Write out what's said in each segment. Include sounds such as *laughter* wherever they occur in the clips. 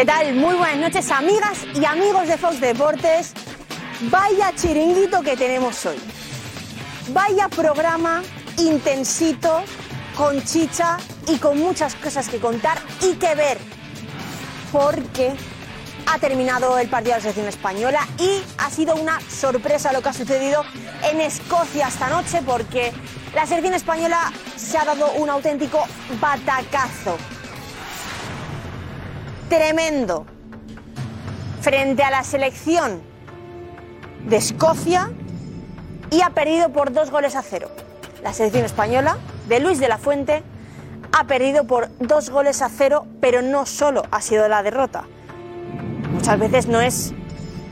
¿Qué tal? Muy buenas noches, amigas y amigos de Fox Deportes. Vaya chiringuito que tenemos hoy. Vaya programa intensito, con chicha y con muchas cosas que contar y que ver. Porque ha terminado el partido de la selección española y ha sido una sorpresa lo que ha sucedido en Escocia esta noche porque la selección española se ha dado un auténtico batacazo. Tremendo. Frente a la selección de Escocia y ha perdido por dos goles a cero. La selección española de Luis de la Fuente ha perdido por dos goles a cero, pero no solo ha sido la derrota. Muchas veces no es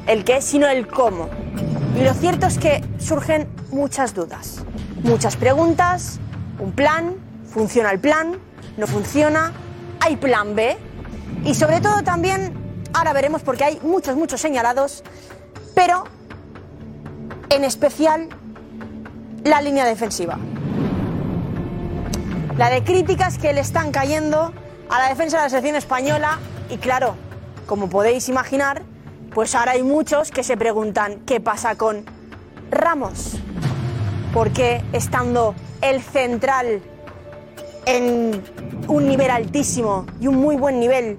el qué, sino el cómo. Y lo cierto es que surgen muchas dudas, muchas preguntas, un plan, funciona el plan, no funciona, hay plan B y sobre todo también, ahora veremos porque hay muchos, muchos señalados, pero en especial la línea defensiva. La de críticas que le están cayendo a la defensa de la selección española y claro, como podéis imaginar, pues ahora hay muchos que se preguntan qué pasa con Ramos. ¿Por qué estando el central en un nivel altísimo y un muy buen nivel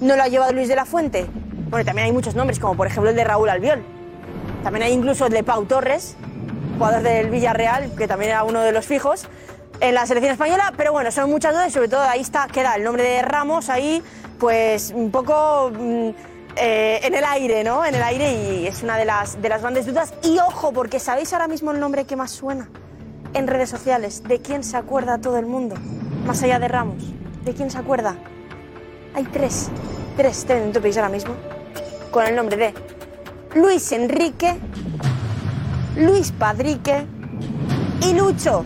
no lo ha llevado Luis de la Fuente? Bueno, también hay muchos nombres, como por ejemplo el de Raúl Albiol. También hay incluso el de Pau Torres, jugador del Villarreal, que también era uno de los fijos en la selección española, pero bueno, son muchas dudas y sobre todo ahí está, queda el nombre de Ramos ahí, pues un poco mm, eh, en el aire, ¿no? En el aire y es una de las, de las grandes dudas. Y ojo, porque ¿sabéis ahora mismo el nombre que más suena en redes sociales? ¿De quién se acuerda todo el mundo? Más allá de Ramos. ¿De quién se acuerda? Hay tres, tres trending topics ahora mismo con el nombre de Luis Enrique, Luis Padrique y Lucho.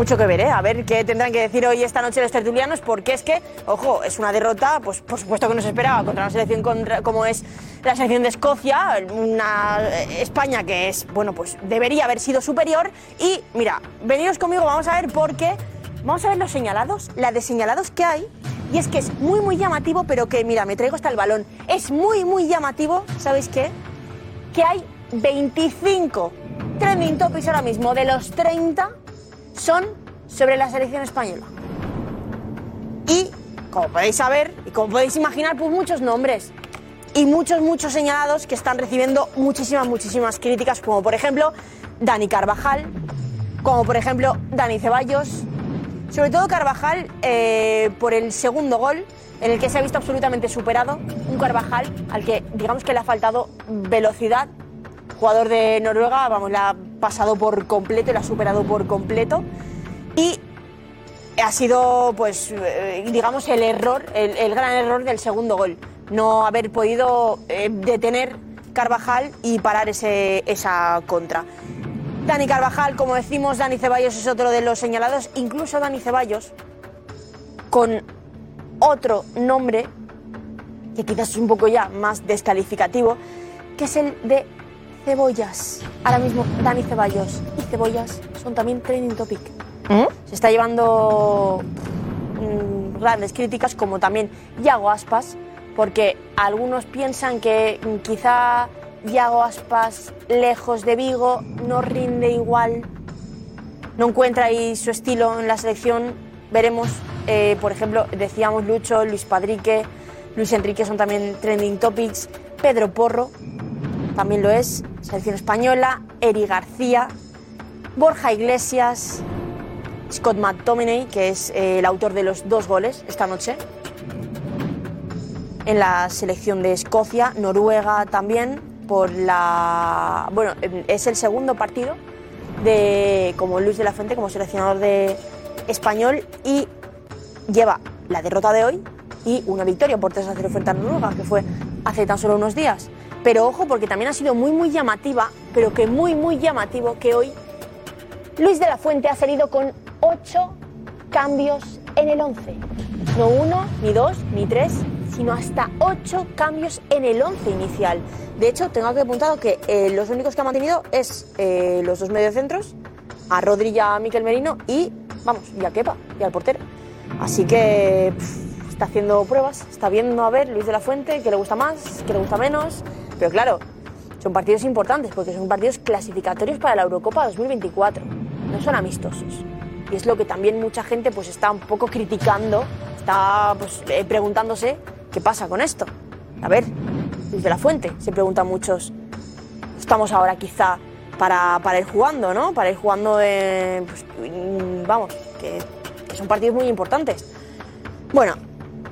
Mucho que ver, ¿eh? A ver qué tendrán que decir hoy esta noche los tertulianos, porque es que, ojo, es una derrota, pues por supuesto que no se esperaba contra una selección contra- como es la selección de Escocia, una eh, España que es, bueno, pues debería haber sido superior. Y mira, veniros conmigo, vamos a ver por qué. Vamos a ver los señalados, la de señalados que hay. Y es que es muy, muy llamativo, pero que, mira, me traigo hasta el balón. Es muy, muy llamativo, ¿sabéis qué? Que hay 25 trending topics ahora mismo de los 30 son sobre la selección española. Y, como podéis saber y como podéis imaginar, pues muchos nombres. Y muchos, muchos señalados que están recibiendo muchísimas, muchísimas críticas, como por ejemplo Dani Carvajal, como por ejemplo Dani Ceballos. Sobre todo Carvajal eh, por el segundo gol, en el que se ha visto absolutamente superado. Un Carvajal al que digamos que le ha faltado velocidad, jugador de Noruega, vamos, la pasado por completo y la ha superado por completo. Y ha sido, pues, eh, digamos, el error, el, el gran error del segundo gol. No haber podido eh, detener Carvajal y parar ese, esa contra. Dani Carvajal, como decimos, Dani Ceballos es otro de los señalados. Incluso Dani Ceballos, con otro nombre, que quizás es un poco ya más descalificativo, que es el de Cebollas. Ahora mismo Dani Ceballos y Cebollas son también trending topic. Se está llevando mm, grandes críticas, como también Yago Aspas, porque algunos piensan que mm, quizá Yago Aspas, lejos de Vigo, no rinde igual, no encuentra ahí su estilo en la selección. Veremos, eh, por ejemplo, decíamos Lucho, Luis Padrique, Luis Enrique son también trending topics, Pedro Porro también lo es, selección española, Eri García, Borja Iglesias, Scott McTominay, que es eh, el autor de los dos goles esta noche, en la selección de Escocia, Noruega también, por la. Bueno, eh, es el segundo partido de como Luis de la Fuente, como seleccionador de español, y lleva la derrota de hoy y una victoria por 3 a 0 frente a Noruega, que fue hace tan solo unos días. Pero ojo, porque también ha sido muy, muy llamativa, pero que muy, muy llamativo que hoy Luis de la Fuente ha salido con ocho cambios en el 11. No uno, ni dos, ni tres, sino hasta ocho cambios en el 11 inicial. De hecho, tengo aquí apuntado que eh, los únicos que ha mantenido es eh, los dos mediocentros, a Rodri y a Miquel Merino, y, vamos, y a Kepa, y al portero. Así que está haciendo pruebas, está viendo a ver Luis de la Fuente, qué le gusta más, qué le gusta menos. Pero claro, son partidos importantes porque son partidos clasificatorios para la Eurocopa 2024, no son amistosos. Y es lo que también mucha gente pues está un poco criticando, está pues, eh, preguntándose qué pasa con esto. A ver, Luis de la Fuente, se preguntan muchos, estamos ahora quizá para, para ir jugando, ¿no? Para ir jugando, pues, mm, vamos, que, que son partidos muy importantes. Bueno,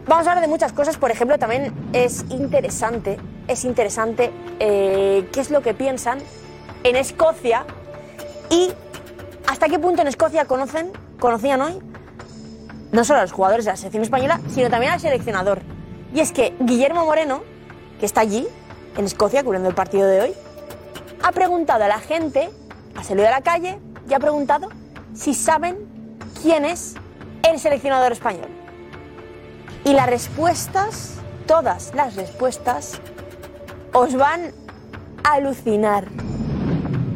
vamos a hablar de muchas cosas. Por ejemplo, también es interesante, es interesante eh, qué es lo que piensan en Escocia y hasta qué punto en Escocia conocen, conocían hoy no solo a los jugadores de la selección española, sino también al seleccionador. Y es que Guillermo Moreno, que está allí, en Escocia, cubriendo el partido de hoy, ha preguntado a la gente, ha salido a la calle y ha preguntado si saben quién es el seleccionador español. Y las respuestas, todas las respuestas, os van a alucinar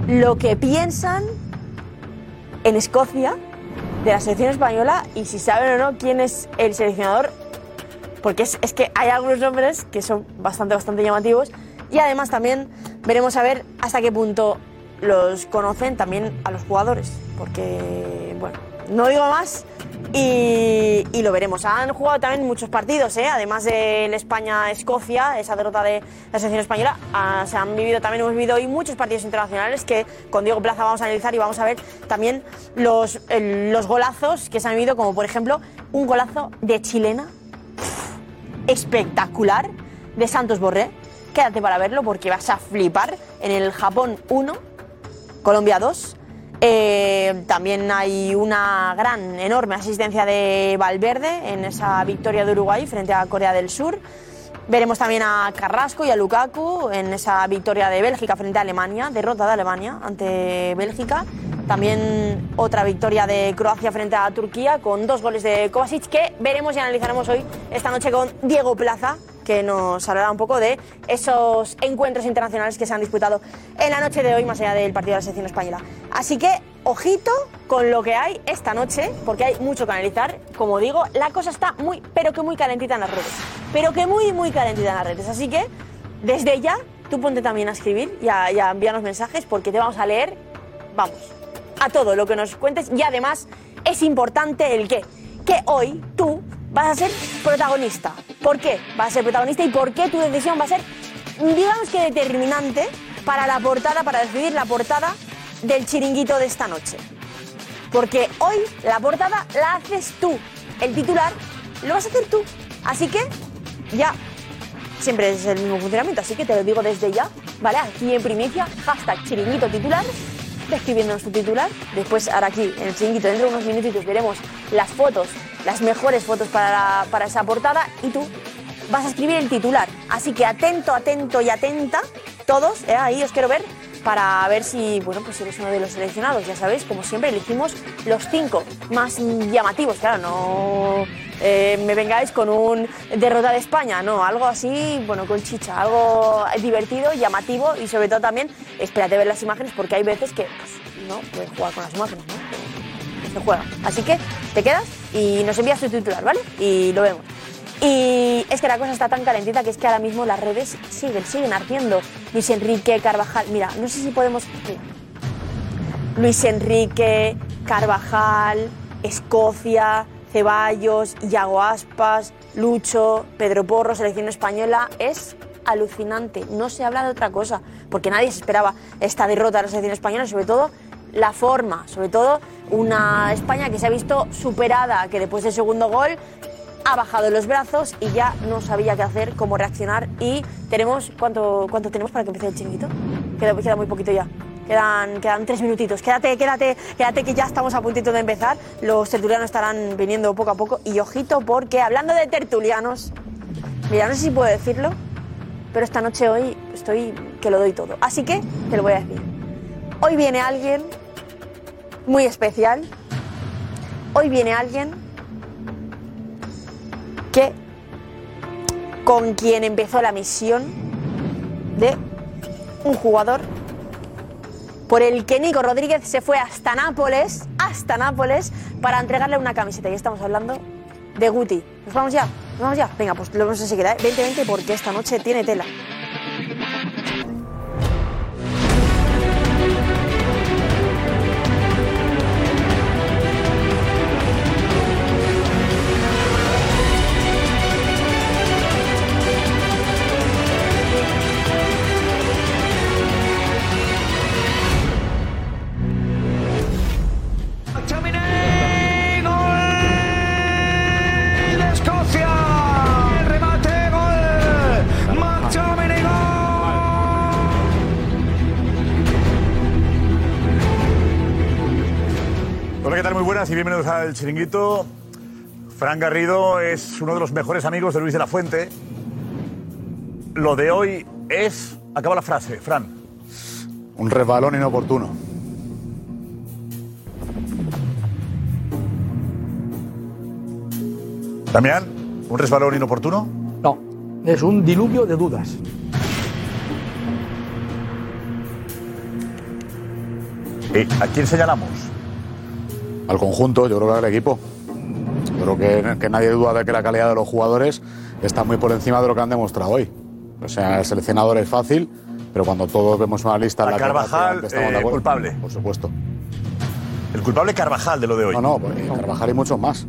lo que piensan en Escocia de la selección española y si saben o no quién es el seleccionador, porque es, es que hay algunos nombres que son bastante, bastante llamativos y además también veremos a ver hasta qué punto los conocen también a los jugadores, porque, bueno, no digo más y, lo veremos. Han jugado también muchos partidos, ¿eh? además del España-Escocia, esa derrota de la selección española, ah, se han vivido también, hemos vivido hoy muchos partidos internacionales que con Diego Plaza vamos a analizar y vamos a ver también los, los golazos que se han vivido, como por ejemplo un golazo de chilena espectacular de Santos Borré. Quédate para verlo porque vas a flipar en el Japón 1, Colombia 2. Eh, también hay una gran, enorme asistencia de Valverde en esa victoria de Uruguay frente a Corea del Sur. Veremos también a Carrasco y a Lukaku en esa victoria de Bélgica frente a Alemania, derrota de Alemania ante Bélgica. También otra victoria de Croacia frente a Turquía con dos goles de Kovacic que veremos y analizaremos hoy esta noche con Diego Plaza que nos hablará un poco de esos encuentros internacionales que se han disputado en la noche de hoy, más allá del partido de la selección española. Así que, ojito con lo que hay esta noche, porque hay mucho que analizar. Como digo, la cosa está muy, pero que muy calentita en las redes. Pero que muy, muy calentita en las redes. Así que, desde ya, tú ponte también a escribir y a, y a mensajes, porque te vamos a leer, vamos, a todo lo que nos cuentes. Y además, es importante el qué. Que hoy tú vas a ser protagonista. ¿Por qué vas a ser protagonista y por qué tu decisión va a ser, digamos que determinante para la portada, para decidir la portada del chiringuito de esta noche? Porque hoy la portada la haces tú. El titular lo vas a hacer tú. Así que ya siempre es el mismo funcionamiento, así que te lo digo desde ya, ¿vale? Aquí en primicia, hashtag chiringuito titular, describiéndonos tu titular. Después, ahora aquí, en el chiringuito, dentro de unos minutitos, veremos las fotos, las mejores fotos para, para esa portada y tú vas a escribir el titular. Así que atento, atento y atenta, todos, ¿eh? ahí os quiero ver, para ver si, bueno, pues eres uno de los seleccionados. Ya sabéis, como siempre, elegimos los cinco más llamativos. Claro, no eh, me vengáis con un derrota de España, no, algo así, bueno, con chicha, algo divertido, llamativo y sobre todo también, espérate ver las imágenes porque hay veces que, pues, no, puedes jugar con las imágenes, ¿no? Se juega. Así que te quedas y nos envías tu titular, ¿vale? Y lo vemos. Y es que la cosa está tan calentita que es que ahora mismo las redes siguen, siguen ardiendo. Luis Enrique, Carvajal, mira, no sé si podemos... Luis Enrique, Carvajal, Escocia, Ceballos, Iago Aspas, Lucho, Pedro Porro, selección española, es alucinante. No se habla de otra cosa, porque nadie se esperaba esta derrota de la selección española, sobre todo la forma, sobre todo una España que se ha visto superada, que después del segundo gol ha bajado los brazos y ya no sabía qué hacer, cómo reaccionar. Y tenemos, ¿cuánto, cuánto tenemos para que empiece el chiringuito? Queda, queda muy poquito ya. Quedan, quedan tres minutitos. Quédate, quédate, quédate que ya estamos a puntito de empezar. Los tertulianos estarán viniendo poco a poco. Y ojito, porque hablando de tertulianos, mira, no sé si puedo decirlo, pero esta noche hoy estoy que lo doy todo. Así que te lo voy a decir. Hoy viene alguien muy especial. Hoy viene alguien que con quien empezó la misión de un jugador por el que Nico Rodríguez se fue hasta Nápoles, hasta Nápoles, para entregarle una camiseta. Y estamos hablando de Guti. ¿Nos vamos ya? ¿Nos vamos ya? Venga, pues lo vamos a seguir, ¿eh? 20-20 porque esta noche tiene tela. Y bienvenidos al Chiringuito. Fran Garrido es uno de los mejores amigos de Luis de la Fuente. Lo de hoy es... Acaba la frase, Fran. Un resbalón inoportuno. Damián, ¿un resbalón inoportuno? No, es un diluvio de dudas. ¿Y ¿A quién señalamos? Al conjunto, yo creo que al equipo. Yo creo que, que nadie duda de que la calidad de los jugadores está muy por encima de lo que han demostrado hoy. O sea, el seleccionador es fácil, pero cuando todos vemos una lista A la que Carvajal, prácticamente estamos de acuerdo, culpable. Por supuesto. El culpable Carvajal de lo de hoy. No, no, porque Carvajal y muchos más.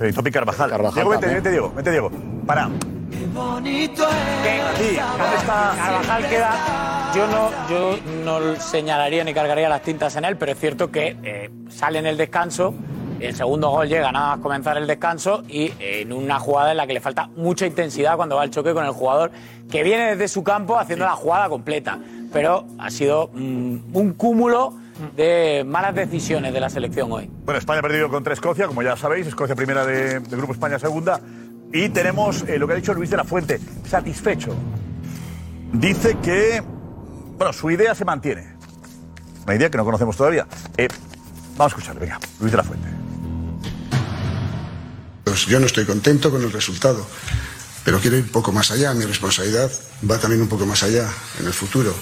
El Topi Carvajal. Carvajal Diego, vete, Diego, vete, Diego. Para. Aquí, ¿dónde está? Carvajal queda. Yo no, yo no señalaría ni cargaría las tintas en él, pero es cierto que eh, sale en el descanso. El segundo gol llega nada más comenzar el descanso y eh, en una jugada en la que le falta mucha intensidad cuando va al choque con el jugador que viene desde su campo haciendo la jugada completa. Pero ha sido mm, un cúmulo de malas decisiones de la selección hoy. Bueno, España ha perdido contra Escocia, como ya sabéis. Escocia primera de, de Grupo España segunda. Y tenemos eh, lo que ha dicho Luis de la Fuente. Satisfecho. Dice que. Bueno, su idea se mantiene. Una idea que no conocemos todavía. Eh, vamos a escuchar, venga. Luis de la Fuente. Pues yo no estoy contento con el resultado, pero quiero ir un poco más allá. Mi responsabilidad va también un poco más allá en el futuro.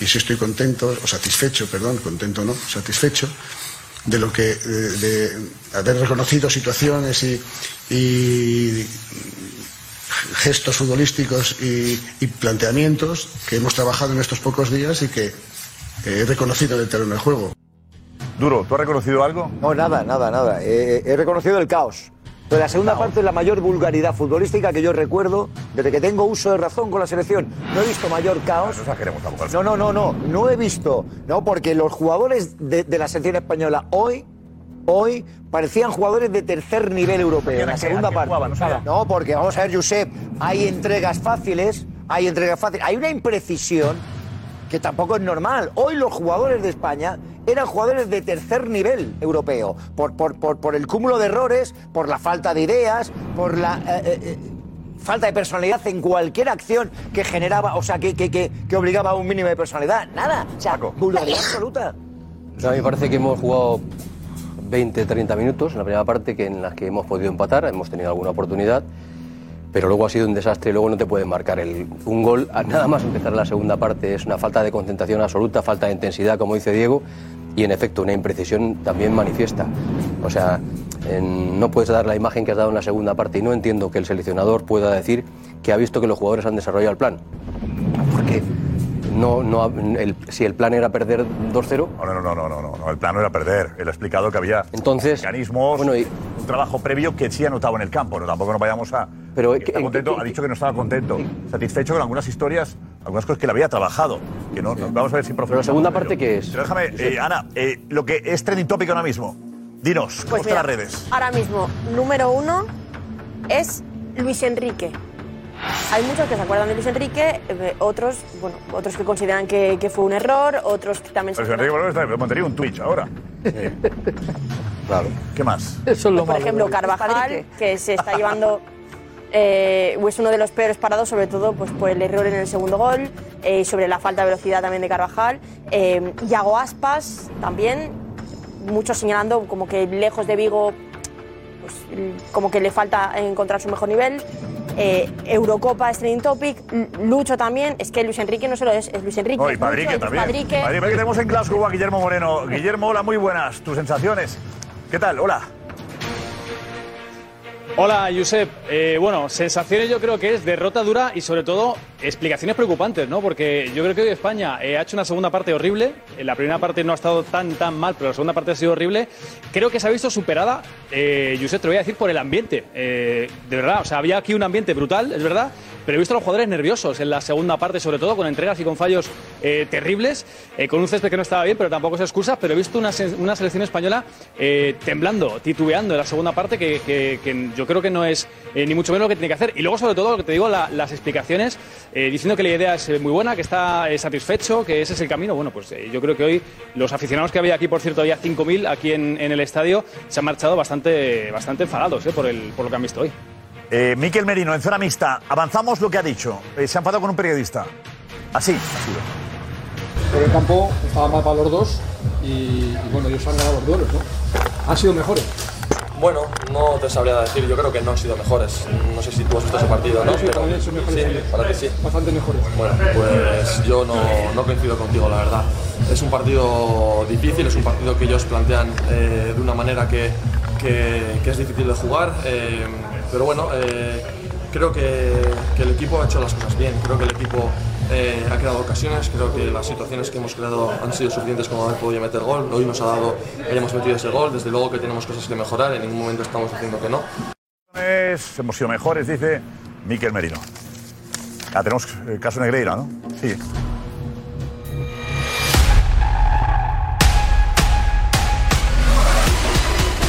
Y si estoy contento, o satisfecho, perdón, contento no, satisfecho de lo que, de, de haber reconocido situaciones y, y gestos futbolísticos y, y planteamientos que hemos trabajado en estos pocos días y que he reconocido en el terreno de juego. Duro, ¿tú has reconocido algo? No, nada, nada, nada. Eh, he reconocido el caos. Pero la segunda parte es la mayor vulgaridad futbolística que yo recuerdo desde que tengo uso de razón con la selección. No he visto mayor caos. No. No, no, no, no. No he visto. No, porque los jugadores de, de la selección española hoy, hoy, parecían jugadores de tercer nivel europeo. En la segunda parte. No, porque vamos a ver, Josep, hay entregas fáciles, hay entregas fáciles. Hay una imprecisión que tampoco es normal. Hoy los jugadores de España eran jugadores de tercer nivel europeo, por, por, por, por el cúmulo de errores, por la falta de ideas, por la eh, eh, falta de personalidad en cualquier acción que generaba, o sea, que, que, que, que obligaba a un mínimo de personalidad. Nada, o sea, vulgaridad absoluta. O sea, a mí me parece que hemos jugado 20, 30 minutos en la primera parte que en las que hemos podido empatar, hemos tenido alguna oportunidad, pero luego ha sido un desastre y luego no te pueden marcar el, un gol. a Nada más empezar la segunda parte es una falta de concentración absoluta, falta de intensidad, como dice Diego, y en efecto una imprecisión también manifiesta. O sea, no puedes dar la imagen que has dado en la segunda parte y no entiendo que el seleccionador pueda decir que ha visto que los jugadores han desarrollado el plan. Porque no, no, ha- el- si el plan era perder 2-0, No, no, no, no, no, no, no, el plan no era perder. Él ha explicado que había Entonces, mecanismos, bueno, y- un trabajo previo que sí ha notado en el campo. No, tampoco nos vayamos a. Pero, que está ¿qué- contento, ha dicho que no estaba contento. Satisfecho con algunas historias, algunas cosas que le había trabajado. Que no, no- vamos a ver si Pero la segunda parte. ¿qué es? Pero déjame, eh, Ana, eh, lo que es trending topic ahora mismo. Dinos, ¿cómo Pues están mira, las redes? Ahora mismo, número uno es Luis Enrique. Hay muchos que se acuerdan de Luis Enrique, eh, otros, bueno, otros que consideran que, que fue un error, otros que también se Pues Enrique Valero está- montaría un Twitch ahora. *laughs* Claro. ¿Qué más? Eso es lo Por malo. ejemplo, Carvajal, que se está llevando. *laughs* eh, es uno de los peores parados, sobre todo pues, por el error en el segundo gol, eh, sobre la falta de velocidad también de Carvajal. Eh, Iago Aspas también, muchos señalando como que lejos de Vigo, pues, como que le falta encontrar su mejor nivel. Eh, Eurocopa es trending topic, Lucho también, es que Luis Enrique no solo es, es Luis Enrique. No, y Lucho, Padrique es también. Padrique. Padrique, que tenemos en Glasgow a Guillermo Moreno. Guillermo, hola, muy buenas. ¿Tus sensaciones? ¿Qué tal? Hola. Hola, Josep. Eh, bueno, sensaciones yo creo que es derrota dura y sobre todo explicaciones preocupantes, ¿no? Porque yo creo que hoy España eh, ha hecho una segunda parte horrible. En la primera parte no ha estado tan tan mal, pero la segunda parte ha sido horrible. Creo que se ha visto superada, eh, Josep, te lo voy a decir, por el ambiente. Eh, de verdad, o sea, había aquí un ambiente brutal, es verdad, pero he visto a los jugadores nerviosos en la segunda parte, sobre todo con entregas y con fallos eh, terribles, eh, con un césped que no estaba bien, pero tampoco es excusa. Pero he visto una, se- una selección española eh, temblando, titubeando en la segunda parte, que, que- que yo creo que no es eh, ni mucho menos lo que tiene que hacer. Y luego, sobre todo, lo que te digo, la- las explicaciones, eh, diciendo que la idea es eh, muy buena, que está eh, satisfecho, que ese es el camino. Bueno, pues eh, yo creo que hoy los aficionados que había aquí, por cierto, había 5.000 aquí en, en el estadio, se han marchado bastante, bastante enfadados eh, por, el, por lo que han visto hoy. Eh, Miquel Merino, en zona mixta, avanzamos lo que ha dicho. Eh, se ha enfadado con un periodista. Así, ha sido. Pero el campo estaba mal para los dos y, y bueno, ellos han ganado los duelos, ¿no? Han sido mejores. Bueno, no te sabría decir, yo creo que no han sido mejores. No sé si tú has visto ese partido, ¿no? Sí, Pero para ti sí. Bastante mejores. Bueno, pues yo no, no coincido contigo, la verdad. Es un partido difícil, es un partido que ellos plantean eh, de una manera que, que- que es difícil de jugar, eh, pero bueno, eh, creo que, que el equipo ha hecho las cosas bien, creo que el equipo eh, ha creado ocasiones, creo que las situaciones que hemos creado han sido suficientes como haber podido meter gol, hoy nos ha dado, hayamos metido ese gol, desde luego que tenemos cosas que mejorar, en ningún momento estamos diciendo que no. Es- hemos sido mejores, dice Miquel Merino. Ah, tenemos el caso Negreira, ¿no? Sí.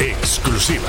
Exclusiva.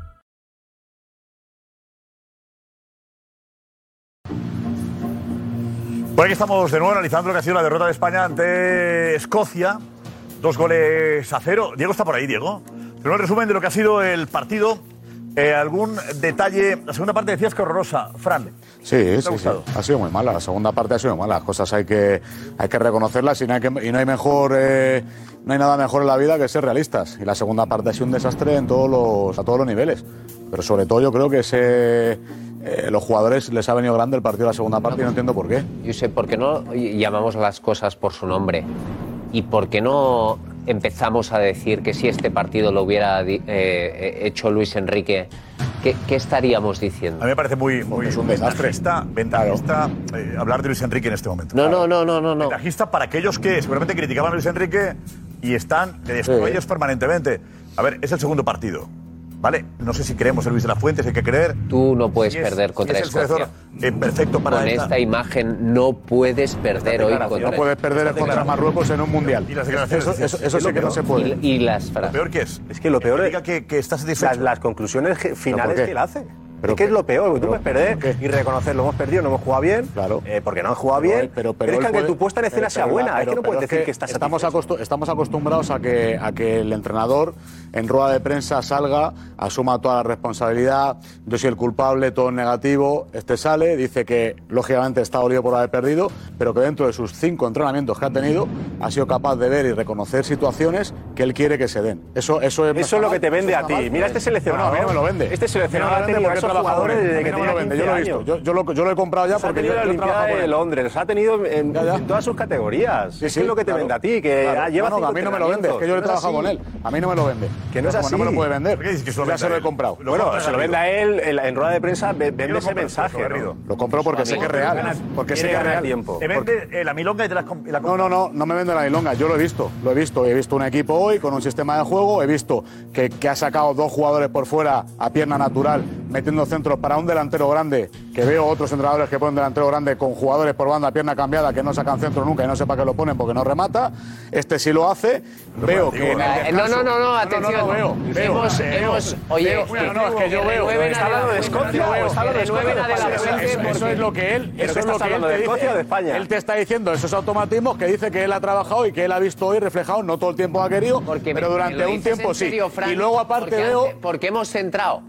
Por aquí estamos de nuevo analizando lo que ha sido la derrota de España ante Escocia. Dos goles a cero. Diego está por ahí, Diego. Pero el resumen de lo que ha sido el partido. Eh, ¿Algún detalle? La segunda parte decías que horrorosa. Fran. Sí, ¿te ha sí, sí. Ha sido muy mala. La segunda parte ha sido mala. Las cosas hay que, hay que reconocerlas y no hay, que- y no hay mejor, eh, no hay nada mejor en la vida que ser realistas. Y la segunda parte ha sido un desastre en todos los, a todos los niveles. Pero sobre todo yo creo que ese, eh, los jugadores les ha venido grande el partido de la segunda parte y no entiendo por qué. Yo sé, ¿por qué no llamamos las cosas por su nombre? ¿Y por qué no empezamos a decir que si este partido lo hubiera di- eh, hecho Luis Enrique, ¿qué, qué estaríamos diciendo? A mí me parece muy, muy es un desastre. ventajista, ventajista, eh, hablar de Luis Enrique en este momento. No, no, no, no, no, no. Ventajista para aquellos que seguramente criticaban a Luis Enrique y están de Sí. ellos permanentemente. A ver, es el segundo partido. ¿Vale? No sé si creemos en Luis de la Fuente, si hay que creer. Tú no puedes Si es- perder si contra es el Escocia. eh, perfecto para Con esta imagen no puedes perder hoy contra No puedes perder contra Marruecos en un mundial. Y las declaraciones. Eso, eso- eso sí que no se puede. Y, y las frases. ¿Peor qué es? Es que lo peor es que, que está satisfecho. las, las conclusiones finales qué? que él hace. ¿Pero es que es lo peor, porque tú ¿Pero puedes perder qué? y reconocerlo. Hemos perdido, no hemos jugado bien, Claro. eh, porque no han jugado Pero bien. pero, pero Tienes él que tu puesta en escena pero- sea pero- buena, es que pero- no puedes pero decir que estás estamos, estamos acostumbrados a que, a que el entrenador en rueda de prensa salga, asuma toda la responsabilidad, yo soy el culpable, todo es negativo, este sale, dice que lógicamente está dolido por haber perdido, pero que dentro de sus cinco entrenamientos que ha tenido ha sido capaz de ver y reconocer situaciones que él quiere que se den. Eso, eso es, Eso es lo que te vende a ti. Mira este seleccionador. No, no, me lo vende. Este mí no ha tenido porque trabajado con él. desde que no me tenía lo vende, 15 yo lo he visto. Yo, yo lo, yo lo he comprado ya Los ha porque tenido yo, la yo he trabajado Olimpiada con de. Londres, los ha tenido en, Ya, ya. en todas sus categorías. Sí, es sí, que es lo que te claro, vende a ti, que claro. lleva No, no, a mí no me lo vende, es que yo lo he trabajado con él. A mí no me lo vende. Que no es así. No me lo puede vender. ¿Por qué dices que se lo ya se lo he comprado. Bueno, se lo vende a él en, rueda de prensa, ve- vende ese mensaje. Lo compro porque sé que es real. Porque sé que es real. tiempo. Te vende la milonga y te la, No, no, no, no me vende la milonga. Yo lo he visto, lo he visto. He visto un equipo hoy con un sistema de juego. He visto que, que ha sacado dos jugadores por fuera a pierna natural, metiendo centros para un delantero grande que veo otros entrenadores que ponen delantero grande con jugadores por banda, pierna cambiada, que no sacan centro nunca y no sepa que lo ponen porque no remata. Este sí lo hace. Veo que. en el Eh, no, no, no, no, atención. No, no, veo, veo, Hemos- veo, hemos- oye, no, no, es que yo veo. ¿Está hablando de Escocia o está hablando de Escocia? Eso- es lo que él. ¿Pero Eso es lo que él te dice. De España? Él te está diciendo esos automatismos que dice que él ha trabajado y que él ha visto hoy reflejado, no todo el tiempo ha querido, Porque pero me- durante un tiempo sí. Y luego aparte veo. porque hemos centrado.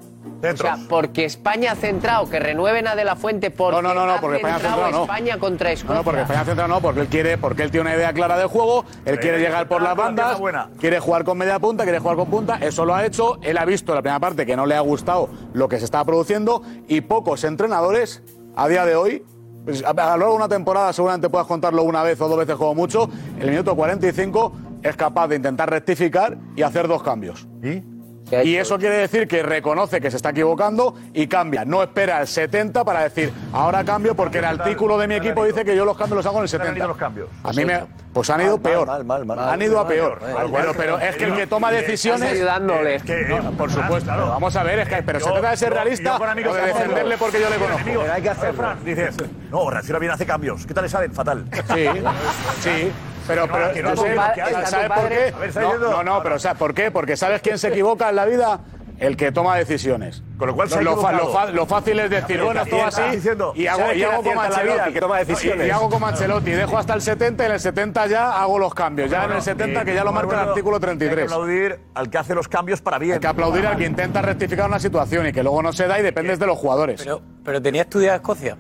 O sea, porque España ha centrado, que renueven a De La Fuente porque No, no, no, no, ha porque España ha centrado centrado, no. España contra Escocia. No, no, porque España Central no, porque él quiere, porque él tiene una idea clara del juego, él quiere llegar por las bandas, quiere jugar con media punta, quiere jugar con punta, eso lo ha hecho, él ha visto la primera parte que no le ha gustado lo que se está produciendo y pocos entrenadores a día de hoy, pues, a a lo largo de una temporada seguramente puedas contarlo una vez o dos veces como mucho, el minuto 45 es capaz de intentar rectificar y hacer dos cambios. ¿Y? Eso quiere decir que reconoce que se está equivocando y cambia. No espera el 70 para decir, ahora cambio porque el artículo de mi equipo dice que yo los cambios los hago en el 70. los cambios? A mí me. Pues han ido Mal, peor. mal, mal, mal, mal. han ido a peor. mal, mal, pero, pero es que el que toma decisiones. Estás ayudándole. Es que, no, por supuesto. pero vamos a ver, es que, pero se trata de ser realista o de defenderle porque yo le conozco. Pero hay que hacerlo. Dices, no, reacciona bien, hace cambios. ¿Qué tal le salen? Fatal. Sí, *laughs* sí. Pero, pero Que no, que hay. ¿sabes por qué? Ver, No, no, no, pero ¿sabes por qué? Porque ¿sabes quién se equivoca en la vida? El que toma decisiones. Con lo cual se lo, fa- equivocado. lo fa- lo fácil es decir, bueno, esto va así diciendo, y hago, ¿sabes y hago como? Ancelotti. El que toma decisiones. Y, y hago como Ancelotti, dejo hasta el 70 y en el 70 ya hago los cambios. Ya en el 70 que ya lo marca el artículo Hay que 33. aplaudir al que hace los cambios para bien. Hay que aplaudir al que intenta rectificar una situación y que luego no se da y dependes de los jugadores. Pero, pero tenía estudiado Escocia.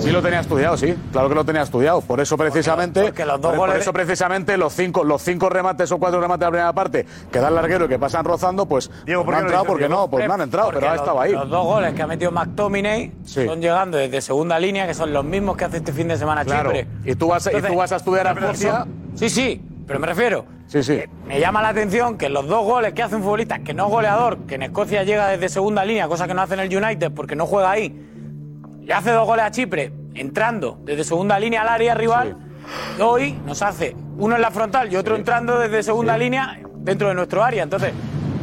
Sí lo tenía estudiado, sí. Claro que lo tenía estudiado. Por eso precisamente, porque los dos por, eso precisamente los cinco, los cinco remates o cuatro remates de la primera parte que da el larguero y que pasan rozando, pues Diego, no ¿por qué han no entrado, porque Diego? no, pues no han entrado, Porque pero ha estado ahí. Los dos goles que ha metido McTominay Sí. son llegando desde segunda línea, que son los mismos que hace este fin de semana Claro. Chipre. Y tú vas a- y tú vas a estudiar a son- Sí, sí, pero me refiero. Sí, sí. Me llama la atención que los dos goles que hace un futbolista que no es goleador, que en Escocia llega desde segunda línea, cosa que no hace en el United porque no juega ahí, le hace dos goles a Chipre entrando desde segunda línea al área rival. Hoy nos hace uno en la frontal y otro entrando desde segunda línea dentro de nuestro área. Entonces,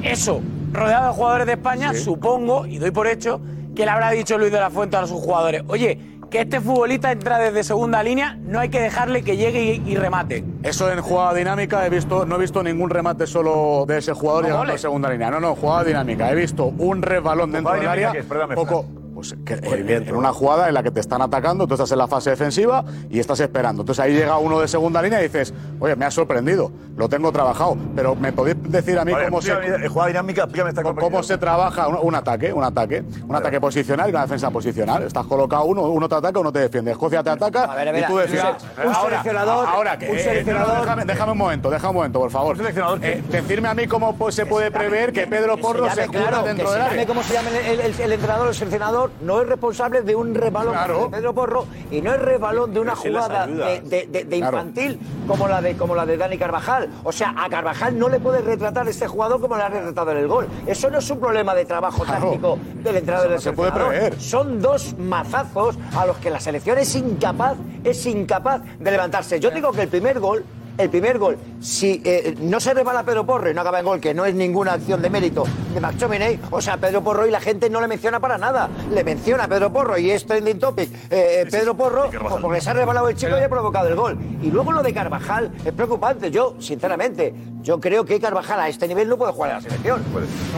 eso, rodeado de jugadores de España, supongo y doy por hecho que le habrá dicho Luis de la Fuente a sus jugadores: Oye, que este futbolista entra desde segunda línea, no hay que dejarle que llegue y, y remate. Eso en jugada dinámica he visto, no he visto ningún remate solo de ese jugador No llegando a segunda línea. No, no, jugada dinámica. He visto un resbalón dentro del área. es? Poco, pues, que- en, en una jugada en la que te están atacando, tú estás en la fase defensiva y estás esperando. Entonces ahí llega uno de segunda línea y dices, oye, me ha sorprendido, lo tengo trabajado, pero ¿me podéis decir a mí Vale, cómo se, jugada dinámica, esta cómo, cómo se trabaja un, un ataque, un ataque, un ataque posicional y una defensa posicional? Estás colocado uno, uno te ataca, uno te defiende. Escocia te ataca ver, ver, y tú defiendes. un seleccionador- ahora que un eh, seleccionador- déjame, déjame un momento, déjame un momento, por favor. Eh, decirme a mí cómo pues, se puede prever que Pedro Porro llame, se claro, dentro que del llame área. como se llame el, el- el entrenador el seleccionador, no es responsable de un rebalón Claro. de Pedro Porro y no es rebalón de una sí jugada de, de- de- de Claro. infantil como la de como la de Dani Carvajal. O sea, a Carvajal no le puede retratar este jugador como le ha retratado en el gol. Eso no es un problema de trabajo Claro. táctico del entrenador del no se puede prever. Son dos mazazos a los que la selección es incapaz, es incapaz de levantarse. Yo digo que el primer gol el primer gol, si eh, no se resbala Pedro Porro y no acaba en gol, que no es ninguna acción de mérito de McTominay, o sea, Pedro Porro y la gente no le menciona para nada. Le menciona a Pedro Porro y es trending topic. eh, eh, Pedro Porro, pues porque se ha resbalado el chico y ha provocado el gol. Y luego lo de Carvajal es preocupante. Yo, sinceramente, yo creo que Carvajal a este nivel no puede jugar en la selección.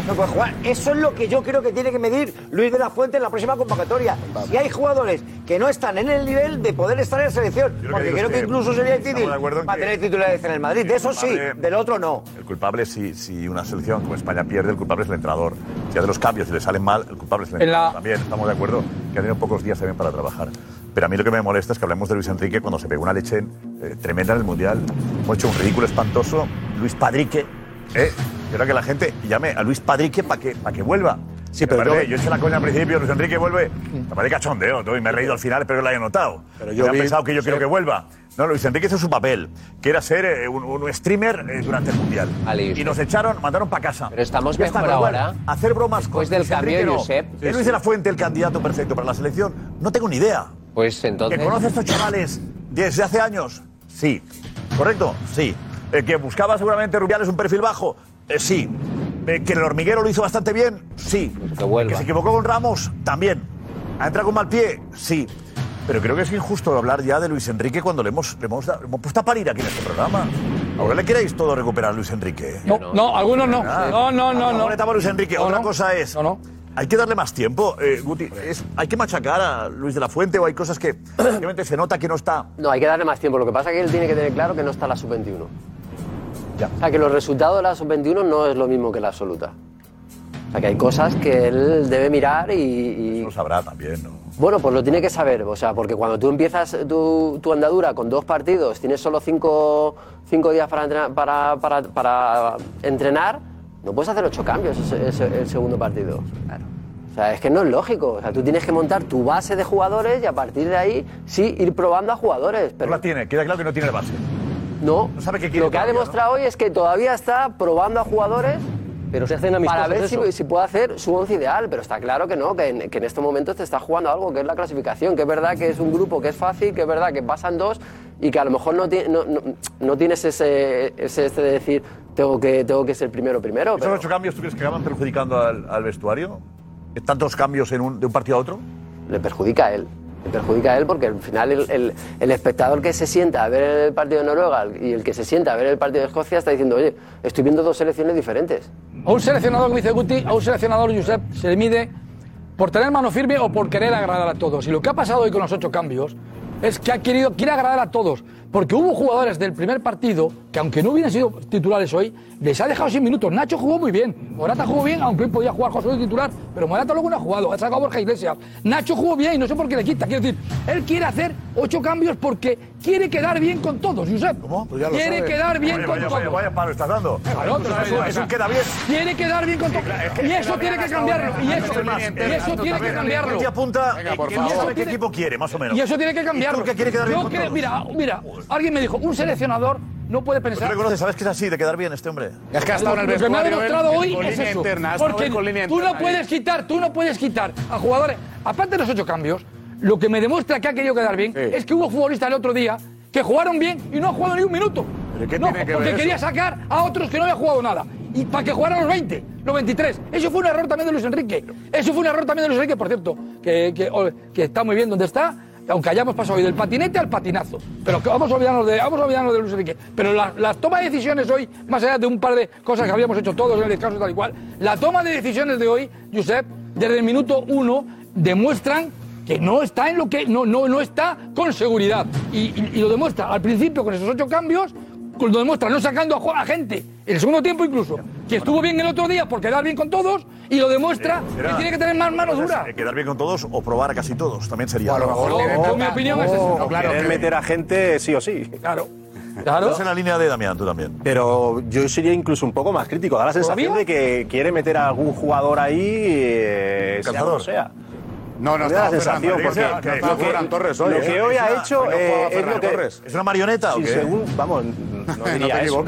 No puede jugar. Eso es lo que yo creo que tiene que medir Luis de la Fuente en la próxima convocatoria. Si hay jugadores que no están en el nivel de poder estar en la selección, que porque creo que incluso sería difícil para tener titulares en el Madrid. De eso sí, culpable- del otro no. El culpable, si, si una selección como España pierde, el culpable es el entrenador. Si hace los cambios y le salen mal, el culpable es el En entrenador. la- También estamos de acuerdo que ha tenido pocos días también para trabajar. Pero a mí lo que me molesta es que hablemos de Luis Enrique cuando se pegó una leche eh, tremenda en el Mundial. Hemos hecho un ridículo espantoso. Luis Padrique, ¿eh? Y ahora que la gente llame a Luis Padrique para que, pa' que vuelva. Sí, pero parece- yo- yo, la coña al principio, Luis Enrique vuelve. Me parece cachondeo, todo, y me he reído al final, espero que lo haya notado. Pero Pero yo pensado que yo sí. quiero que vuelva. No, Luis Enrique hizo su papel, que era ser eh, un, un streamer eh, durante el Mundial. y nos echaron, mandaron para casa. Pero estamos Ya está, mejor pero igual, ahora. Hacer bromas Después con del Luis cambio, Enrique, no. Josep. ¿Es Luis de la Fuente el candidato perfecto para la selección? No tengo ni idea. Pues entonces. ¿Que conoce a estos chavales desde hace años? Sí. ¿Correcto? Sí. Eh, ¿Que buscaba seguramente Rubiales un perfil bajo? Eh, sí. Eh, ¿Que el hormiguero lo hizo bastante bien? Sí. Que. ¿Que se equivocó con Ramos? También. ¿Ha entrado con mal pie? Sí. Pero creo que es injusto hablar ya de Luis Enrique cuando le hemos, le hemos, le hemos puesto a parir aquí en este programa. Ahora le queréis todo recuperar a Luis Enrique. No, no, algunos no. No, no, no, no. Ahora estaba Luis Enrique. No, Otra no. cosa es. Hay que darle más tiempo, eh, Guti. es- hay que machacar a Luis de la Fuente o hay cosas que *clears throat* obviamente se nota que no está. No, hay que darle más tiempo. Lo que pasa es que él tiene que tener claro que no está la sub-21. O sea, que los resultados de la sub-21 no es lo mismo que la absoluta. O sea, que hay cosas que él debe mirar y... y- Lo sabrá también, ¿no? Bueno, pues lo tiene que saber. O sea, porque cuando tú empiezas tu, tu andadura con dos partidos, tienes solo cinco, cinco días para entrenar, para, para- para entrenar, no puedes hacer ocho cambios ese, ese- el segundo partido. O sea, es que no es lógico. O sea, tú tienes que montar tu base de jugadores y a partir de ahí, sí, ir probando a jugadores. Pero No la tiene, queda claro que no tiene base. No, sabe quiere lo que ha demostrado hoy es que todavía está probando a jugadores Pero se hacen para ver si, puede hacer su once ideal, pero está claro que no, que en, que en este momento te está jugando algo que es la clasificación, que es verdad que es un grupo que es fácil, que es verdad que pasan dos y que a lo mejor no, ti- no, no- no tienes ese, ese este de decir tengo que, tengo que ser primero primero. ¿Esos ocho cambios tú crees que acaban perjudicando al, al vestuario? ¿Tantos cambios en un- de un partido a otro? Le perjudica a él. Perjudica a él porque al final el, el- el espectador que se sienta a ver el partido de Noruega y el que se sienta a ver el partido de Escocia está diciendo, oye, estoy viendo dos selecciones diferentes. A un seleccionador, como dice Guti, a un seleccionador, Josep, se le mide por tener mano firme o por querer agradar a todos. Y lo que ha pasado hoy con los ocho cambios es que ha querido, quiere agradar a todos. Porque hubo jugadores del primer partido que, aunque no hubieran sido titulares hoy, les ha dejado sin minutos. Nacho jugó muy bien. Morata jugó bien, aunque hoy podía jugar José de titular. Pero Morata luego no ha jugado. Ha sacado Borja Iglesias. Nacho jugó bien y no sé por qué le quita. Quiero decir, él quiere hacer ocho cambios porque quiere quedar bien con todos, Josep. ¿Cómo? Pues ya lo quiere sabe. quedar bien Vaya, con vaya, todos. vaya, vaya palo estás dando. Claro, pero sabes, eso- eso queda bien. Tiene que dar bien con todo. Y eso tiene que cambiarlo. Y eso, y eso tiene que cambiarlo. Y apunta Venga, por y favor. qué equipo quiere, más o menos. Y eso tiene que cambiarlo. ¿Y tú qué quiere quedar bien Yo con creo- todos? Mira, mira, alguien me dijo, un seleccionador no puede tú pensar. le conoces, sabes que es así, de quedar bien este hombre. Es que ha estado en el Lo que me ha demostrado hoy con es línea eso. interna, ha Porque tú no interna puedes quitar, tú no puedes quitar a jugadores. Aparte de los ocho cambios, lo que me demuestra que ha querido quedar bien es que hubo futbolistas el otro día que jugaron bien y no han jugado ni un minuto. ¿Pero qué No, tiene que porque ver quería eso? sacar a otros que no habían jugado nada. Y para que jugaran los 20, los 23. Eso fue un error también de Luis Enrique. Eso fue un error también de Luis Enrique, por cierto, que, que, o- que está muy bien donde está, aunque hayamos pasado hoy del patinete al patinazo. Pero que vamos a olvidarnos de, vamos a olvidarnos de Luis Enrique. Pero la- las tomas de decisiones hoy, más allá de un par de cosas que habíamos hecho todos en el descanso tal y cual, la toma de decisiones de hoy, Josep, desde el minuto uno, demuestran que no está en lo que no, no, no está con seguridad. Y, lo demuestra al principio con esos ocho cambios, lo demuestra no sacando a, a gente, en el segundo tiempo incluso, que estuvo bien el otro día por quedar bien con todos, y lo demuestra que tiene que tener más mano dura. Eh, Quedar bien con todos o probar a casi todos, también sería. A lo mejor que- mi opinión es. No, No, claro, querer que- meter a gente sí o sí. Claro. Estás en la línea de Damián, tú también. Pero yo sería incluso un poco más crítico. Da la sensación de que quiere meter a algún jugador ahí, eh, sea como sea. No, no estaba sensación, porque que lo que- Torres hoy, lo que hoy ha hecho es lo que... Torres. ¿Es una marioneta o qué? según, vamos, no diría eso,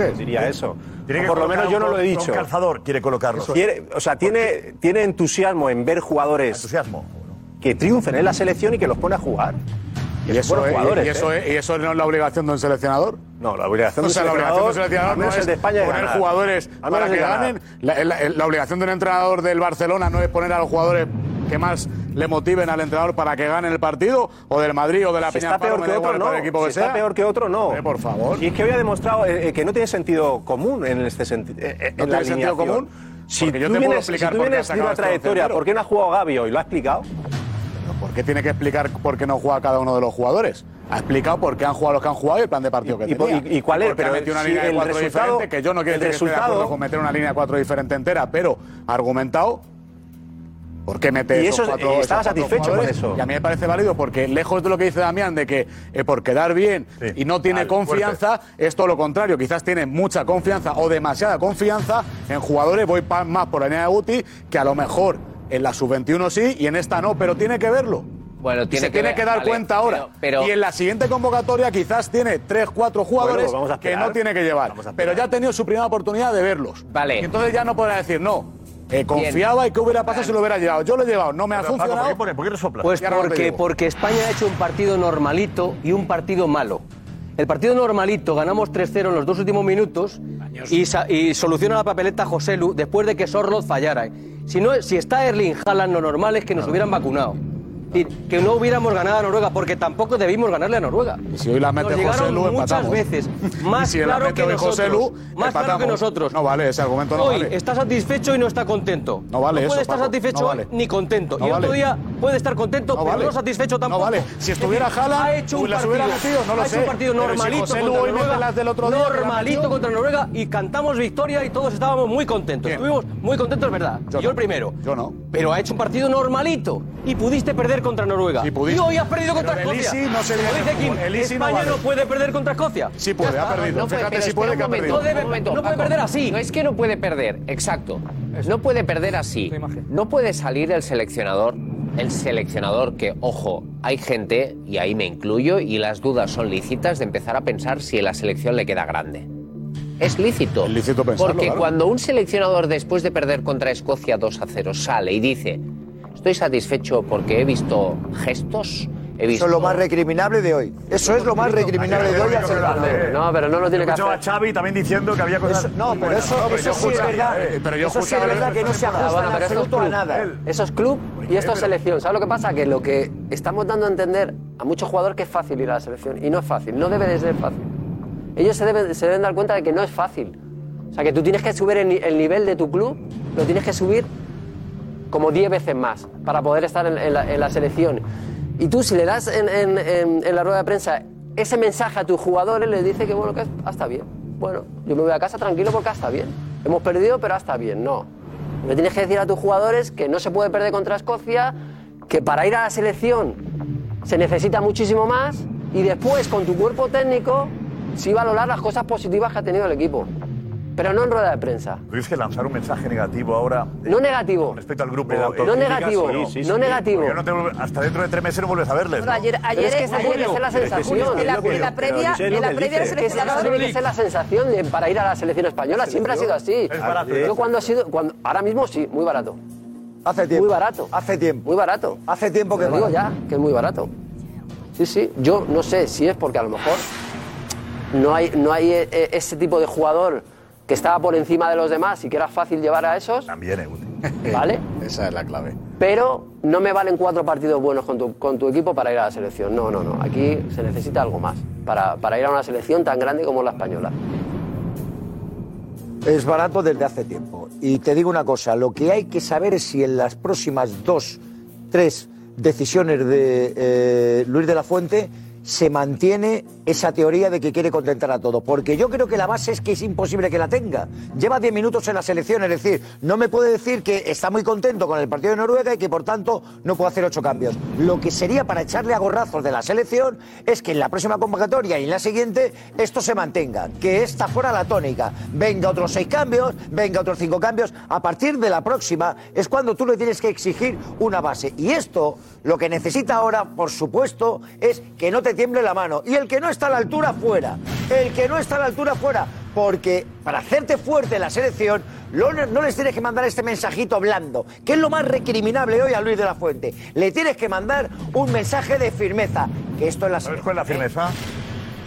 diría por lo menos yo no lo he un dicho. calzador quiere colocarlo. O sea, tiene, tiene entusiasmo en ver jugadores entusiasmo. que triunfen en la selección y que los pone a jugar. ¿Y son eso, buenos es, jugadores, y, eso ¿eh? es- y eso no es la obligación de un seleccionador? No, la obligación O de sea, un la obligación de un seleccionador, no es de España, es poner ganar. jugadores para que ganen. La, la- la obligación de un entrenador del Barcelona no es poner a los jugadores que más le motiven al entrenador para que ganen el partido, o del Madrid o de la Si Peña está peor que otro, no. equipo que está sea. peor que otro, no. Por favor. Y es que hoy ha demostrado eh, eh, que no tiene sentido común en este sentido. ¿No en la tiene sentido común? Si tú vienes, si tú vienes de una trayectoria. ¿por qué no ha jugado Gaby hoy? ¿Lo ha explicado? ¿Por qué tiene que explicar por qué no juega cada uno de los jugadores? Ha explicado por qué han jugado los que han jugado y el plan de partido que y tenía. y- y cuál es? Porque ha Pero metido una si línea de el cuatro resultado- diferente, que yo no quiero el decir que esté de resultado- acuerdo con meter una línea de cuatro diferente entera, pero argumentado ¿Por qué mete Y esos eso- cuatro, estaba cuatro satisfecho con eso. Y a mí me parece válido porque, lejos de lo que dice Damián, de que eh, por quedar bien y no tiene Vale, confianza, es todo lo contrario. Quizás tiene mucha confianza o demasiada confianza en jugadores, voy pa- más por la línea de Guti, que a lo mejor en la sub-21 sí y en esta no, pero tiene que verlo. Bueno, Y tiene se que tiene ver- que dar vale, cuenta ahora. pero- pero- y en la siguiente convocatoria quizás tiene tres, cuatro jugadores Bueno, vamos a que esperar. no tiene que llevar. Pero ya ha tenido su primera oportunidad de verlos. Vale. Y entonces ya no podrá decir, no, eh, confiaba y qué hubiera pasado si lo hubiera llevado. Yo lo he llevado, no me ha Pero, Paco, funcionado. ¿por qué ¿Por qué resopla? Pues Y ahora no te porque, digo. porque España ha hecho un partido normalito y un partido malo. El partido normalito ganamos 3-0 en los dos últimos minutos y, sa- y soluciona la papeleta José Lu después de que Sorloz fallara. Si, no, si está Erling Haaland, lo normal es que nos hubieran vacunado. Decir, que no hubiéramos ganado a Noruega, porque tampoco debimos ganarle a Noruega. Y si hoy la mete Nos José Lu, muchas empatamos. veces, *laughs* Y más la claro mete que hoy José nosotros. Lu, más claro que nosotros. No vale, ese argumento no Hoy vale. está satisfecho y no está contento. No vale No puede eso, estar Paco, satisfecho no vale. ni contento. No y otro día puede estar contento, No pero vale. no satisfecho tampoco. No vale. Si estuviera Haaland, ha hecho un las partido, hubiera metido, no lo ha hecho un partido si normalito contra Noruega, las del otro día, que la normalito contra Noruega y cantamos victoria y todos estábamos muy contentos. Estuvimos muy contentos, es verdad. Yo, el primero. Yo no. Pero ha hecho un partido normalito y pudiste perder contra Noruega. Y, pudiste. hoy has perdido contra Pero el Escocia. Easy no se Como dice Kim. El no España vale. no puede perder contra Escocia. Sí puede, ha perdido. No puede, Fíjate si puede que ha perdido. No debe- momento, no puede Paco. perder así. No es que no puede perder, exacto. No puede perder así. No puede salir el seleccionador, el seleccionador que, ojo, hay gente, y ahí me incluyo, y las dudas son lícitas de empezar a pensar si la selección le queda grande. Es lícito. lícito pensarlo, Porque claro. cuando un seleccionador, después de perder contra Escocia 2 a 0, sale y dice: Estoy satisfecho porque he visto gestos, he visto. Eso es lo más recriminable de hoy. Eso es lo más recriminable de hoy. No, pero no lo tiene que hacer. a Xavi también diciendo que había cosas. Eso- no, pero eso- eso sí es verdad. eh, Pero yo Eso sí es escuchaba- verdad que no se ajusta Ah, bueno, pero absoluto a nada. Eso es club y esto es selección. ¿Sabes lo que pasa? Que lo que estamos dando a entender a muchos jugadores que es fácil ir a la selección. Y no es fácil, no debe de ser fácil. Ellos se deben, se deben dar cuenta de que no es fácil. O sea, que tú tienes que subir el, el nivel de tu club, lo tienes que subir como 10 veces más para poder estar en, la, selección. Y tú, si le das en, la rueda de prensa ese mensaje a tus jugadores, les dice que bueno, que está bien. Bueno, yo me voy a casa tranquilo porque está bien. Hemos perdido, pero está bien. No. Le tienes que decir a tus jugadores que no se puede perder contra Escocia, que para ir a la selección se necesita muchísimo más y después con tu cuerpo técnico sí valorar las cosas positivas que ha tenido el equipo. Pero no en rueda de prensa. ¿Tú crees que lanzar un mensaje negativo ahora No negativo. respecto al grupo? No negativo, sí, no negativo. Porque no te vuelve- hasta dentro de tres meses no vuelves a verles. Bueno, ¿no? ayer, ayer, es que esa ayer- tiene que ser la sensación. En la, en la previa, en la previa Es que esa seleccionador tiene que ser la sensación de- para ir a la selección española. Siempre ha sido así. Es barato. Yo cuando ha sido, cuando, ahora mismo sí, muy barato. Hace tiempo. Muy barato. Hace tiempo. Muy barato. Hace tiempo que digo barato. ya, que es muy barato. Sí, sí. Yo no sé si es porque a lo mejor no hay, no hay eh, eh, ese tipo de jugador que estaba por encima de los demás y que era fácil llevar a esos, También, eh, Guti. *laughs* ¿vale? *laughs* Esa es la clave. Pero no me valen cuatro partidos buenos con tu, con tu equipo para ir a la selección. No, no, no. Aquí se necesita algo más para, para ir a una selección tan grande como la española. Es barato desde hace tiempo. Y te digo una cosa, lo que hay que saber es si en las próximas dos, tres decisiones de eh, Luis de la Fuente se mantiene esa teoría de que quiere contentar a todos. Porque yo creo que la base es que es imposible que la tenga. Lleva 10 minutos en la selección, es decir, no me puede decir que está muy contento con el partido de Noruega y que por tanto no puede hacer ocho cambios. Lo que sería para echarle a gorrazos de la selección es que en la próxima convocatoria y en la siguiente esto se mantenga, que esta fuera la tónica. Venga otros seis cambios, venga otros cinco cambios. A partir de la próxima es cuando tú le tienes que exigir una base. Y esto lo que necesita ahora, por supuesto, es que no te tiemble la mano. Y el que no está a la altura, fuera. El que no está a la altura, fuera. Porque para hacerte fuerte en la selección, no les tienes que mandar este mensajito blando, que es lo más recriminable hoy a Luis de la Fuente. Le tienes que mandar un mensaje de firmeza, que esto es la ¿Sabes cuál es la firmeza?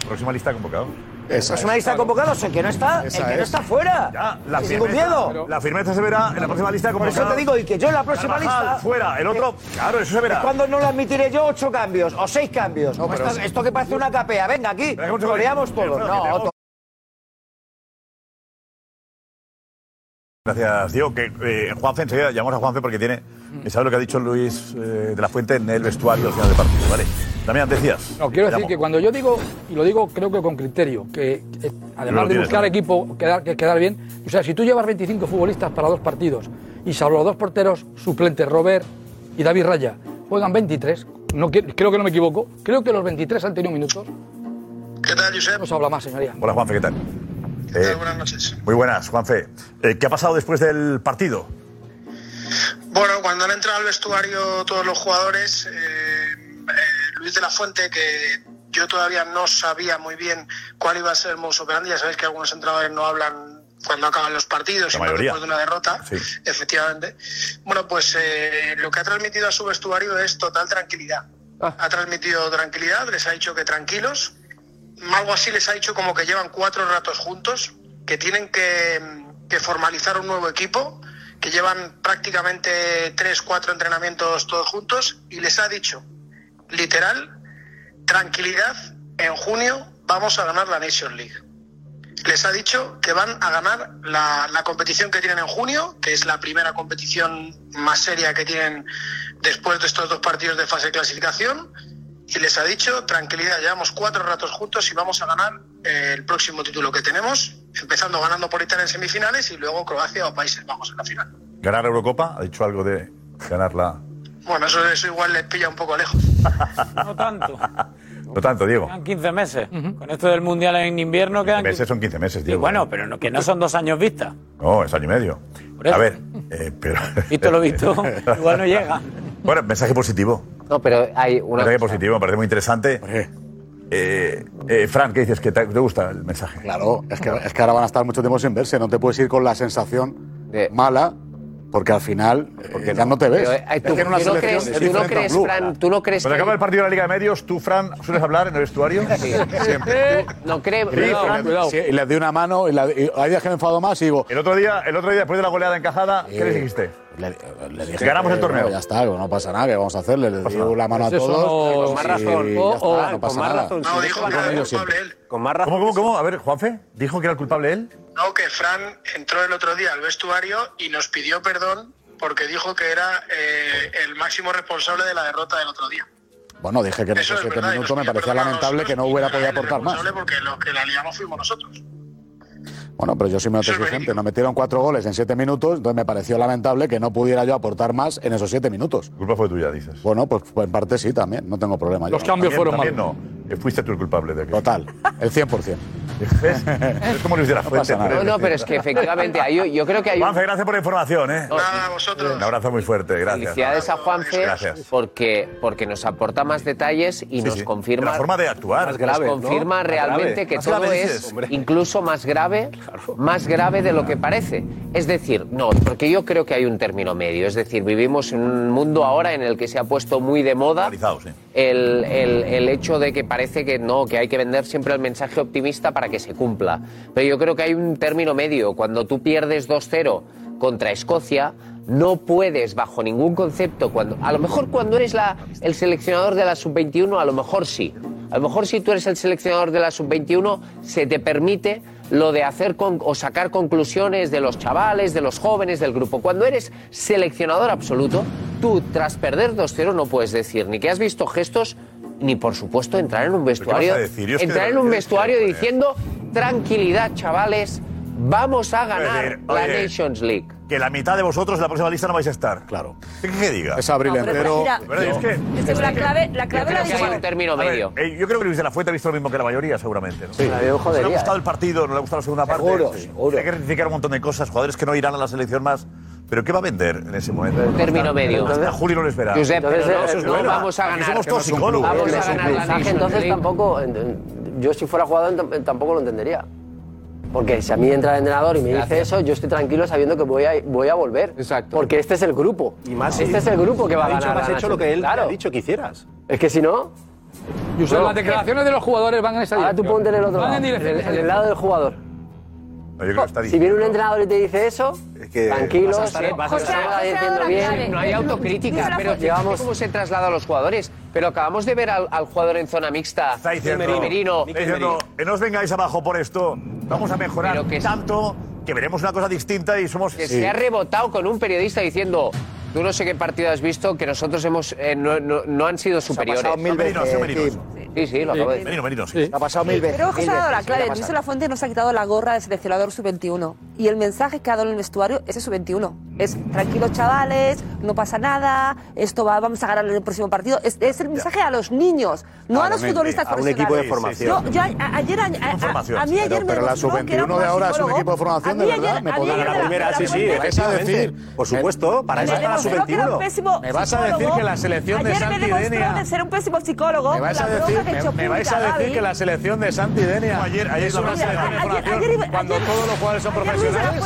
Próxima lista convocado. Esa próxima lista de convocados, el que no está, el que no es. está fuera. Ya, la Sin ningún firmeza, miedo. la firmeza se verá en la próxima lista de Por eso convocados. te digo, y que yo en la próxima Carvajal, lista. fuera, el otro, claro, eso se verá. Es cuando no le admitiré yo ocho cambios o seis cambios. No, pero esto, sí. esto que parece una capea. Venga, aquí, floreamos todos. No, Gracias, Diego. Que, eh, Juanfe, enseguida llamamos a Juanfe porque tiene. y sabe lo que ha dicho Luis eh, de la Fuente en el vestuario al final del partido, ¿vale? También decías. No, quiero decir llamo. que cuando yo digo, y lo digo creo que con criterio, que eh, además de buscar ¿no? equipo, quedar, que quedar bien, o sea, si tú llevas 25 futbolistas para dos partidos y salvo los dos porteros suplentes, Robert y David Raya, juegan 23, no, que- creo que no me equivoco, creo que los 23 han tenido minutos. ¿Qué tal, Josep? No se habla más, señoría. Hola, Juanfe, ¿qué tal? Eh, Buenas noches. muy buenas, Juanfe. Eh, ¿Qué ha pasado después del partido? Bueno, cuando han entrado al vestuario todos los jugadores, eh, eh, Luis de la Fuente, que yo todavía no sabía muy bien cuál iba a ser el modus operandi, ya sabéis que algunos entrenadores no hablan cuando acaban los partidos, mayoría. después de una derrota, Sí. efectivamente. Bueno, pues eh, lo que ha transmitido a su vestuario es total tranquilidad. Ha transmitido tranquilidad, les ha dicho que tranquilos, algo así les ha dicho como que llevan cuatro ratos juntos, que tienen que, formalizar un nuevo equipo, que llevan prácticamente tres, cuatro entrenamientos todos juntos, y les ha dicho, literal, tranquilidad, en junio vamos a ganar la Nation League. Les ha dicho que van a ganar la, la competición que tienen en junio, que es la primera competición más seria que tienen después de estos dos partidos de fase de clasificación, y les ha dicho, tranquilidad, llevamos cuatro ratos juntos y vamos a ganar eh, el próximo título que tenemos, empezando ganando por Italia en semifinales y luego Croacia o Países Bajos en la final. ¿Ganar la Eurocopa? ¿Ha dicho algo de ganarla? Bueno, eso, eso igual les pilla un poco lejos. *laughs* No tanto. *laughs* No tanto, Diego. Quedan 15 meses. Con esto del Mundial en invierno quedan... Meses son 15 meses, Diego. bueno, pero no- que no son dos años vista. No, es año y medio. A ver, eh, pero... *laughs* Visto lo visto, igual no llega. Bueno, mensaje positivo. No, pero hay una mensaje cosa. positivo, me parece muy interesante. Eh, eh, Fran, ¿qué dices? ¿Que te, te gusta el mensaje? Claro, es que, es que ahora van a estar mucho tiempo sin verse. No te puedes ir con la sensación mala, porque al final eh, ya no te ves. Pero, eh, Es tú- que en una tú no crees- es tú no crees, club. Fran, tú no crees Cuando que- acaba el partido de la Liga de Medios, tú, Fran, ¿sueles hablar en el vestuario? *laughs* Sí. Siempre. No creo. Sí, y le- sí, y les di una mano y, la- y hay días que me enfado más y digo. El otro día, el otro día después de la goleada encajada, ¿qué Eh, les dijiste? Le, le dije Ganamos que, el torneo. ya está, no pasa nada, que vamos a hacerle. Le di la mano a Pues todos. Con más razón. con pasa más razón, No, dijo que era el culpable él. Con más razón. ¿Cómo, cómo, cómo? A ver, Juanfe, ¿dijo que era el culpable él? No, que Fran entró el otro día al vestuario y nos pidió perdón porque dijo que era eh, el máximo responsable de la derrota del otro día. Bueno, dije que en Eso esos es siete verdad, minutos me parecía lamentable que no hubiera era podido aportar más. Porque los que la liamos fuimos nosotros. Bueno, pero yo soy muy exigente. Nos metieron cuatro goles en siete minutos, entonces me pareció lamentable que no pudiera yo aportar más en esos siete minutos. La culpa fue tuya, dices. Bueno, pues, pues en parte sí también, no tengo problema. Los yo. cambios También- fueron malos. no. Eh, Fuiste tú el culpable de aquello. Total, el 100%. ¿Ves? Es como Luis de la No Fuente. pasa nada. No, no, pero es que efectivamente hay- yo, yo creo que hay un- Juanfe, gracias por la información, ¿eh? Nada, vosotros. Un abrazo muy fuerte, gracias. Felicidades a Juanfe Gracias. porque, porque nos aporta más detalles y Sí, nos sí. confirma. La forma de actuar. nos Más grave, confirma realmente grave. que Más todo grave, es. Hombre. incluso más grave, más grave de lo que parece. Es decir, no, porque yo creo que hay un término medio. Es decir, vivimos en un mundo ahora en el que se ha puesto muy de moda el, el- hecho de que parece que no, que hay que vender siempre el mensaje optimista para que se cumpla. Pero yo creo que hay un término medio. Cuando tú pierdes 2-0 contra Escocia, no puedes, bajo ningún concepto, cuando a lo mejor cuando eres la, el seleccionador de la sub-21, a lo mejor sí. A lo mejor si tú eres el seleccionador de la sub-21, se te permite lo de hacer con- o sacar conclusiones de los chavales, de los jóvenes, del grupo. Cuando eres seleccionador absoluto, tú tras perder 2-0 no puedes decir ni que has visto gestos, ni por supuesto entrar en un vestuario, entrar en un vestuario diciendo tranquilidad, chavales, vamos a ganar decir, la oye, Nations League. Que la mitad de vosotros en la próxima lista no vais a estar. Claro. ¿Qué, qué diga? Es abril No, pero entero. mira, Pero es que, Es que la clave, la clave la dicho- un término A ver, medio. eh, yo creo que Luis de la Fuente ha visto lo mismo que la mayoría, seguramente. ¿no? Sí. A mí me ¿No le ha gustado eh. el partido? ¿No le ha gustado la segunda parte? Seguro, Sí. seguro. Hay que rectificar un montón de cosas, jugadores que no irán a la selección más. ¿Pero qué va a vender en ese momento? Término Hasta- medio. Hasta Julio no lo espera. Josep, Entonces, no- eso es no bueno. vamos a Aquí ganar. Somos todos un psicólogos. Vamos a ganar la entonces tampoco, yo si fuera jugador tampoco lo entendería. Porque si a mí entra el entrenador y me dice eso, yo estoy tranquilo sabiendo que voy a, voy a volver. Exacto. Porque este es el grupo. Y más este es el grupo que va a ganar. has hecho lo que él ha dicho que hicieras. Es que si no. Josep, No, las declaraciones de los jugadores van en esa Ahora tú dirección. ponte en el otro Van lado, en en dirección. el, en el lado del jugador. No, yo creo que está Si viene un entrenador y te dice eso, que tranquilo, vas a estar- vas a se estar- va diciendo bien. No hay autocrítica, pero llevamos cómo se traslada a los jugadores. Pero acabamos de ver al, al jugador en zona mixta, Está diciendo, Merino. está diciendo, que no os vengáis abajo por esto, vamos a mejorar que- tanto que veremos una cosa distinta y somos... que se ha rebotado con un periodista diciendo tú no sé qué partido has visto que nosotros hemos eh, no, no- no han sido superiores. mil veces, ha Merino. Tim. Sí, sí, lo acabo de decir. Sí. Ha pasado mil veces. Mil se ha dado la clave. ¿qué Luis de la Fuente nos ha quitado la gorra de seleccionador sub-21. Y el mensaje que ha dado en el vestuario es el sub-21. Es tranquilos chavales, no pasa nada, esto va, vamos a ganar en el próximo partido. Es, es el mensaje a los niños, no A a los futbolistas a un equipo de formación. No, yo a- a- ayer, a, a- formación. a mí ayer Pero, me pero la demostró que era sub-21 como de ahora es un equipo de formación, de verdad. Me ayer La primera, sí, sí, vais a decir-. Por supuesto, para eso está la demostró que era un sub-21. pésimo Me vas a decir que la selección de Santi Denia- de ser un pésimo psicólogo. Me vais a decir, me, vais a decir que la selección de Santi Denia ayer, ayer es una selección de formación cuando todos los jugadores son profesionales.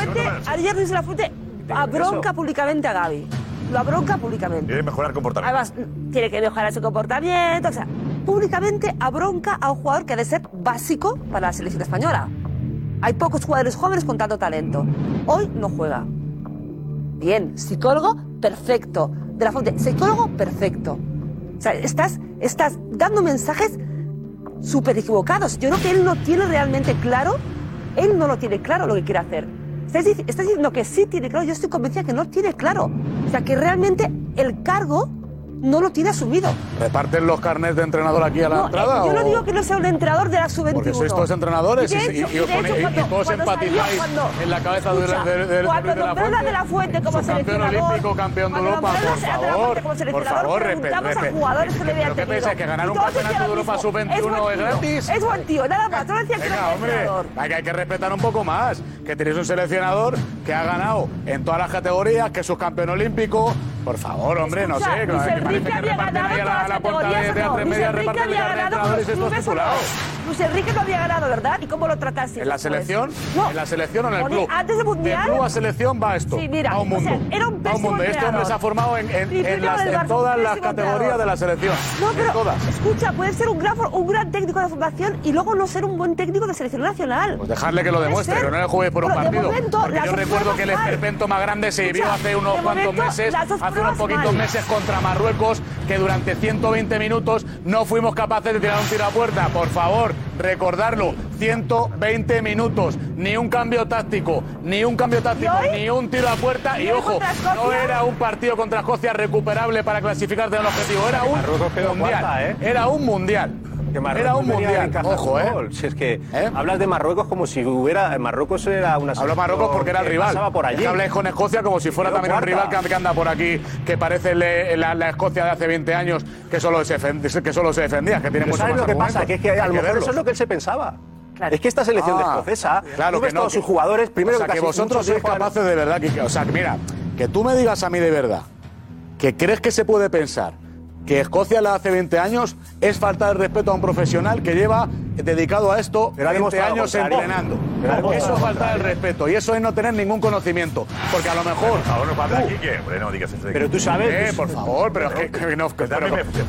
Ayer Luis Lafuente abronca públicamente a Gaby. Lo abronca públicamente. Tiene que mejorar el comportamiento. Además, tiene que mejorar su comportamiento. O sea, públicamente abronca a un jugador que debe ser básico para la selección española. Hay pocos jugadores jóvenes con tanto talento. Hoy no juega. Bien, psicólogo, perfecto. De la Fuente, psicólogo, perfecto. O sea, estás estás dando mensajes súper equivocados. Yo creo que él no tiene realmente claro, él no lo tiene claro lo que quiere hacer. Estás, diciendo que sí tiene claro, yo estoy convencida que no tiene claro. O sea, que realmente el cargo no lo tiene asumido. ¿Reparten los carnets de entrenador aquí a la entrada? Eh, yo no digo que no sea un entrenador de la sub-21. Porque sois todos entrenadores y, todos empatizáis en la cabeza escucha, de, de, de, cuando de, la Fuente. de la Fuente como seleccionador. Campeón olímpico, campeón de Europa, por favor. Por favor, respetamos a jugadores que le pensáis? ¿Que ganar un campeonato de Europa sub-21 es gratis? Es buen tío, nada más. Todos decían que era hombre, hay que respetar un poco más. Que tenéis un seleccionador que ha ganado en todas las categorías, que es subcampeón olímpico. Por favor, hombre, no sé. Enrique había ganado todas las categorías, ¿o no? Luis Enrique había ganado con los clubes, no? Luis Enrique lo había ganado, ¿verdad? ¿Y cómo lo trataste? ¿En la pues, selección? No. ¿En la selección o en el club? Antes de Mundial. De club a selección va esto. Sí, mira. A un mundo. O sea, era un pésimo un Este hombre se ha formado en, en, en, las, en todas las categorías de la selección. No, pero en todas. escucha, puede ser un gran, un gran técnico de formación y luego no ser un buen técnico de selección nacional. Pues dejarle que lo demuestre, pero no le juegue por un partido. Porque yo recuerdo que el esperpento más grande se vivió hace unos cuantos meses, hace unos poquitos meses contra Marruecos que durante 120 minutos no fuimos capaces de tirar un tiro a puerta. Por favor, recordarlo. 120 minutos, ni un cambio táctico, ni un cambio táctico, ni un tiro a puerta. Y ojo, no era un partido contra Escocia recuperable para clasificarte al objetivo, era un mundial. Era un mundial. Que era un mundial, ojo, ¿eh? Si es que ¿Eh? hablas de Marruecos como si hubiera... Marruecos era una... Hablo Marruecos porque era el rival. Por allí. Es que hablé con Escocia como si fuera Pero también cuarta. un rival que anda por aquí, que parece la, la, Escocia de hace 20 años, que solo se, que solo se defendía, que tiene mucho más lo que pasa? Que es que a lo mejor eso es lo que él se pensaba. Claro. Es que esta selección ah, de escocesa, claro tú ves que no, todos que, sus jugadores, primero o sea, que, que vosotros sois capaces de verdad, que, o sea, mira, que tú me digas a mí de verdad, que crees que se puede pensar que Escocia la hace 20 años es falta de respeto a un profesional que lleva dedicado a esto Pero 20 años entrenando. Eso es falta el respeto y eso es no tener ningún conocimiento. Porque a lo mejor. Por favor, no pasa uh. aquí que. No digas. Pero tú sabes. Eh, por *laughs* favor, pero,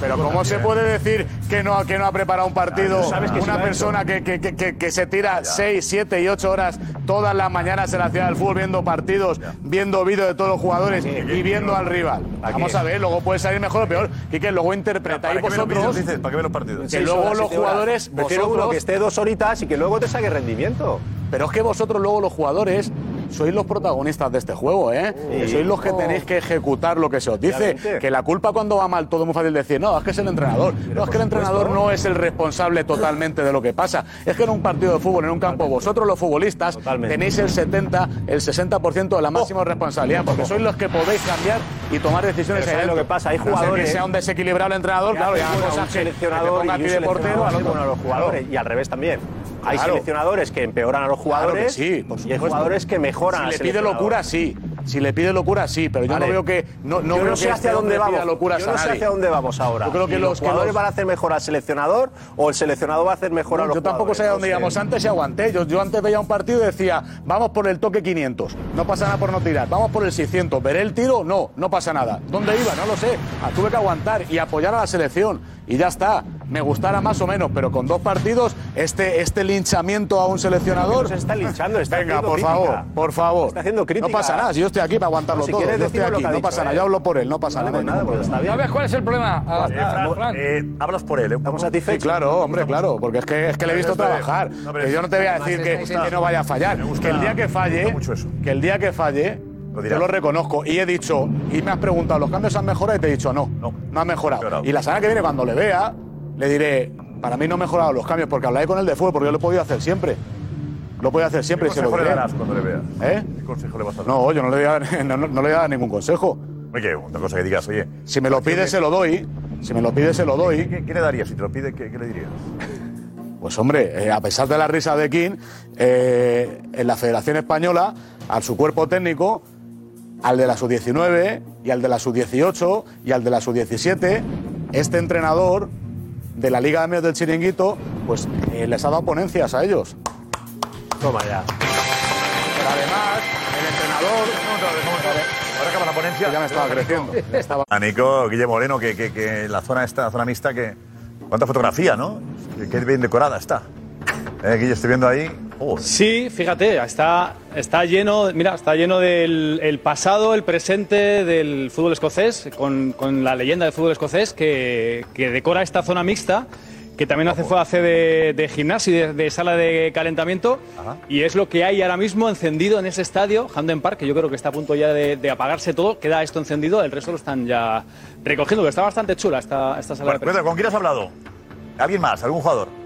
pero, ¿cómo se puede decir que no, que no ha preparado un partido ah, una persona que, que, que se tira 6, 7 y 8 horas todas las mañanas en la ciudad del fútbol viendo partidos, viendo vídeos de todos los jugadores y viendo al rival? Vamos a ver, luego puede salir mejor o peor. Y que luego interpretáis vosotros. ¿Para qué ven los partidos? Que luego los jugadores que esté dos horitas y que luego te saque rendimiento. Pero es que vosotros luego los jugadores sois los protagonistas de este juego, ¿eh? Sí. sois los que tenéis que ejecutar lo que se os dice. Que la culpa cuando va mal todo es muy fácil decir, no, es que es el entrenador. No, es que el entrenador no es el responsable totalmente de lo que pasa. Es que en un partido de fútbol, en un campo, vosotros los futbolistas tenéis el 70, el 60% de la máxima oh. responsabilidad, porque sois los que podéis cambiar y tomar decisiones. Pero ahí lo que pasa, hay jugadores. Que sea un desequilibrado entrenador, claro, ya un seleccionador y un portero al a los jugadores y al revés también. Hay seleccionadores que empeoran a los jugadores claro sí, y hay jugadores que mejoran. Si le pide locura, sí si le pide locura, sí, pero yo no veo que. No, no sé que hacia este dónde vamos. No sé hacia dónde vamos ahora. Yo creo que los, jugadores van a hacer mejor al seleccionador o el seleccionador va a hacer mejor a los Yo tampoco sé a dónde íbamos. Antes y aguanté. Yo, yo antes veía un partido y decía, vamos por el toque 500. No pasa nada por no tirar. Vamos por el 600. ¿Veré el tiro? No, no pasa nada. ¿Dónde iba? No lo sé. Ah, tuve que aguantar y apoyar a la selección. Y ya está me gustara más o menos, pero con dos partidos, este, este linchamiento a un seleccionador. Se está linchando, está Venga, por crítica. favor, por favor. Está haciendo crítica. No pasa si yo estoy aquí para aguantarlo todo. Yo estoy aquí, no dicho, pasa nada, yo hablo por él, no pasa no, nada. nada pues cuál es el problema? Eh, ah, eh, eh, hablas por él, ¿estamos satisfechos? Sí, claro, hombre, claro, porque es que, es que le he visto trabajar. que yo no te voy a decir que, no vaya a fallar. Que el día que falle, que el día que falle, yo lo reconozco y he dicho, y me has preguntado, ¿los cambios han mejorado? Y te he dicho, no, no, no han mejorado. Y la semana que viene, cuando le vea, le diré, para mí no mejoraron los cambios, porque hablaré con él de fuego porque yo lo he podido hacer siempre. Lo podía hacer siempre y se lo diré. le darás cuando le veas? ¿Eh? ¿Qué consejo le vas a dar? No, yo no le voy a *laughs* no, le voy ningún consejo. Oye, una cosa que digas, oye. Si me lo pide, se lo doy. Si me lo pide, se lo doy. ¿Qué, le darías? Si te lo pide, ¿qué, le dirías? Pues hombre, eh, a pesar de la risa de King, eh, en la Federación Española, a su cuerpo técnico, al de la sub-19 y al de la sub-18 y al de la sub-17, este entrenador de la Liga de Medios del Chiringuito, pues eh, les ha dado ponencias a ellos. Toma ya. Pero además, el entrenador. Ahora acaba la ponencia. Ya me estaba creciendo. *laughs* Estaba... A Nico, Guille Moreno, que, que, que la zona esta, la zona mixta, que. ¿Cuánta fotografía, no? Que, bien decorada está. Eh, Guille, estoy viendo ahí. Sí, fíjate, está, está lleno, mira, está lleno del el pasado, el presente del fútbol escocés, con, con la leyenda del fútbol escocés que, que decora esta zona mixta, que también hace, hace de, de gimnasio y de, de sala de calentamiento, y es lo que hay ahora mismo encendido en ese estadio, Hamden Park, que yo creo que está a punto ya de, de apagarse todo, queda esto encendido, el resto lo están ya recogiendo, que está bastante chula esta, esta sala Bueno, ¿con quién has hablado? ¿Alguien más? ¿Algún jugador?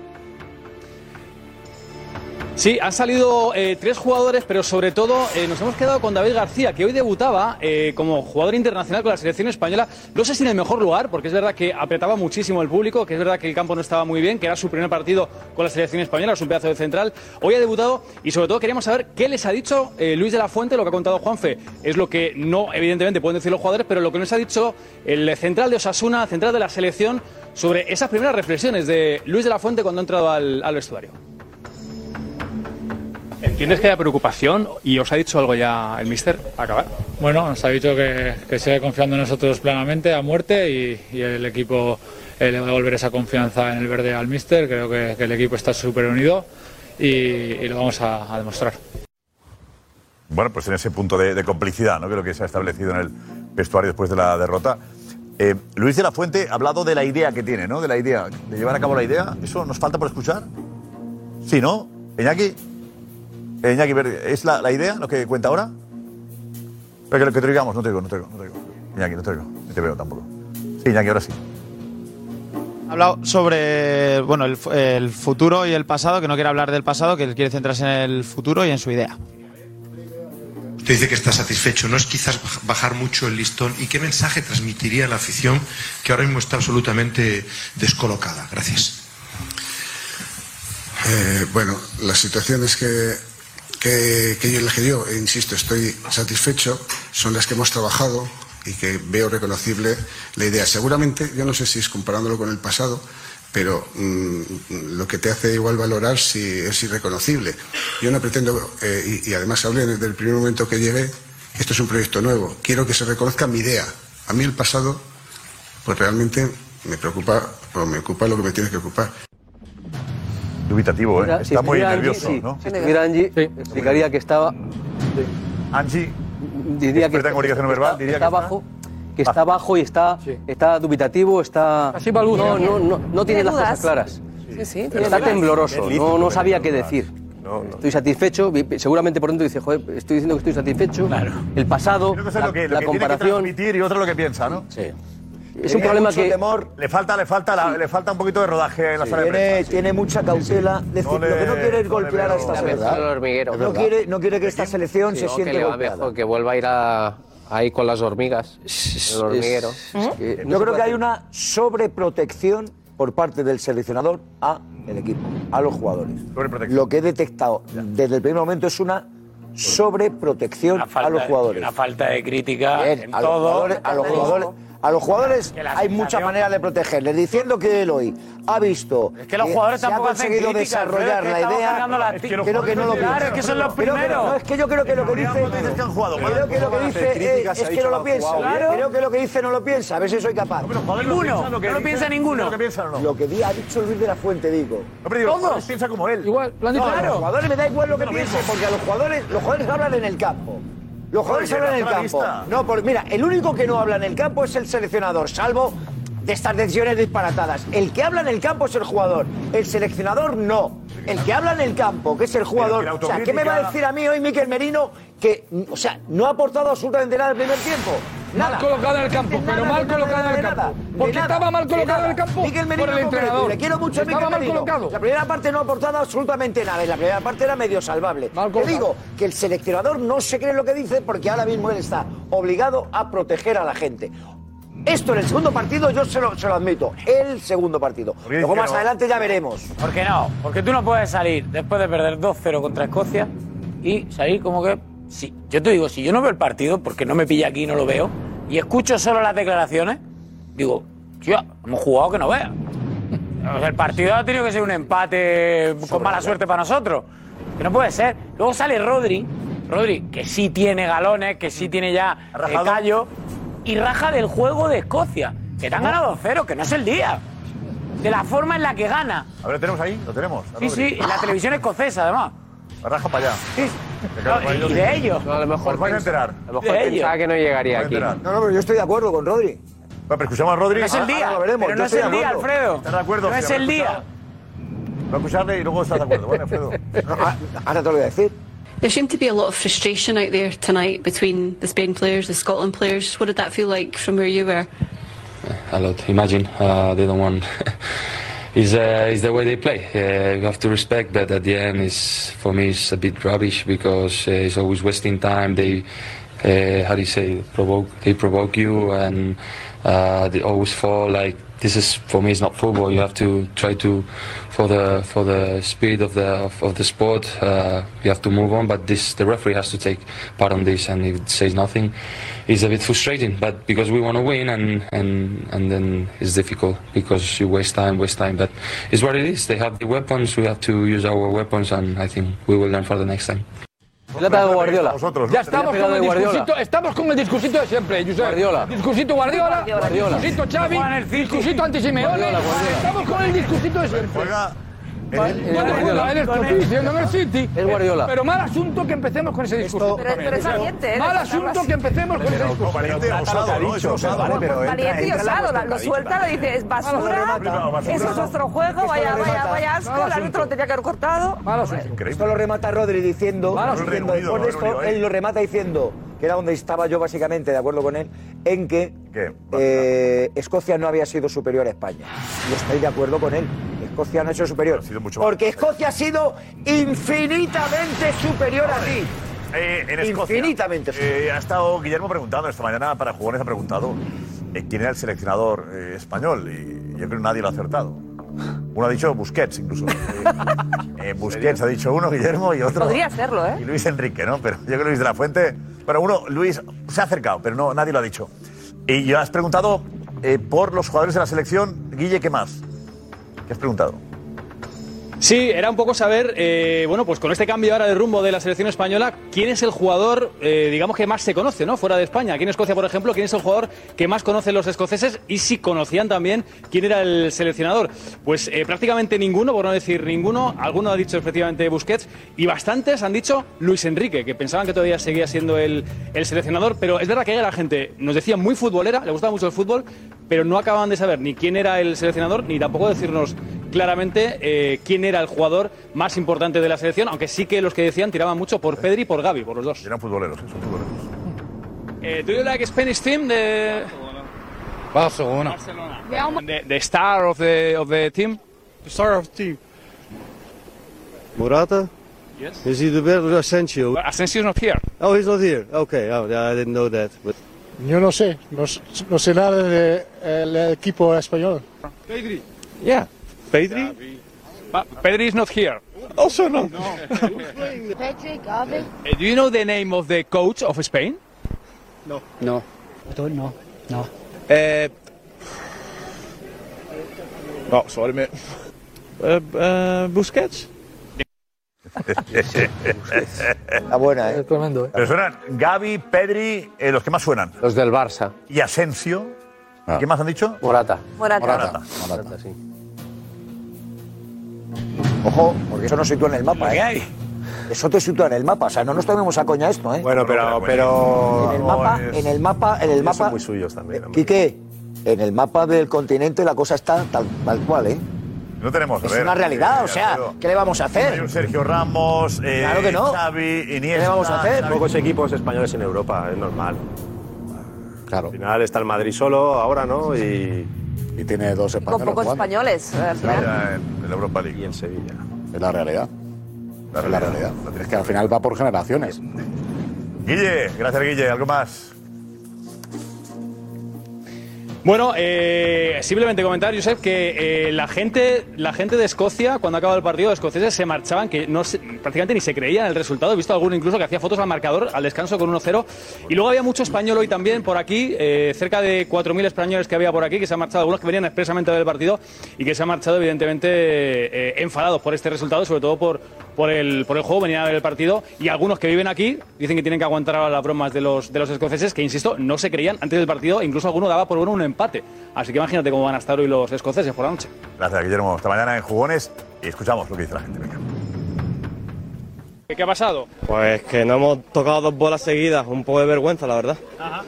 Sí, han salido eh, tres jugadores, pero sobre todo eh, nos hemos quedado con David García, que hoy debutaba eh, como jugador internacional con la selección española. No sé si en el mejor lugar, porque es verdad que apretaba muchísimo el público, que es verdad que el campo no estaba muy bien, que era su primer partido con la selección española, es un pedazo de central. Hoy ha debutado y sobre todo queríamos saber qué les ha dicho Luis de la Fuente, lo que ha contado Juanfe. Es lo que no, evidentemente, pueden decir los jugadores, pero lo que nos ha dicho el central de Osasuna, central de la selección, sobre esas primeras reflexiones de Luis de la Fuente cuando ha entrado al vestuario. ¿Entiendes que haya preocupación y os ha dicho algo ya el mister para acabar? Bueno, nos ha dicho que, que sigue confiando en nosotros plenamente a muerte y, y el equipo eh, le va a devolver esa confianza en el verde al míster. Creo que, que el equipo está súper unido y, y lo vamos a, a demostrar. Bueno, pues en ese punto de, de complicidad, ¿no? Creo que se ha establecido en el vestuario después de la derrota. Eh, Luis de la Fuente ha hablado de la idea que tiene, ¿no? De la idea, de llevar a cabo la idea. ¿Eso nos falta por escuchar? Sí, ¿no? Iñaki. Eh, Iñaki, ¿es la, la idea lo que cuenta ahora? Pero que, que te digamos, no te digo, no te digo, no te digo. Iñaki, no te digo, ni te veo tampoco. Sí, Iñaki, ahora sí. Ha hablado sobre bueno, el, fu- el futuro y el pasado, que no quiere hablar del pasado, que quiere centrarse en el futuro y en su idea. Usted dice que está satisfecho. ¿No es quizás baj- bajar mucho el listón? ¿Y qué mensaje transmitiría a la afición que ahora mismo está absolutamente descolocada? Gracias. Eh, bueno, las situaciones que, que, que yo elegí yo, e insisto, estoy satisfecho, son las que hemos trabajado y que veo reconocible la idea. Seguramente, yo no sé si es comparándolo con el pasado, pero mm, lo que te hace igual valorar si es irreconocible. Yo no pretendo, eh, y, y además hablé desde el primer momento que llegué, esto es un proyecto nuevo. Quiero que se reconozca mi idea. A mí el pasado, pues realmente me preocupa, o me ocupa lo que me tiene que ocupar. Dubitativo, ¿eh? Mira, si Está muy estuviera Angie, nervioso, sí. ¿no? Si estuviera Angie, explicaría que estaba. Angie, diría que comunicación no verbal, está, diría que está está- bajo, que está bajo y está, está dubitativo, está. no, no, no, no tiene las cosas claras. Sí, sí. Está tembloroso, no, no sabía qué decir. Estoy satisfecho, seguramente por dentro dice, joder, estoy diciendo que estoy satisfecho. El pasado, la, lo que, lo la que tiene que comparación. transmitir y otro lo que piensa, ¿no? Sí. Es un problema que. Le falta, le falta, la- le falta un poquito de rodaje en la sala de prensa. tiene mucha cautela. Decir, No le- lo que no quiere es golpear a esta La selección. No quiere, no quiere que esta selección se siente le va golpeada. mejor, que vuelva a ir a- ahí con las hormigas. El hormiguero. Yo creo que hay una sobreprotección por parte del seleccionador a el equipo, a los jugadores. Lo que he detectado desde el primer momento es una sobreprotección a los jugadores. Una falta de crítica Bien, en a los todo. jugadores, a los jugadores, a los jugadores hay muchas maneras de protegerles. Diciendo que él hoy ha visto que los jugadores se ha tampoco hacen conseguido crítica, desarrollar es la idea. la- Es que creo que no lo piensa. Claro, es que son los Creo que- primeros. no, es que yo creo que lo que dice creo que lo que dice eh, es que no lo piensa. Creo que lo que dice no lo piensa. A ver si soy capaz. Ninguno, no lo piensa ninguno. Lo que ha dicho Luis de la Fuente, digo. Todos piensan como él. Igual, lo han dicho. No, a Claro. los jugadores me da igual lo que piensen, porque a los jugadores, los jugadores hablan en el campo. Los jugadores Oye, hablan en el campo. No, por, mira, el único que no habla en el campo es el seleccionador, salvo de estas decisiones disparatadas. El que habla en el campo es el jugador, el seleccionador no. El que habla en el campo, que es el jugador. O sea, ¿qué me va a decir a mí hoy Miquel Merino que, o sea, no ha aportado absolutamente nada el primer tiempo? Mal colocado en el campo, Nada, pero mal colocado en el campo. Porque estaba mal colocado en el campo por el entrenador. Le quiero mucho a mal Merino. colocado. La primera parte no ha aportado absolutamente nada y la primera parte era medio salvable. Te colocado. digo que el seleccionador no se cree lo que dice porque ahora mismo él está obligado a proteger a la gente. Esto en el segundo partido yo se lo, se lo admito. El segundo partido. Luego más no? adelante ya veremos. ¿Por qué no? Porque tú no puedes salir después de perder 2-0 contra Escocia y salir como que. Sí, yo te digo, si yo no veo el partido, porque no me pilla aquí y no lo veo, y escucho solo las declaraciones, digo, tío, hemos jugado que no vea. *laughs* El partido ha tenido que ser un empate con mala suerte para nosotros. Que no puede ser. Luego sale Rodri, Rodri, que sí tiene galones, que sí tiene ya eh, callo, y raja del juego de Escocia, que te han ganado 2-0, que no es el día. De la forma en la que gana. A ver, ¿lo tenemos ahí? ¿Lo tenemos? Sí, sí, en la televisión escocesa, además. Raja para allá. Sí. y de ellos. a lo mejor Os vais a enterar. A lo mejor pensaba que no llegaría Os vais a aquí. enterar. No, no, pero yo estoy de acuerdo con Rodri. Bueno, pero escuchamos a Rodri. No es el día, Ahora lo veremos. pero Yo no es estoy el de día, acuerdo. Alfredo. ¿Estás de acuerdo? No es el día. a escucharle y luego estás de acuerdo. Bueno, Alfredo. Ahora te lo voy a decir. There seemed to be a lot of frustration out there tonight between the Spain players, the Scotland players. What did that feel like from where you were? a lot. Imagine uh, they don't want. Is uh, is the way they play. Uh, you have to respect, but at the end, is for me, it's a bit rubbish because uh, it's always wasting time. They, uh, how do you say, provoke. They provoke you, and uh, they always fall. Like this is for me, it's not football. You have to try to, for the for the speed of the of, of the sport, uh, you have to move on. But this, the referee has to take part on this, and if it says nothing, it's a bit frustrating. But because we want to win, and and and then it's difficult because you waste time, waste time. But it's what it is. They have the weapons. We have to use our weapons, and I think we will learn for the next time. Le ha pegado Guardiola. Ya estamos con, el de discursito, estamos con el discursito de siempre, Josep. Guardiola. Discursito Guardiola, Guardiola. discursito Xavi, discursito Guardiola. Estamos con el discursito de siempre. Guardiola. en el, City. Es Guardiola. Pero mal asunto que empecemos con ese discurso. Pero- pero es valiente, ¿eh? Mal asunto que empecemos con ese discurso. valiente osado, ¿no? Es osado. Vale, pero entra- Valiente y osado, lo suelta, lo dice, es basura, eso es nuestro juego, vaya, vaya, vaya asco, el árbitro lo tenía que haber cortado. Esto lo remata Rodri diciendo, diciendo asunto. después de esto, él lo remata diciendo, que era donde estaba yo básicamente de acuerdo con él, en que eh, Escocia no había sido superior a España. Y estoy de acuerdo con él. Escocia no ha sido superior. Porque Escocia ha sido infinitamente superior a ti. Eh, en Escocia. Infinitamente Eh, ha estado Guillermo preguntando esta mañana para jugones ha preguntado eh, quién era el seleccionador eh, español y yo creo que nadie lo ha acertado. Uno ha dicho Busquets incluso. *laughs* Eh, eh, Busquets ha dicho uno, Guillermo, y otro. Podría serlo, ¿eh? Y Luis Enrique, ¿no? Pero yo creo que Luis de la Fuente. Pero uno, Luis, se ha acercado, pero no, nadie lo ha dicho. Y yo has preguntado eh, por los jugadores de la selección. Guille, ¿qué más? ¿Qué has preguntado? Sí, era un poco saber, eh, bueno, pues con este cambio ahora de rumbo de la selección española, ¿quién es el jugador, eh, digamos, que más se conoce, ¿no? Fuera de España. Aquí en Escocia, por ejemplo, ¿quién es el jugador que más conocen los escoceses? Y si conocían también quién era el seleccionador. Pues eh, prácticamente ninguno, por no decir ninguno. Alguno ha dicho efectivamente Busquets y bastantes han dicho Luis Enrique, que pensaban que todavía seguía siendo el, el seleccionador. Pero es verdad que la gente nos decía muy futbolera, le gustaba mucho el fútbol, pero no acababan de saber ni quién era el seleccionador, ni tampoco decirnos claramente quién era el jugador más importante de la selección, aunque sí que los que decían tiraban mucho por Pedri y por Gaby, por los dos. Eran futboleros, son futboleros. Eh, ¿Do you like Spanish team? The Barcelona. the, the star of the of the team. The star of the team. Morata? Yes. Is he the better Asensio? Asensio's not here. Oh, he's not here. Okay, oh, yeah, I didn't know that. But Yo no sé, no, no sé nada del equipo español. Pedri. yeah, Pedri? But Pedri is not here. Also not. *laughs* Patrick, Gavi. Uh, do you know the name of the coach of Spain? No. No. I don't know. No. Uh, oh, sorry, mate. Uh, *laughs* uh, Busquets? *laughs* Está buena, ¿eh? tremendo, ¿eh? Pero suenan Gaby, Pedri, eh, los que más suenan. Los del Barça. Y Asensio. ¿Y ¿Qué más han dicho? Morata. Morata. Morata. Morata, sí. Ojo, porque eso no sitúa en el mapa, ¿eh? Eso te sitúa en el mapa, o sea, no nos tomemos a coña esto, ¿eh? Bueno, pero. pero En el mapa, no, es- en el mapa, en el mapa. Son muy suyos también. hombre. Quique, en el mapa del continente la cosa está tal, tal cual, ¿eh? No tenemos. a Es ver, una realidad, eh, o sea, Alfredo. ¿qué le vamos a Hay hacer? un Sergio Ramos, eh, Claro que no. Xavi, Iniesta. ¿Qué le vamos a hacer? Xavi. Pocos equipos españoles en Europa, es normal. Claro. Al final está el Madrid solo ahora, ¿no? Y, y tiene dos Con españoles pocos jugando. españoles, final. Ya en, en la Europa League. y el Sevilla. Es la realidad. es la realidad. Es que al final va por generaciones. Guille, gracias Guille. ¿Algo más? Bueno, eh, simplemente comentar, Josep, que eh, la gente la gente de Escocia, cuando acaba el partido, los escoceses se marchaban, que no se- prácticamente ni se creían el resultado. He visto alguno incluso que hacía fotos al marcador, al descanso con 1-0. Y luego había mucho español hoy también por aquí, eh, cerca de 4.000 españoles que había por aquí, que se han marchado, algunos que venían expresamente del partido y que se han marchado, evidentemente, eh, enfadados por este resultado, sobre todo por, por, el, por el juego, venían a ver el partido. Y algunos que viven aquí dicen que tienen que aguantar ahora las bromas de los, de los escoceses, que insisto, no se creían antes del partido, incluso alguno daba por bueno un empate. Así que imagínate cómo van a estar hoy los escoceses por la noche. Gracias Guillermo. Hasta mañana en Jugones y escuchamos lo que dice la gente. Venga. ¿Qué ha pasado? Pues que no hemos tocado dos bolas seguidas, un poco de vergüenza, la verdad.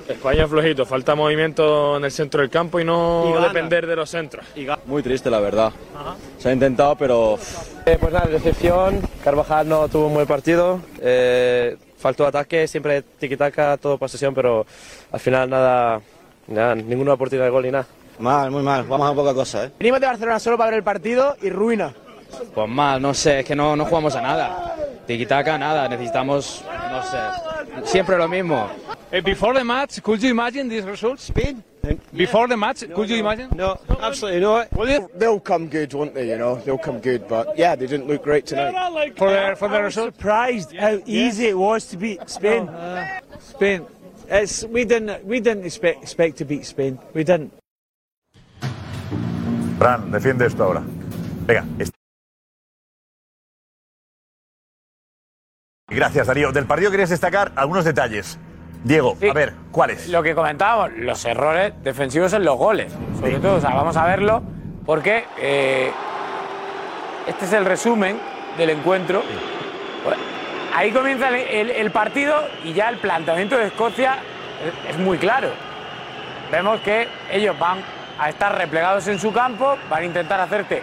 España es flojito, falta movimiento en el centro del campo y no Y depender de los centros. Muy triste, la verdad. Se ha intentado, pero. Eh, pues nada, decepción. Carvajal no tuvo un buen partido. eh, faltó ataque, siempre tiki-taka, todo posesión, pero al final nada, nada, ninguna oportunidad de gol ni nada. Mal, muy mal. Vamos a poca cosa, ¿eh? Venimos de Barcelona solo para ver el partido y ruina. Pues mal, no sé, es que no, no jugamos a nada. Tiki-taka, nada, necesitamos, no sé, siempre lo mismo. Eh, before the match, could you imagine these results? Spain? Before the match, could you imagine? No, absolutely not. They'll come good, won't they? You know, they'll come good. But yeah, they didn't look great tonight. For the, for the I was result? surprised how easy it was to beat Spain. Spain. It's, we didn't we didn't expect expect to beat Spain. We didn't. Fran, defiende esto ahora. Venga. Gracias, Darío. Del partido querías destacar algunos detalles. Diego, a ver, ¿cuáles? Lo que comentábamos, los errores defensivos en los goles. Sobre todo, o sea, vamos a verlo porque eh, este es el resumen del encuentro. Pues, Ahí comienza el, partido y ya el planteamiento de Escocia es, es muy claro. Vemos que ellos van a estar replegados en su campo, van a intentar hacerte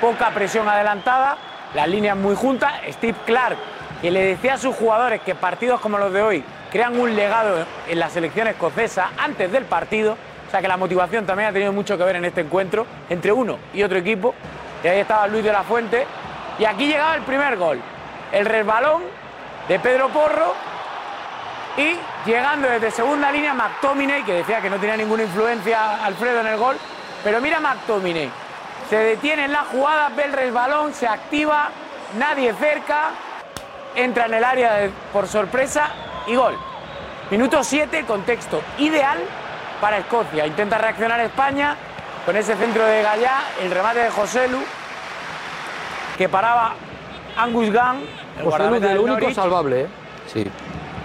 poca presión adelantada, las líneas muy juntas. Steve Clark, que le decía a sus jugadores que partidos como los de hoy crean un legado en la selección escocesa antes del partido. O sea que la motivación también ha tenido mucho que ver en este encuentro entre uno y otro equipo. Y ahí estaba Luis de la Fuente. Y aquí llegaba el primer gol. El resbalón de Pedro Porro. Y llegando desde segunda línea McTominay, que decía que no tenía ninguna influencia Alfredo en el gol. Pero mira McTominay. Se detiene en la jugada, ve el resbalón, se activa, nadie cerca, entra en el área por sorpresa y gol. Minuto 7, contexto ideal para Escocia. Intenta reaccionar España con ese centro de Gallá, el remate de Joselu, que paraba Angus Gunn, el José del del único Norwich. salvable, ¿eh? Sí.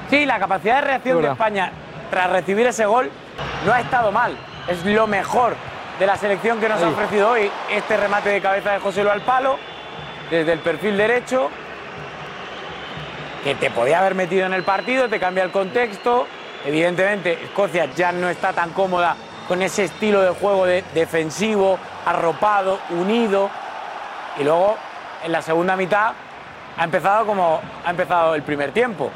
Sí, la capacidad de reacción de. España tras recibir ese gol no ha estado mal. Es lo mejor de la selección que nos ha ofrecido hoy este remate de cabeza de José Lu al palo, desde el perfil derecho, que te podía haber metido en el partido, te cambia el contexto. Evidentemente, Escocia ya no está tan cómoda con ese estilo de juego de- defensivo, arropado, unido. Y luego, en la segunda mitad, ha empezado como ha empezado el primer tiempo,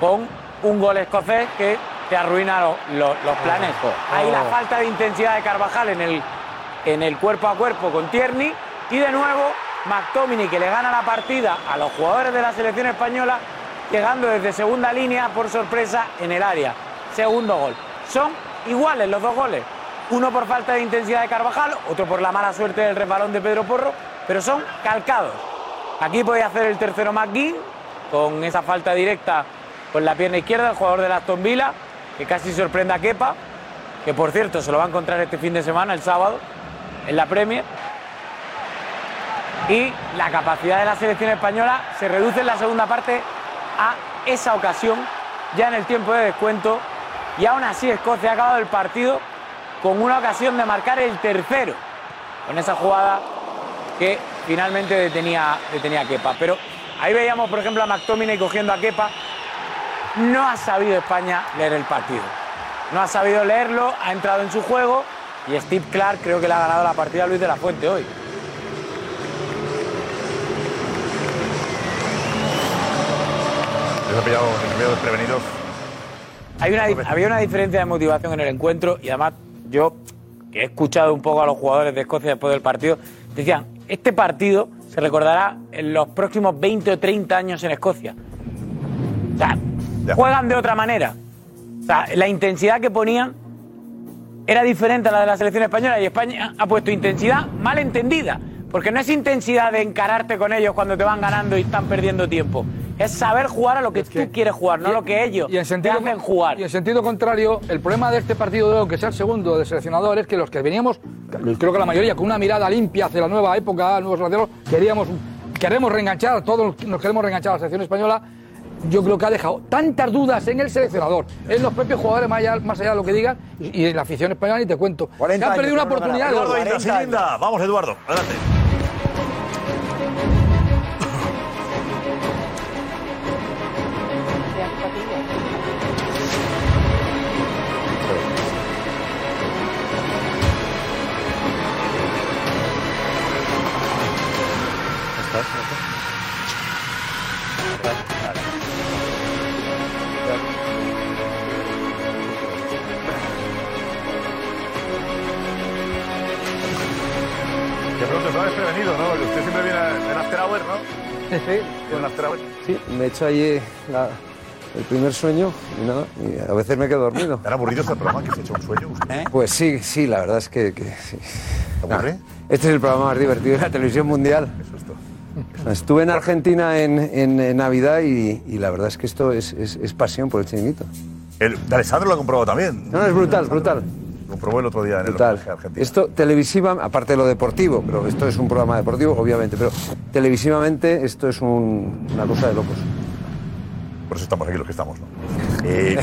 con un gol escocés que te arruina lo- lo- los planes. Ahí la falta de intensidad de Carvajal en el, en el cuerpo a cuerpo con Tierney. Y de nuevo, McTominay que le gana la partida a los jugadores de la selección española, llegando desde segunda línea por sorpresa en el área. Segundo gol. Son iguales los dos goles. Uno por falta de intensidad de Carvajal, otro por la mala suerte del resbalón de Pedro Porro, pero son calcados. Aquí podía hacer el tercero McGinn con esa falta directa con la pierna izquierda, el jugador de Aston Villa, que casi sorprende a Kepa, que por cierto se lo va a encontrar este fin de semana, el sábado, en la Premier. Y la capacidad de la selección española se reduce en la segunda parte a esa ocasión, ya en el tiempo de descuento. Y aún así Escocia ha acabado el partido con una ocasión de marcar el tercero, con esa jugada que finalmente detenía, detenía a Kepa. Pero ahí veíamos, por ejemplo, a McTominay cogiendo a Kepa. No ha sabido España leer el partido. No ha sabido leerlo, ha entrado en su juego y Steve Clark creo que le ha ganado la partida a Luis de la Fuente hoy. Les ha pillado, les ha pillado desprevenidos. Hay una, di- había una diferencia de motivación en el encuentro y además yo, que he escuchado un poco a los jugadores de Escocia después del partido, decían, este partido se recordará en los próximos 20 o 30 años en Escocia. O sea, juegan de otra manera. O sea, la intensidad que ponían era diferente a la de la selección española y España ha puesto intensidad mal entendida. Porque no es intensidad de encararte con ellos cuando te van ganando y están perdiendo tiempo. Es saber jugar a lo que tú quieres jugar, no lo que ellos Y en sentido, te hacen jugar. Y en sentido contrario, el problema de este partido, de aunque sea el segundo de seleccionador, es que los que veníamos, creo que la mayoría, con una mirada limpia hacia la nueva época, nuevos seleccionadores, queríamos, queremos reenganchar, a todos nos queremos reenganchar a la selección española. Yo creo que ha dejado tantas dudas en el seleccionador, en los propios jugadores, más allá, más allá de lo que digan, y, en la afición española, ni te cuento. Se han perdido una oportunidad. de Eduardo. Vamos, Eduardo, adelante. Me he hecho allí la- el primer sueño y nada, y a veces me quedo dormido. ¿Tan aburrido este programa que se echa un sueño? usted? Pues sí, sí, la verdad es que, que sí. ¿Te aburre? Nada, Este es el programa más divertido de la televisión mundial. Estuve en Argentina en, en- en Navidad y, y la verdad es que esto es, es- es pasión por el chiringuito. El, de Alessandro lo ha comprobado también. No, no, es brutal, brutal. Comprobó el otro día en el Brutal. reportaje argentino. Esto televisiva, aparte de lo deportivo, pero esto es un programa deportivo, obviamente, pero televisivamente esto es un- una cosa de locos. Por eso estamos aquí los que estamos, ¿no? *laughs* Eh,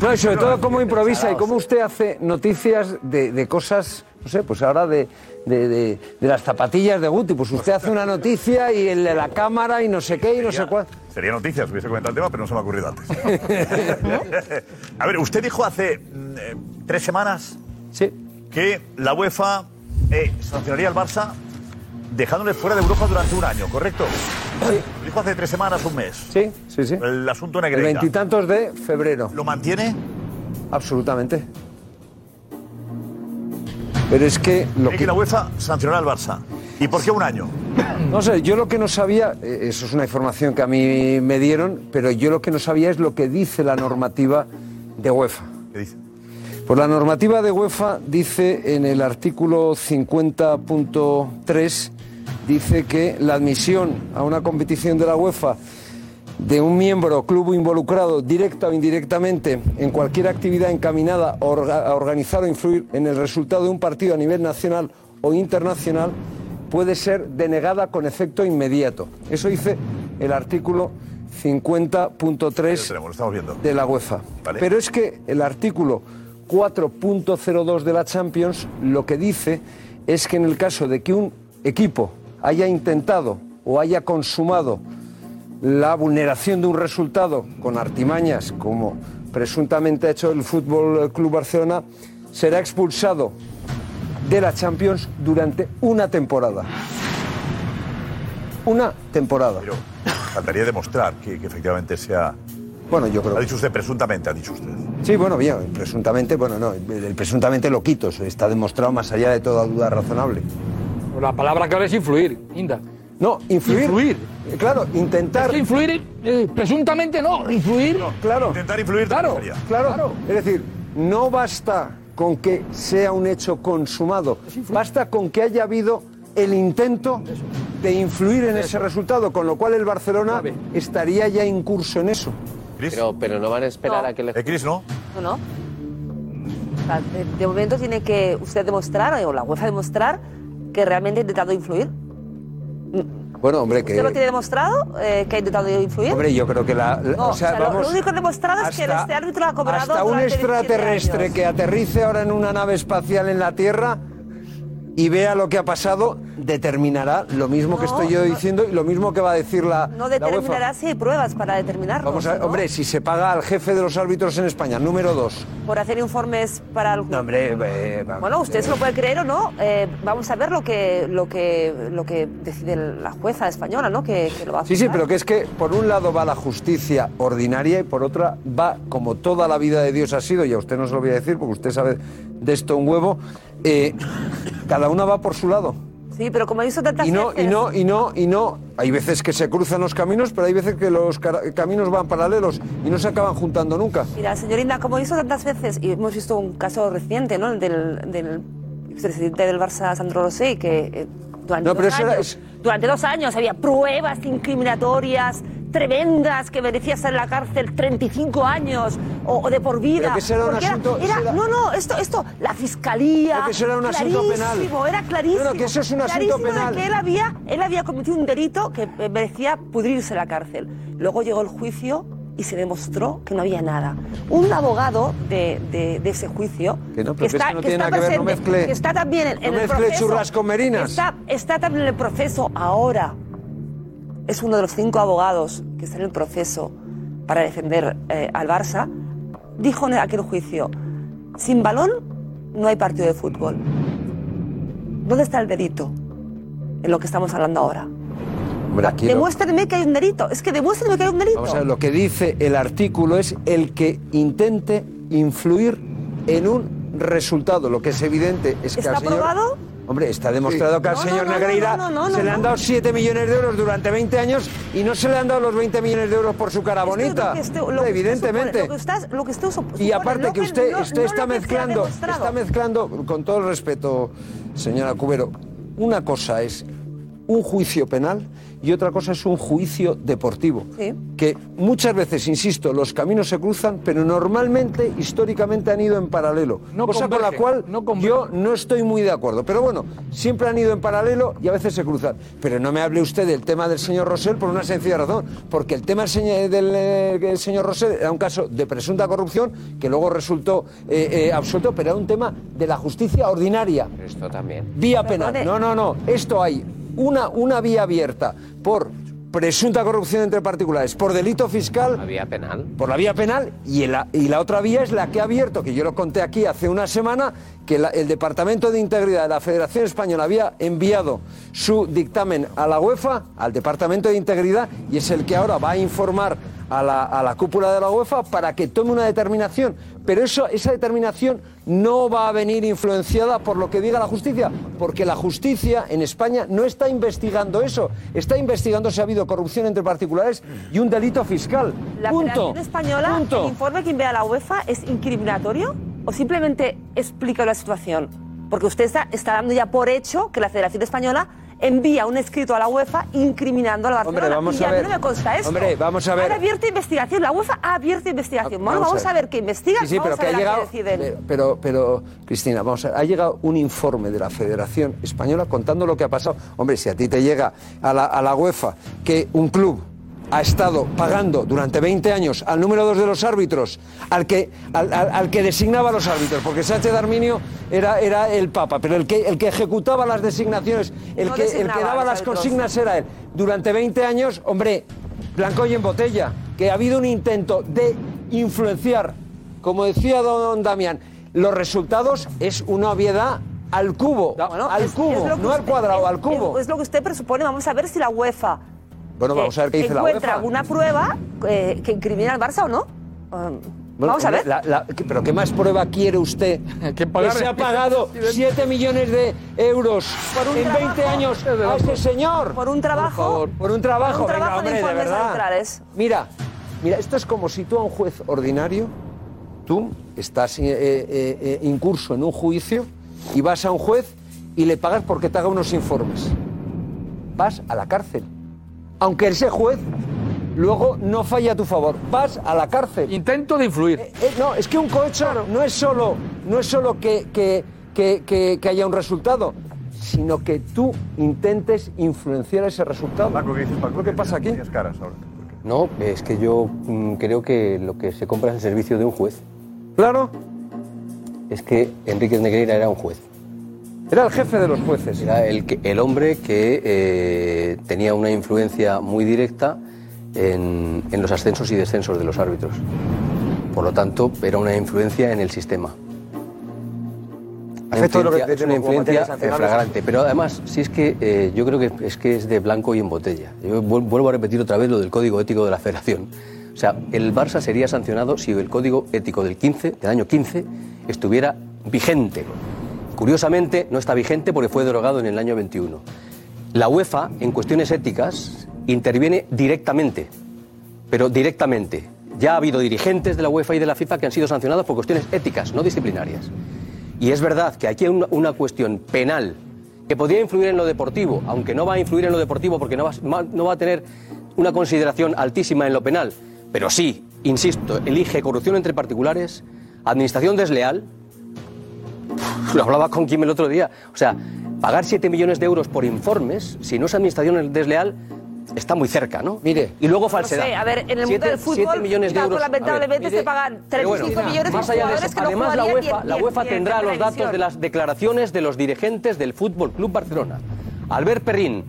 No, y sobre todo cómo improvisa y cómo usted hace noticias de, de cosas, no sé, pues ahora de, de- de- de las zapatillas de Guti. Pues usted hace una noticia y el de la cámara y no sé qué y no sé cuál. Sería noticia si hubiese comentado el tema, pero no se me ha ocurrido antes. *laughs* *laughs* A ver, usted dijo hace mm, eh, tres semanas que la UEFA eh, sancionaría al Barça dejándole fuera de Europa durante un año, ¿correcto? Sí. Lo dijo hace tres semanas, un mes. Sí, sí, sí. El asunto El Negreira. veintitantos de febrero. ¿Lo mantiene? Absolutamente. Pero es que lo que... la UEFA sancionará al Barça. ¿Y por qué un año? *clears throat* No sé, yo lo que no sabía, eh, eso es una información que a mí me dieron, pero yo lo que no sabía es lo que dice la normativa de UEFA. ¿Qué dice? Pues la normativa de UEFA dice en el artículo 50.3, dice que la admisión a una competición de la UEFA de un miembro o club involucrado directa o indirectamente en cualquier actividad encaminada a orga- a organizar o influir en el resultado de un partido a nivel nacional o internacional puede ser denegada con efecto inmediato. Eso dice el artículo 50.3 Lo estamos viendo. de la UEFA. Vale. Pero es que el artículo 4.02 de la Champions lo que dice es que en el caso de que un equipo haya intentado o haya consumado la vulneración de un resultado con artimañas, como presuntamente ha hecho el Fútbol Club Barcelona, será expulsado de la Champions durante una temporada. Una temporada. Pero faltaría demostrar que, que efectivamente sea... Bueno, yo creo Ha dicho usted, presuntamente, ha dicho usted. Sí, bueno, bien, presuntamente, bueno, no, el, presuntamente lo quito, está demostrado más allá de toda duda razonable. La palabra que ahora es influir, Inda. No, influir. Influir. Claro, intentar. Es que influir, eh, presuntamente no, influir. claro. Intentar influir Claro, claro, Es decir, no basta con que sea un hecho consumado, basta con que haya habido el intento de influir en ese resultado, con lo cual el Barcelona estaría ya incurso en eso. Pero, pero no van a esperar No. a que le... ¿Eh, Cris, no? No, no. O sea, de, de momento tiene que usted demostrar, o la UEFA demostrar, que realmente ha intentado influir. Bueno, hombre, ¿Usted lo que. tiene demostrado eh, que ha intentado influir? Hombre, yo creo que la. la- No, o sea, o sea, vamos. lo único demostrado es que hasta- este árbitro ha cobrado Hasta un durante 17 extraterrestre que aterrice ahora en una nave espacial en la Tierra y vea lo que ha pasado, determinará lo mismo que estoy yo no. diciendo y lo mismo que va a decir la, No la UEFA. determinará si hay pruebas para determinarlo. Vamos a ver, ¿no? hombre, si se paga al jefe de los árbitros en España, número dos. Por hacer informes para el... No, hombre, eh, vamos, Bueno, usted se lo puede creer o no. eh, vamos a ver lo que, lo que, lo que decide la jueza española, ¿no? Que, que lo va a Sí, sí, pero que es que por un lado va la justicia ordinaria y por otra va, como toda la vida de Dios ha sido, y a usted no se lo voy a decir porque usted sabe de esto un huevo, eh, *laughs* cada una va por su lado. Sí, pero como he visto tantas Y no, y no, y no, y no. Hay veces que se cruzan los caminos, pero hay veces que los caminos van paralelos y no se acaban juntando nunca. Mira, señorita, como he visto tantas veces, y hemos visto un caso reciente, ¿no? El Del, del expresidente del Barça, Sandro Rosell, que eh, durante, No, dos años, durante dos años había pruebas incriminatorias tremendas que merecía estar en la cárcel 35 años o, o de por vida. Pero que eso era un Porque asunto- era- era- no, no, esto, esto, la fiscalía. Pero que eso era un asunto penal. clarísimo, Era clarísimo. No, no, que eso es un asunto clarísimo de penal. que él había, él había cometido un delito que eh, merecía pudrirse la cárcel. Luego llegó el juicio y se demostró que no había nada. Un abogado de, de- de ese juicio Que no, pero que eso no tiene está nada que ver, no presente, mezcle- que está también en, en no el mezcle proceso, churras con merinas. Está, está también en el proceso ahora. Es uno de los cinco abogados que está en el proceso para defender eh, al Barça. Dijo en aquel juicio, sin balón no hay partido de fútbol. ¿Dónde está el delito? En lo que estamos hablando ahora. Hombre, aquí lo- Demuéstrenme que hay un delito. Es que demuéstrenme que hay un delito. Vamos a ver, lo que dice el artículo es el que intente influir en un resultado. Lo que es evidente es que ¿Está al señor... aprobado? Hombre, está demostrado que al No, señor no, Negreira no, se le han dado 7 millones de euros durante 20 años y no se le han dado los 20 millones de euros por su cara bonita. Usted Evidentemente. Y aparte que usted, usted está mezclando, está mezclando, con todo el respeto, señora Cubero, una cosa es un juicio penal y otra cosa es un juicio deportivo. Que muchas veces, insisto, los caminos se cruzan, pero normalmente, históricamente, han ido en paralelo. cosa con la cual yo no estoy muy de acuerdo. Pero bueno, siempre han ido en paralelo y a veces se cruzan. Pero no me hable usted del tema del señor Rosell por una sencilla razón. Porque el tema del señor, del, eh, del señor Rosell era un caso de presunta corrupción que luego resultó eh, eh, absuelto, pero era un tema de la justicia ordinaria. Esto también. Vía penal. No, no, no. Esto hay una, una vía abierta por presunta corrupción entre particulares, por delito fiscal. La vía penal. Por la vía penal y la, y la otra vía es la que ha abierto, que yo lo conté aquí hace una semana, que la- el Departamento de Integridad de la Federación Española había enviado su dictamen a la UEFA, al Departamento de Integridad, y es el que ahora va a informar a la, a la cúpula de la UEFA para que tome una determinación. Pero eso, esa determinación no va a venir influenciada por lo que diga la justicia, porque la justicia en España no está investigando eso, está investigando si ha habido corrupción entre particulares y un delito fiscal. La Punto. Federación Española, Punto. el informe que envía a la UEFA es incriminatorio o simplemente explica la situación. Porque usted está, está dando ya por hecho que la Federación Española envía un escrito a la UEFA incriminando a la Barcelona. Hombre, vamos y a a mí ver. no me consta esto. Hombre, vamos a ver. Han abierto investigación. La UEFA ha abierto investigación. Bueno, vamos a vamos a ver. ver qué investigan. Sí, sí, pero vamos que a ha ver a llegado. deciden. eh, Pero, pero, Cristina, vamos a ver, ha llegado un informe de la Federación Española contando lo que ha pasado. Hombre, si a ti te llega a la, a la UEFA que un club ha estado pagando durante 20 años al número dos de los árbitros, al que, al, al- al que designaba a los árbitros, porque Sánchez Darminio era, era el Papa, pero el que, el que ejecutaba las designaciones, el, No que, el que daba las consignas era él. Durante 20 años, hombre, blanco y en botella, que ha habido un intento de influenciar, como decía don Damián, los resultados es una obviedad al cubo, al Es- cubo, es no al cuadrado, al cubo. Es, es lo que usted presupone. Vamos a ver si la UEFA bueno, vamos a ver qué dice la encuentra UEFA. alguna prueba eh, que incrimina al Barça o no. Um, Bueno, vamos a ver. la- la- ¿qué- ¿Pero qué más prueba quiere usted? *laughs* que se ha pagado *laughs* 7 millones de euros Por un en trabajo. 20 años a ese señor. Por un trabajo. Por, un trabajo, por un venga, trabajo de hombre, de informes arbitrales. Mira, mira, esto es como si tú a un juez ordinario, tú estás eh, eh, eh, incurso en un juicio y vas a un juez y le pagas porque te haga unos informes. Vas a la cárcel. Aunque ese juez luego no falla a tu favor, vas a la cárcel. Intento de influir. Eh, eh, no, es que un cohecho no es solo, no es solo que, que- que- que- que haya un resultado, sino que tú intentes influenciar ese resultado. ¿Qué ¿Qué pasa aquí? caras ahora. No, es que yo mm, creo que lo que se compra es el servicio de un juez. Claro. Es que Enrique Negreira era un juez. Era el jefe de los jueces. Era el, hombre que eh, tenía una influencia muy directa en, en los ascensos y descensos de los árbitros. Por lo tanto, era una influencia en el sistema. Una influencia- es una influencia flagrante. Pero además, si es que eh, yo creo que es que es de blanco y en botella. Yo vuel- vuelvo a repetir otra vez lo del código ético de la Federación. O sea, el Barça sería sancionado si el código ético del 15, del año 15, estuviera vigente. Curiosamente, no está vigente porque fue derogado en el año 21. La UEFA, en cuestiones éticas, interviene directamente, pero directamente. Ya ha habido dirigentes de la UEFA y de la FIFA que han sido sancionados por cuestiones éticas, no disciplinarias. Y es verdad que aquí hay una, cuestión penal que podría influir en lo deportivo, aunque no va a influir en lo deportivo porque no va a tener una consideración altísima en lo penal, pero sí, insisto, elige corrupción entre particulares, administración desleal, lo hablaba con Kim el otro día. O sea, pagar 7 millones de euros por informes, si no es administración desleal, está muy cerca, ¿no? Mire. Y luego No falsedad. sé, a ver, en el mundo Siete- del fútbol, millones de euros. lamentablemente se pagan pero 35 millones más allá de eso, que no además la UEFA, la UEFA tendrá los datos de las declaraciones de los dirigentes del Fútbol Club Barcelona. Albert Perrín,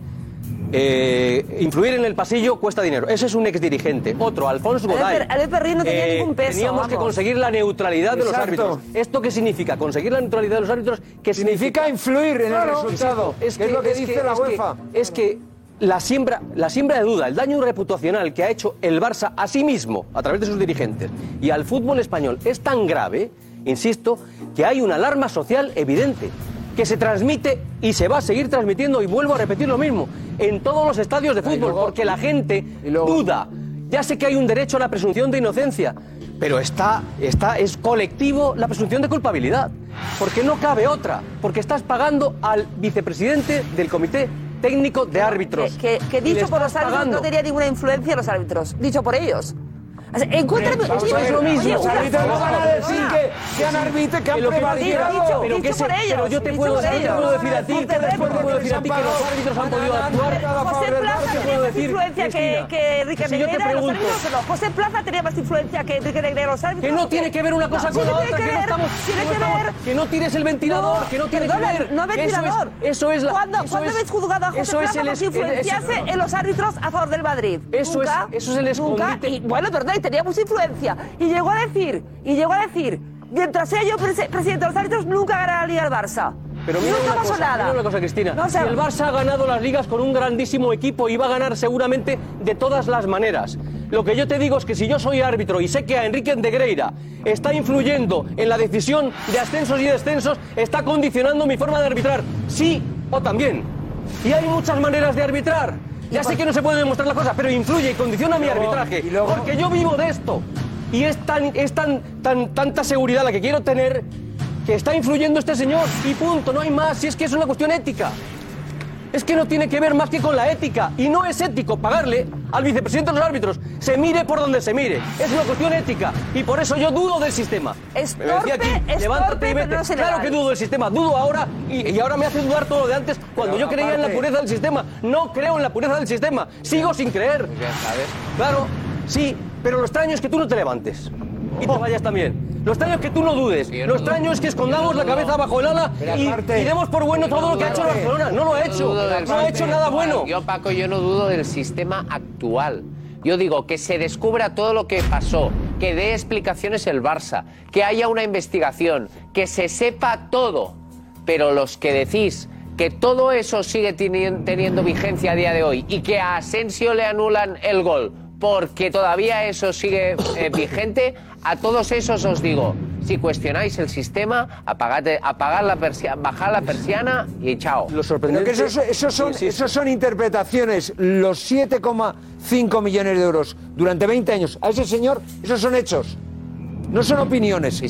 eh, influir en el pasillo cuesta dinero. Ese es un exdirigente. Otro, Alfonso Albert Perrín no tenía Eh, ningún peso, Teníamos que conseguir la neutralidad de los árbitros. ¿Esto qué significa? Conseguir la neutralidad de los árbitros, ¿qué significa? Significa influir en el resultado, Es que es lo que dice la es que- UEFA. es que la siembra, la siembra de duda, el daño reputacional que ha hecho el Barça a sí mismo, a través de sus dirigentes, y al fútbol español es tan grave, insisto, que hay una alarma social evidente. Que se transmite y se va a seguir transmitiendo, y vuelvo a repetir lo mismo, en todos los estadios de fútbol, porque la gente duda. Ya sé que hay un derecho a la presunción de inocencia, pero está, está, es colectivo la presunción de culpabilidad, porque no cabe otra, porque estás pagando al vicepresidente del comité técnico de árbitros. Que, dicho por los árbitros pagando. no tenía ninguna influencia los árbitros. Dicho por ellos. O sea, encuéntrame. Oye, ver, lo mismo. Los árbitros no van a decir que- que han arbit- que han Pero que se- pero yo te puedo- yo te puedo decir a ti, después te puedo decir a ti que los árbitros han podido actuar José Plaza tenía más influencia que, Enrique Negreira los árbitros no. José Plaza tenía más influencia que Enrique Negreira en los árbitros. Que no tiene que ver una cosa con la otra, que no estamos- no que tires el ventilador, que no tiene que ver. No Eso es- ventilador. eso es la- ¿Cuándo, eso ¿cuándo es- habéis juzgado a José es Plaza por es- ese- en los árbitros a favor del Madrid? Eso es- es el escondite. Bueno, perdón, y tenía mucha influencia. Y llegó a decir, y llegó a decir, mientras sea yo prese- presidente de los árbitros, nunca ganará la Liga el Barça. Pero mira nunca una pasó cosa, nada. mira una cosa, Cristina. No, o sea, si el Barça ha ganado las ligas con un grandísimo equipo y va a ganar seguramente de todas las maneras. Lo que yo te digo es que si yo soy árbitro y sé que a Enrique Negreira está influyendo en la decisión de ascensos y descensos, está condicionando mi forma de arbitrar. Sí o también. Y hay muchas maneras de arbitrar. Ya sé que no se pueden demostrar las cosas, pero influye y condiciona mi arbitraje. Porque yo vivo de esto. Y es tan, es tan, tan, tanta seguridad la que quiero tener que está influyendo este señor y punto, no hay más, si es que es una cuestión ética. Es que no tiene que ver más que con la ética y no es ético pagarle al vicepresidente de los árbitros, se mire por donde se mire, es una cuestión ética y por eso yo dudo del sistema. Es Me torpe, es levántate torpe, y vete. no claro que dudo del sistema, dudo ahora y, y ahora me hace dudar todo lo de antes cuando Pero yo creía en la pureza del sistema. No creo en la pureza del sistema, sigo sin creer. Claro, sí, pero lo extraño es que tú no te levantes y te vayas también. Lo extraño es que tú no dudes. Lo extraño es que escondamos la cabeza bajo el ala y, demos por bueno todo lo que ha hecho el Barcelona. No lo ha hecho. No ha hecho nada bueno. Yo, Paco, yo no dudo del sistema actual. Yo digo que se descubra todo lo que pasó, que dé explicaciones el Barça, que haya una investigación, que se sepa todo. Pero los que decís que todo eso sigue teni- teniendo vigencia a día de hoy y que a Asensio le anulan el gol porque todavía eso sigue eh, vigente, a todos esos os digo, si cuestionáis el sistema, apagad, apagad la persiana, bajad la persiana y chao. Lo Pero que esos, esos son, esos son interpretaciones. Los 7,5 millones de euros durante 20 años a ese señor, esos son hechos. No son opiniones.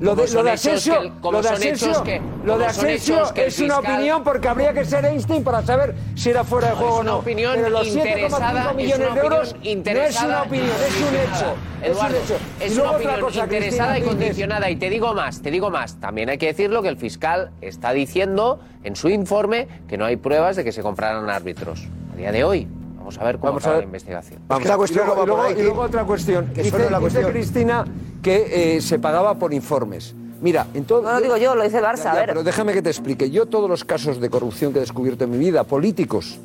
Lo de, son lo de Asensio, el- lo de Asensio- que- lo de Asensio que es una opinión porque habría que ser Einstein para saber si era fuera de No, juego es o una no. opinión Pero los interesada, 7,5 es millones una de euros opinión no es una opinión, es un hecho. Eduardo, es un hecho. es una otra opinión cosa, interesada Cristina, y condicionada. Y te digo más, te digo más. También hay que decirlo que el fiscal está diciendo en su informe que no hay pruebas de que se compraran árbitros. A día de hoy. Vamos a ver cómo Vamos a acaba ver. la investigación. Vamos, y luego, y luego- y luego otra cuestión. que dice, es la dice cuestión. Cristina que eh, se pagaba por informes. Mira, en todo. No lo digo yo, lo dice el Barça, Ya, a ver. Pero déjame que te explique. Yo, todos los casos de corrupción que he descubierto en mi vida, políticos,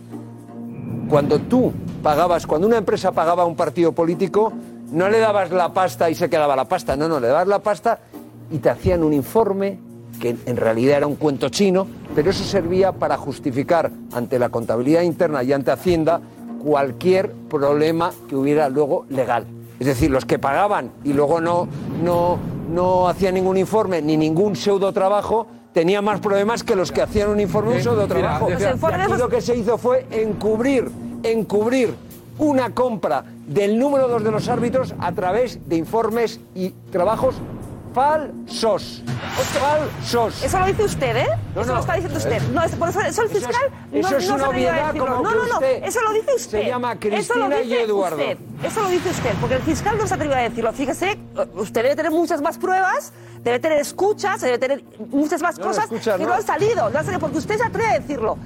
cuando tú pagabas, cuando una empresa pagaba a un partido político, no le dabas la pasta y se quedaba la pasta. No, no, le dabas la pasta y te hacían un informe que en realidad era un cuento chino, pero eso servía para justificar ante la contabilidad interna y ante Hacienda cualquier problema que hubiera luego legal. Es decir, los que pagaban y luego no, no, no hacían ningún informe ni ningún pseudo trabajo tenían más problemas que los que hacían un informe y un Sí, pseudo trabajo. Y lo que se hizo fue encubrir, encubrir una compra del número dos de los árbitros a través de informes y trabajos falsos. Falsos. Eso lo dice usted, ¿eh? No, eso no. lo está diciendo usted. No, es, por eso, eso el Eso es- fiscal no, eso es no una se atreve a obviedad como No, no, no. Eso lo dice usted. se llama Eso lo Cristina y Eduardo. Usted. Eso lo dice usted, porque el fiscal no se atreve a decirlo. Fíjese, usted debe tener muchas más pruebas, debe tener escuchas, debe tener muchas más No, cosas escuchas, que no. no han salido. No han salido porque usted se atreve a decirlo.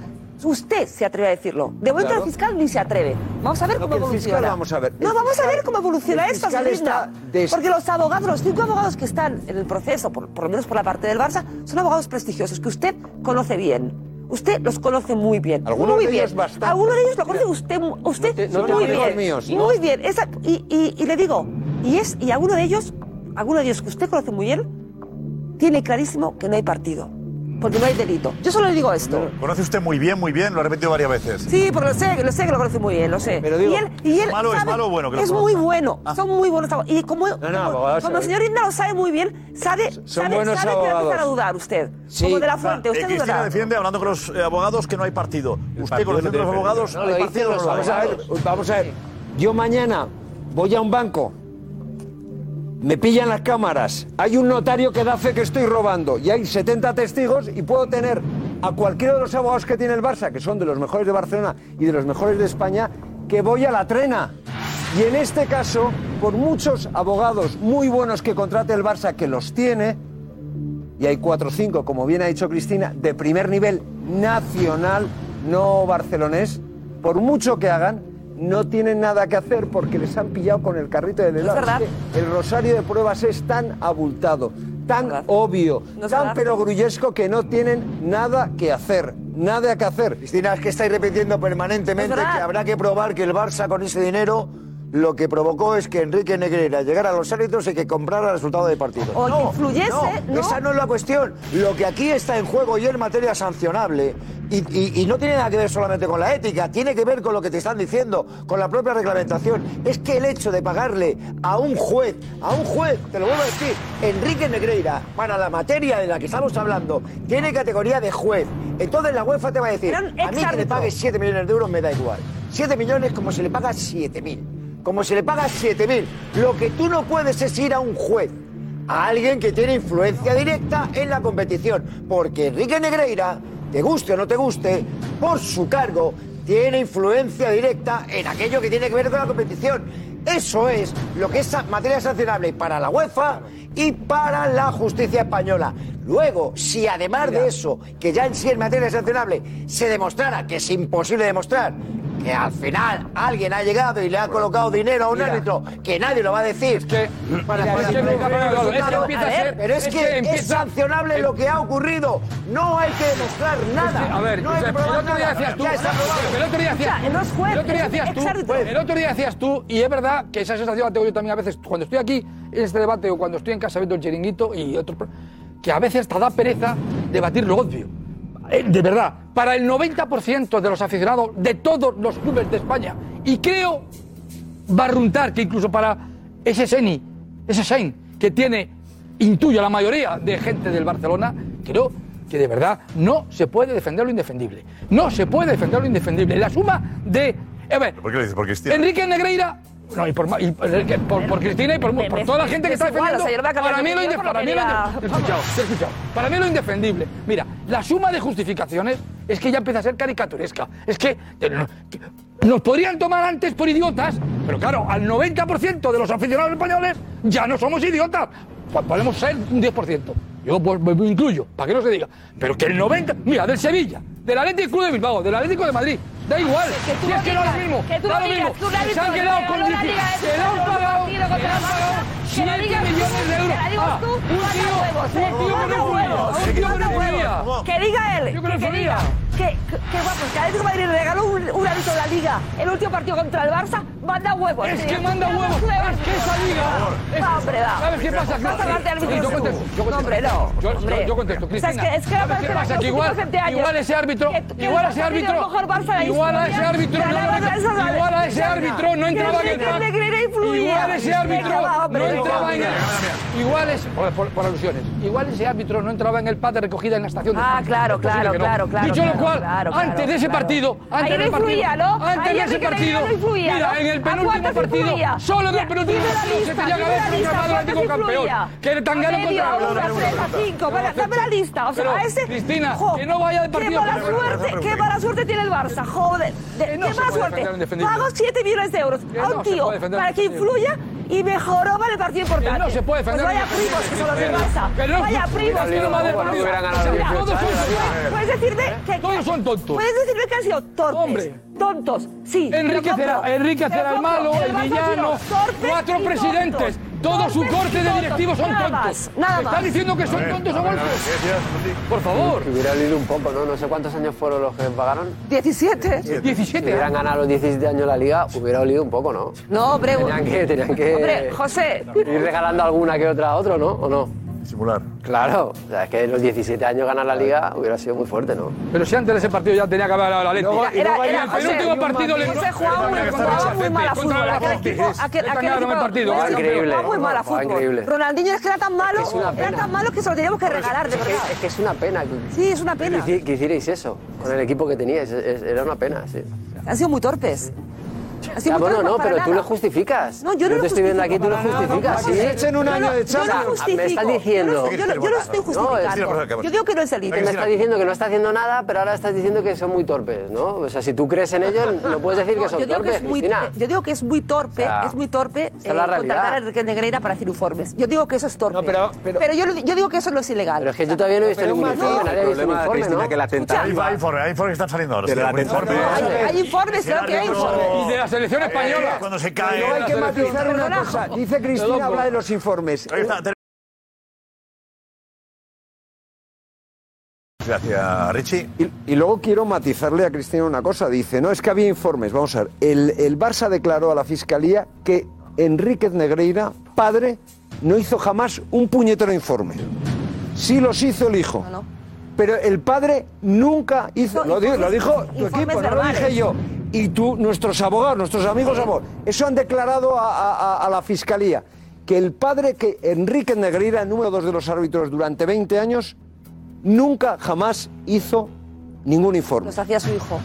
Usted se atreve a decirlo. De momento Claro. el fiscal ni se atreve. Vamos a ver No, cómo que el evoluciona. fiscal, vamos a ver. No, vamos a ver cómo evoluciona el esto, fiscal Sabrina. está des- Porque los abogados, los cinco abogados que están en el proceso, por, por lo menos por la parte del Barça, son abogados prestigiosos que usted conoce bien. Usted los conoce muy bien. Algunos muy de bien. ellos bastante. Algunos de ellos lo conoce usted, mu- usted te- no te muy digo bien. míos. Muy bien. Esa- y, y- y le digo, y es y alguno de ellos, alguno de ellos que usted conoce muy bien, tiene clarísimo que no hay partido. Porque no hay delito. Yo solo le digo esto. Conoce usted muy bien, muy bien, lo ha repetido varias veces. Sí, porque lo sé, lo sé que lo conoce muy bien, lo sé. Pero digo, y él, y él ¿es malo- es sabe- malo o bueno que Es muy bueno, son muy buenos abogados. Y como, como, abogados, como el eh. señor Inda lo sabe muy bien, sabe, sabe, buenos sabe que va a empezar abogados. a dudar usted. Sí. Como de la fuente, eh, usted Cristina dudará. defiende, hablando con los eh, abogados, que no hay partido. Usted, no a los abogados, no, No, hay lo partido. los Vamos a ver, vamos a ver. Yo mañana voy a un banco, me pillan las cámaras, hay un notario que da fe que estoy robando y hay 70 testigos y puedo tener a cualquiera de los abogados que tiene el Barça, que son de los mejores de Barcelona y de los mejores de España, que voy a la trena. Y en este caso, por muchos abogados muy buenos que contrate el Barça, que los tiene, y hay cuatro o cinco, como bien ha dicho Cristina, de primer nivel nacional, no barcelonés, por mucho que hagan, no tienen nada que hacer porque les han pillado con el carrito del helado. verdad. Es el rosario de pruebas es tan abultado, tan obvio, No tan perogrullesco que no tienen nada que hacer. Nada que hacer. Cristina, es que estáis repitiendo permanentemente que habrá que probar que el Barça con ese dinero lo que provocó es que Enrique Negreira llegara a los árbitros y que comprara el resultado de partido. O que influyese, ¿no? Esa no es la cuestión. Lo que aquí está en juego y en materia sancionable, y, y- y no tiene nada que ver solamente con la ética, tiene que ver con lo que te están diciendo, con la propia reglamentación, es que el hecho de pagarle a un juez, a un juez, te lo vuelvo a decir, Enrique Negreira, para la materia de la que estamos hablando, tiene categoría de juez. Entonces la UEFA te va a decir, a mí que le pagues 7 millones de euros me da igual. 7 millones como se le paga 7 mil. Como se le paga 7 mil. Lo que tú no puedes es ir a un juez, a alguien que tiene influencia directa en la competición. Porque Enrique Negreira, te guste o no te guste, por su cargo, tiene influencia directa en aquello que tiene que ver con la competición. Eso es lo que es materia sancionable para la UEFA y para la justicia española. Luego, si además de eso, que ya en sí es materia sancionable, se demostrara que es imposible demostrar que al final alguien ha llegado y le ha colocado dinero a un Mira. árbitro, que nadie lo va a decir. para, para que provocar no, el no, no, es que resultado. empieza a A ver, ser- pero es, es que, que es sancionable lo que ha ocurrido. No hay que demostrar nada. a ver, no hay que probar nada. tú, el otro día el otro decías tú, exárbitro. el otro día decías tú, y es verdad que esa sensación la tengo yo también a veces cuando estoy aquí en este debate o cuando estoy en casa viendo el chiringuito y otros, que a veces te da pereza debatir lo obvio. Eh, De verdad, para el 90% de los aficionados de todos los clubes de España, y creo barruntar que incluso para ese Seni, ese Sein, que tiene, intuyo, la mayoría de gente del Barcelona, creo que de verdad no se puede defender lo indefendible. No se puede defender lo indefendible. La suma de... A ver, ¿Por qué lo dices? Por. Enrique Negreira... No, y por, y por, por- Cristina y por, Me- por me- toda la gente que es está igual, defendiendo. o sea, para mí lo opinión inde- por lo para mí lo escuchado, escuchado. Para mí lo indefendible. Mira, la suma de justificaciones es que ya empieza a ser caricaturesca. Es que, que no- que nos podrían tomar antes por idiotas, pero claro, al 90% de los aficionados españoles ya no somos idiotas. Po- Podemos ser un 10%. Yo pues, me incluyo, para que no se diga. Pero que el 90%, mira, del Sevilla, del Atlético Club de Bilbao, del Atlético de Madrid, da igual. Si es que no es lo mismo, da lo mismo. Se han quedado que con no 10 digas se le han pagado, partido contra se le han la pagado Barça, que la 7 digas tú, millones de euros. Ah, un tío que diga él, Yo que diga que, que, que guapo, que Atlético de Madrid regaló un, un árbitro de la Liga el último partido contra el Barça, manda huevos. Es Que manda "Mira, huevos, huevos". es que esa liga. hombre, va. ¿Sabes qué pasa? Vas a de árbitros. Yo contesto, hombre, no. Yo, yo- hombre. yo contesto, Cristina. es que, es que ¿Sabes qué pasa? Que igual, últimos 20 años- igual ese árbitro, igual ese árbitro, igual a ese árbitro igual a ese árbitro no entraba en el. Igual ese árbitro no entraba en el igual es por alusiones. Igual ese árbitro no entraba en el pad de recogida en la estación. de Ah, Francia. claro, Es posible claro, no. claro, claro, Dicho lo claro, cual, claro, antes de ese partido, antes Ahí del partido, influía, ¿no? antes de ese partido, influía, mira, ¿no? en el ¿A penúltimo partido, influía? solo en el penúltimo partido se tenía que haber el Atlético ¿cuántos campeón. Que el Tangano contra vale, dame la lista. O sea, ese. Cristina, que no vaya de partido. Qué mala suerte, qué mala suerte tiene el Barça, joder. De- qué mala suerte. lo. Pago 7 millones de euros a un tío lo para que influya y mejoró para el partido importante. no se puede defender Pues vaya primos que son los del Barça. Que no- Vaya primos que son los del Barça. hubieran ganado O sea, 18 todos son- años la Liga. Puedes decirme que. Todos son tontos. Puedes decirme que han sido torpes. Hombre. Tontos, sí. Enrique será, Enrique será el malo, el villano, torpes cuatro presidentes, todo su corte de directivos son Nada tontos. más, nada ¿Me más. estás diciendo que son tontos o golfos? Por favor. Que hubiera leído un poco, ¿no? No sé cuántos años fueron los que pagaron. 17. Si 17. hubieran ganado los 17 años la liga, hubiera olido un poco, ¿no? No, hombre. Tenían que, tenían que Hombre, José. ir regalando alguna que otra a otro, ¿no? ¿O no? Simular. Claro, o sea, es que en los 17 años ganar la liga hubiera sido muy fuerte, ¿no? Pero si antes de ese partido ya tenía que haber dado la Leti. Era- el último partido le Ese jugaba muy, jugaba muy mal a fútbol. Aquel equipo, aquel, aquel equipo partido, increíble. muy mal a fútbol. increíble. Ronaldinho es que era tan malo, era tan malo que se lo teníamos que regalar, de Es que, verdad. es que es una pena Sí, es una pena. que hici- que hicierais eso con el equipo que teníais. era una pena, sí. Han sido muy torpes. Sido Ya, bueno, torpes no, pero tú lo justificas. No, yo no lo te estoy viendo aquí, tú lo justifico. justificas. Se echen un Yo año no- de yo no justifico. Me estás diciendo. Yo no- yo no- yo no estoy justificando. Yo digo que no es. Que me estás diciendo que no está haciendo nada, pero ahora estás diciendo que son muy torpes, ¿no? O sea, si tú crees en ellos, *laughs* no puedes decir que son yo digo que torpes, es muy, Cristina. yo digo que es muy torpe, O sea, es muy torpe realidad. contratar a Enrique Negreira para hacer informes. Yo digo que eso es torpe. pero- pero- yo, yo digo que eso no es ilegal. Pero es que yo todavía no he visto ningún informe, no. nadie ha visto un informe, ¿no? Hay, informes, hay informes que están saliendo ahora. Hay informes, claro que hay informes. Selección española. Eh, Cuando se cae. Luego hay que matizar una cosa. Dice Cristina, habla de los informes. Gracias, Richie. Y, y luego quiero matizarle a Cristina una cosa. Dice, no, es que había informes. Vamos a ver. El, el Barça declaró a la Fiscalía que Enríquez Negreira, padre, no hizo jamás un puñetero informe. Sí los hizo el hijo. Pero el padre nunca hizo... Lo, di- lo dijo tu equipo, no lo dije yo. Y tú, nuestros abogados, nuestros amigos abogados, eso han declarado a, a- a- a la Fiscalía. Que el padre, que Enrique Negreira, el número dos de los árbitros durante 20 años, nunca jamás hizo ningún informe. Los hacía su hijo.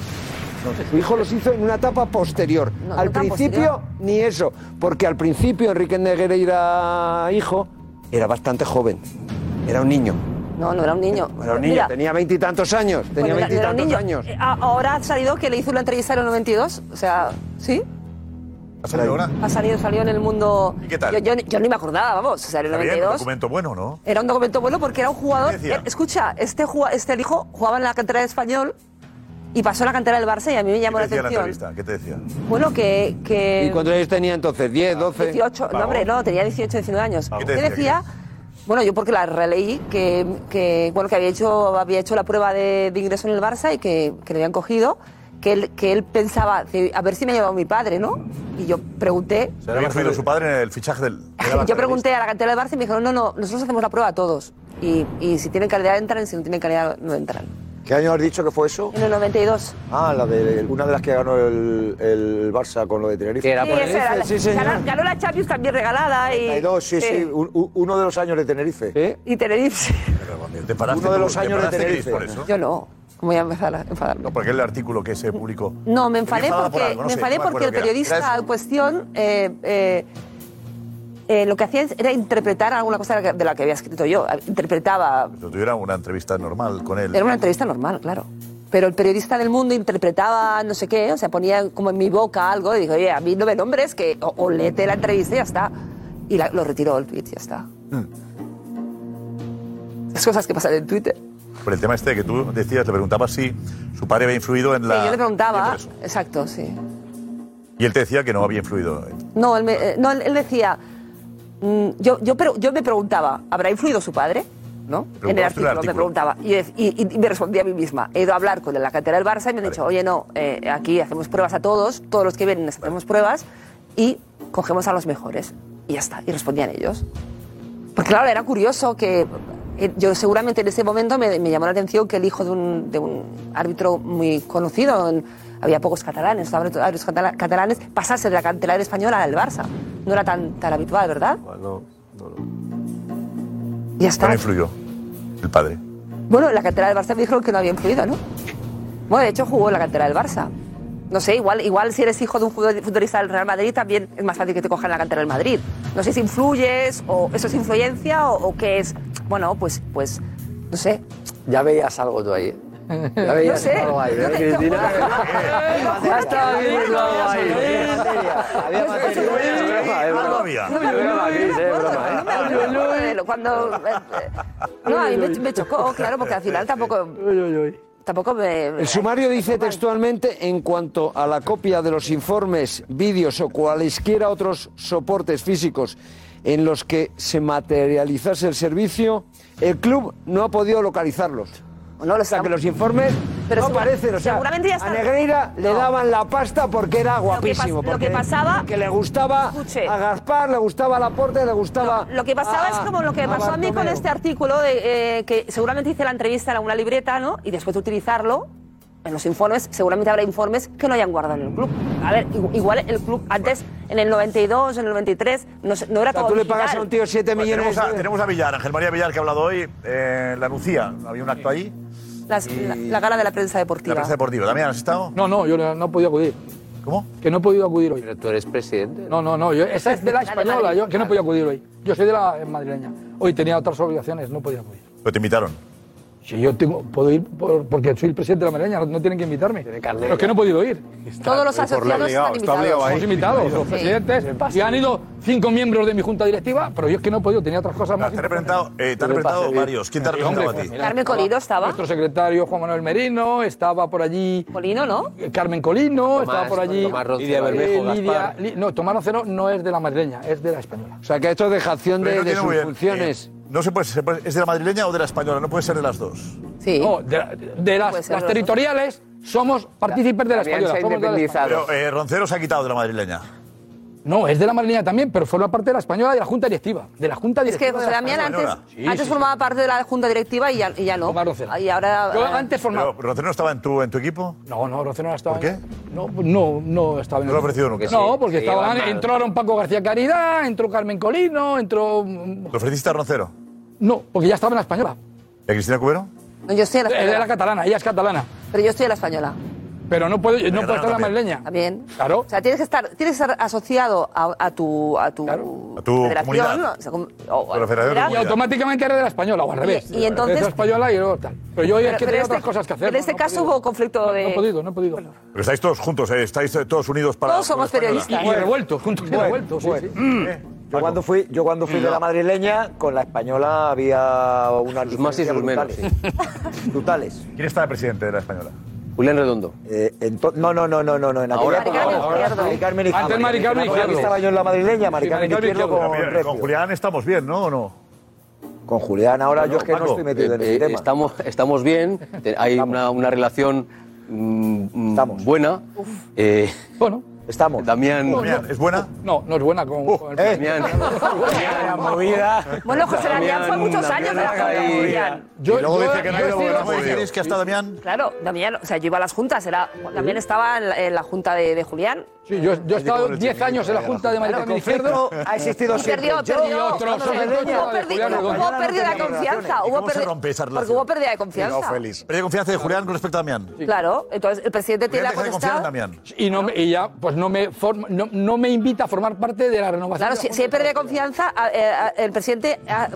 Su hijo los hizo en una etapa posterior. No, al principio, posterior. ni eso. Porque al principio Enrique Negreira, hijo, era bastante joven. Era un niño. No, no era un niño. Era un niño, Mira, tenía veintitantos años. Tenía bueno, era- era un veintitantos niño. años. Eh, a- Ahora ha salido que le hizo una entrevista en el 92. O sea, ¿sí? ¿Ha salido ahora? Ha salido, salió en el mundo. ¿Y qué tal? Yo, yo- yo ni me acordaba, vamos. O sea, en el Está bien, un 92. documento bueno, ¿no? Era un documento bueno porque era un jugador. ¿Qué decía? eh, escucha, este, juga- este el hijo jugaba en la cantera de español y pasó a la cantera del Barça y a mí me llamó ¿Qué la te decía la atención. entrevista? ¿Qué te decía? Bueno, que. que ¿Y cuántos años tenía entonces? ¿10, 12? 18, no, hombre, no, tenía 18, 19 años. ¿Qué ¿Qué te decía? Bueno, yo porque la releí, que, que, bueno, que había hecho, había hecho la prueba de, de ingreso en el Barça y que, que le habían cogido, que él, que él pensaba, a ver si me ha llevado mi padre, ¿no? Y yo pregunté, Se había influido su padre en el fichaje del. *laughs* yo pregunté a la cantera del Barça y me dijeron, no, no, nosotros hacemos la prueba a todos. Y, y si tienen calidad entran, si no tienen calidad no entran. ¿Qué año has dicho que fue eso? En el 92. Ah, la de una de las que ganó el, el Barça con lo de Tenerife. Sí, esa era la- ganó, ganó la Champions también regalada y... 32, sí, sí, un- un- uno de los años de Tenerife. Y Tenerife. ¿Te paraste Uno de los ¿Te años de Tenerife. por eso? Yo no. ¿Cómo voy a empezar a enfadarme? No, porque el artículo que se publicó. No, me enfadé por porque, algo, no me sé, enfadé no me porque el era. periodista Era en cuestión eh, eh, eh, lo que hacía era interpretar alguna cosa de la que- había escrito yo. Interpretaba. Lo tuviera una entrevista normal con él. Era una entrevista normal, claro. Pero el periodista del mundo interpretaba no sé qué, o sea, ponía como en mi boca algo y dijo, oye, a mí no me nombres, que o, o léete la entrevista y ya está. Y la- lo retiró el tweet y ya está. Las cosas que pasan en Twitter. Por el tema este que tú decías, le preguntabas si su padre había influido en Sí, la. yo le preguntaba, exacto, sí. Y él te decía que no había influido. No, él, me- eh, no, él, decía, mm, yo, yo, pero, yo me preguntaba, ¿habrá influido su padre? ¿No? En el artículo, me preguntaba. Y, y- y me respondía a mí misma. He ido a hablar con la cantera del Barça y me han dicho, oye, no, eh, aquí hacemos pruebas a todos, todos los que vienen les hacemos pruebas y cogemos a los mejores. Y ya está. Y respondían ellos. Porque claro, era curioso que eh, yo seguramente en ese momento me, me llamó la atención que el hijo de un, de un árbitro muy conocido, en- había pocos catalanes, catala- catalanes, pasase de la cantera española al Barça. No era tan, tan habitual, ¿verdad? No, Ya está. No influyó el padre. Bueno, la cantera del Barça me dijeron que no había influido, ¿no? Bueno, de hecho jugó en la cantera del Barça. No sé, igual, igual si eres hijo de un futbol- futbolista del Real Madrid también es más fácil que te cojan en la cantera del Madrid. No sé si influyes o eso es influencia o, o qué es. Bueno, pues, pues, no sé. Ya veías algo tú ahí. Ya No veías sé. ¿eh, te- Cristina? Ya estaba. Había ¿eh? Cuando. eh, eh, No, a mí me, me chocó, claro, porque al final tampoco. Tampoco me. El sumario dice textualmente, en cuanto a la copia de los informes, vídeos o cualesquiera otros soportes físicos en los que se materializase el servicio, el club no ha podido localizarlos. No lo o sea, que los informes no parecen. O sea, a Negreira le daban la pasta porque era guapísimo. Lo que, pas, porque que pasaba. Que le gustaba a Gaspar, le gustaba la Porte, le gustaba. Lo que pasaba es como lo que pasó a, mí con este artículo, de, eh, que seguramente hice la entrevista en alguna libreta, ¿no? Y después de utilizarlo. En los informes, seguramente habrá informes que no hayan guardado en el club. A ver, igual el club antes, en el 92, en el 93, no, no era o sea, todo. Tú le pagas a un tío 7 pues millones. Tenemos, a, tenemos a Villar, Ángel María Villar, que ha hablado hoy, eh, la Lucía, había un acto ahí la, la, gala de la prensa deportiva. ¿La prensa deportiva también has estado? No, no, yo no he podido acudir. ¿Cómo? Que no he podido acudir hoy. Pero tú eres presidente. No, no, no. Yo, esa es de la española, yo, que no he podido acudir hoy. Yo soy de la madrileña. Hoy tenía otras obligaciones, no podía acudir. ¿Pero te invitaron? Si yo tengo, puedo ir porque soy el presidente de la Maraña, no tienen que invitarme. Pero es que no he podido ir. Todos los asociados están invitados. Somos invitados, los presidentes. Y han ido cinco miembros de mi junta directiva, pero yo es que no he podido, tenía otras cosas más. Te representado, han representado eh, varios. ¿Quién te ha representado a ti? Carmen Colino estaba. Nuestro secretario Juan Manuel Merino, estaba por allí. Colino, ¿no? Eh, Carmen Colino, estaba por allí. Tomás Lidia Bermejo, No, Tomás Rocero no es de la madrileña, es de la española. O sea que ha hecho dejación de, sus funciones. Eh, no se puede, se puede, ¿Es de la madrileña o de la española? No puede ser de las dos. Sí. No, de, de las, territoriales somos partícipes de la española. Se somos de. Pero Roncero se ha quitado de la madrileña. No, es de la madrileña también, pero forma parte de la española de la Junta Directiva. De la Junta Directiva. Es que José Damián antes, formaba parte de la Junta Directiva y ya, y no. Y ahora, Yo no estaba en tu, en tu equipo? No, no, Rocero no estaba. ¿Por qué? No, no, no estaba en ¿No lo ha ofrecido nunca? No, porque estaban, entraron Paco García Caridad, entró Carmen Colino, entró. ¿Lo ofreciste a Rocero? No, porque ya estaba en la española. ¿Y a Cristina Cubero? No, yo estoy en la española. Ella era catalana, ella es catalana. Pero yo estoy en la española. Pero no puedo, no puede estar la también. También. Claro. O sea, tienes que estar, tienes que estar asociado a, a tu, a tu, A tu comunidad. O sea, o- Pero federación, Y automáticamente era de la española, o al revés. Y- y entonces- española y luego. Pero yo hoy es que pero este otras cosas que hacer. En este caso hubo conflicto de. No he podido, no he podido. Pero estáis todos juntos, ¿eh? estáis todos unidos para. Todos somos periodistas. Y- y revueltos, juntos y revueltos, sí. Mm. Eh. Yo ah, cuando fui, yo cuando fui de la madrileña, con la española había unas Sus más y sus brutales. brutales. ¿Quién estaba presidente de la española? Julián Redondo. Eh, no, no, no, no, no, no. En aquella Ahora, ahora, ahora. Mari Carmen Izquierdo. Antes ah, Mari Carmen Ahora Izquierdo. Estaba yo en la madrileña, Mari con Julián estamos bien, ¿no? ¿O no? Con Julián, ahora yo es que no estoy metido en Eh, ese eh, tema. Estamos, estamos bien, hay una, una relación mm, mm, buena. Eh, bueno, Estamos. Damián. ¿es buena? No, no es buena con, uh, con el eh. Damián. Movida. Bueno, José Damián fue muchos años de la Junta. Yo, y luego dice que no ha ido buena movida. que hasta Damián? Claro, Damián, o sea, yo iba a las juntas, era, Damián estaba en la, Junta de, Julián. Sí, yo, he estado 10 años en la Junta de Madrid con Ha existido siempre. Perdió, perdió. Hubo pérdida de confianza. Hubo pérdida Porque hubo pérdida de confianza. No, feliz. Pérdida de confianza de Julián con respecto a Damián. Claro, entonces el presidente tiene la potestad. Y ya, pues no me, forma, no, no, me invita a formar parte de la renovación. Claro, si, si hay pérdida de confianza, eh, el presidente, ah,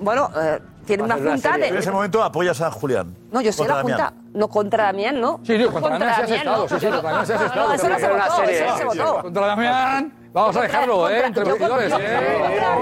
bueno, eh, tiene una junta de... En ese momento apoyas a Julián. No, yo sé la Damián. junta. No, contra Damián, ¿no? Sí, digo, contra, contra Damián, Damián no. sí, sí, contra Damián se has estado. eso no se votó, eso se votó. Contra Damián, vamos a dejarlo, ¿eh? Entre vestidores, ¿eh?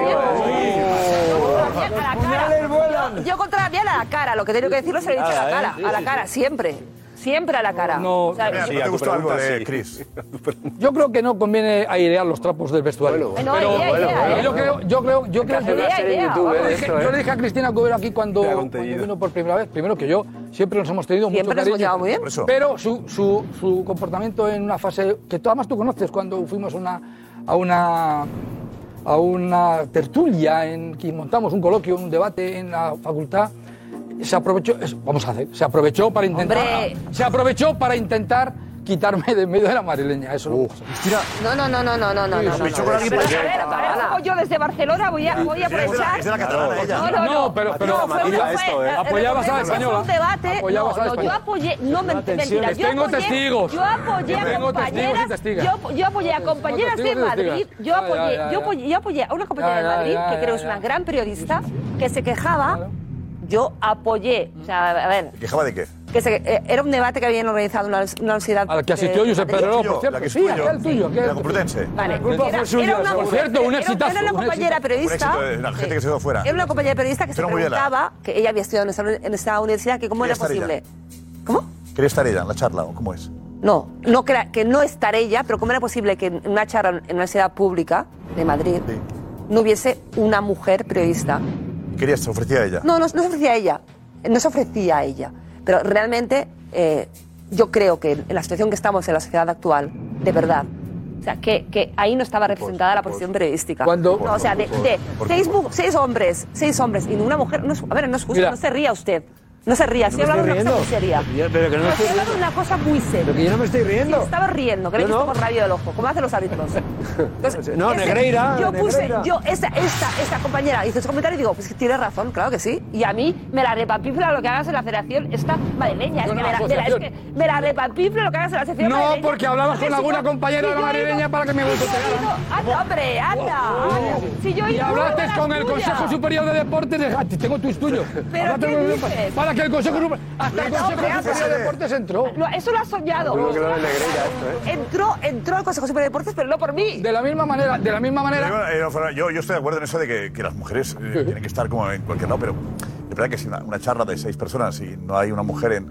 Yo contra Damián a la cara, lo que tengo que decirlo se lo he dicho a la ¿eh? cara, a la cara, siempre siempre a la cara. No, o sea, sí, yo, te gustó algo de Chris. *laughs* Yo creo que no conviene airear los trapos del vestuario. Bueno, bueno. Bueno, yo creo, yo creo, yo creo que yo le dije a Cristina Cubero aquí cuando, cuando vino por primera vez, primero que yo siempre nos hemos tenido siempre mucho cariño, nos muy bien. Pero su, su, su comportamiento en una fase que tú, además tú conoces cuando fuimos una, a una a una tertulia en que montamos un coloquio, un debate en la facultad se aprovechó, vamos a hacer, se aprovechó para intentar, ¡Hombre! se aprovechó para intentar quitarme de medio de la madrileña, eso no. Mira. No, no, no, no, no, no, no. no, no. Pero, a ver, ahora yo desde Barcelona voy a, voy a aprovechar. Es de la catalana ella. No, no, no, pero, pero no, fue, no, esto, ¿eh? apoyabas a la española. Un debate. Apoyabas no, no, yo apoyé, no me mentira, yo tengo testigos. Yo apoyé a compañeras, yo, yo apoyé a compañeras de Madrid, yo apoyé, yo apoyé, yo apoyé a una compañera de Madrid que creo es una gran periodista que se quejaba yo apoyé. O sea, a ver. ¿Quejaba de qué? Que se, eh, era un debate que habían organizado una, una universidad. Ah, Al que asistió Josep Pedrero, por cierto. La que es sí, tuyo. tuyo. Que la Complutense. Vale. La era, pues una, por cierto, un exitazo. Era una compañera periodista. la gente que se quedó fuera. Era una compañera periodista que se preguntaba, que ella había estudiado en esta, universidad, que cómo era posible. ¿Cómo? ¿Quería estar ella en la charla o cómo es? No, no que, que no estar ella, pero cómo era posible que en una charla en una universidad pública de Madrid sí. no hubiese una mujer periodista. Quería, se ofrecía a ella. No, no, no se ofrecía a ella. No se ofrecía a ella. Pero realmente eh, yo creo que en la situación que estamos en la sociedad actual, de verdad, o sea, que, que ahí no estaba representada la posición periodística. ¿Cuándo? No, o sea, de, seis, hombres, seis hombres y una mujer, no es, a ver, no es justo, no se ría usted. No se ría, estoy hablando de una cosa muy seria. Pero que estoy, de una cosa muy seria. Pero que yo no me estoy riendo. Estaba riendo, creo que no. con rabia del ojo, como hacen los árbitros. *laughs* No, Negreira. Yo puse, yo, esa, esta, esta compañera hizo ese comentario y digo, pues tiene razón, claro que sí. Y a mí me la repapifla lo que hagas en la federación esta madrileña. Es, que pues, la, es, me la, repapifla lo que hagas en la sección No, porque hablabas con alguna compañera de la madrileña para que me guste. Anda, hombre, anda. Si yo y hablaste con el Consejo Superior de Deportes, ah, tengo tus tuyos. Que el ¿eh? Consejo Superior, de Deportes entró. Eso lo has soñado. Lo esto, ¿eh? Entró, entró el Consejo Superior Deportes, pero no por mí. De la misma manera, de la misma manera. Eh, yo, estoy de acuerdo en eso de que, las mujeres eh, tienen que estar como en cualquier lado, pero de verdad que si una, una, charla de seis personas y no hay una mujer en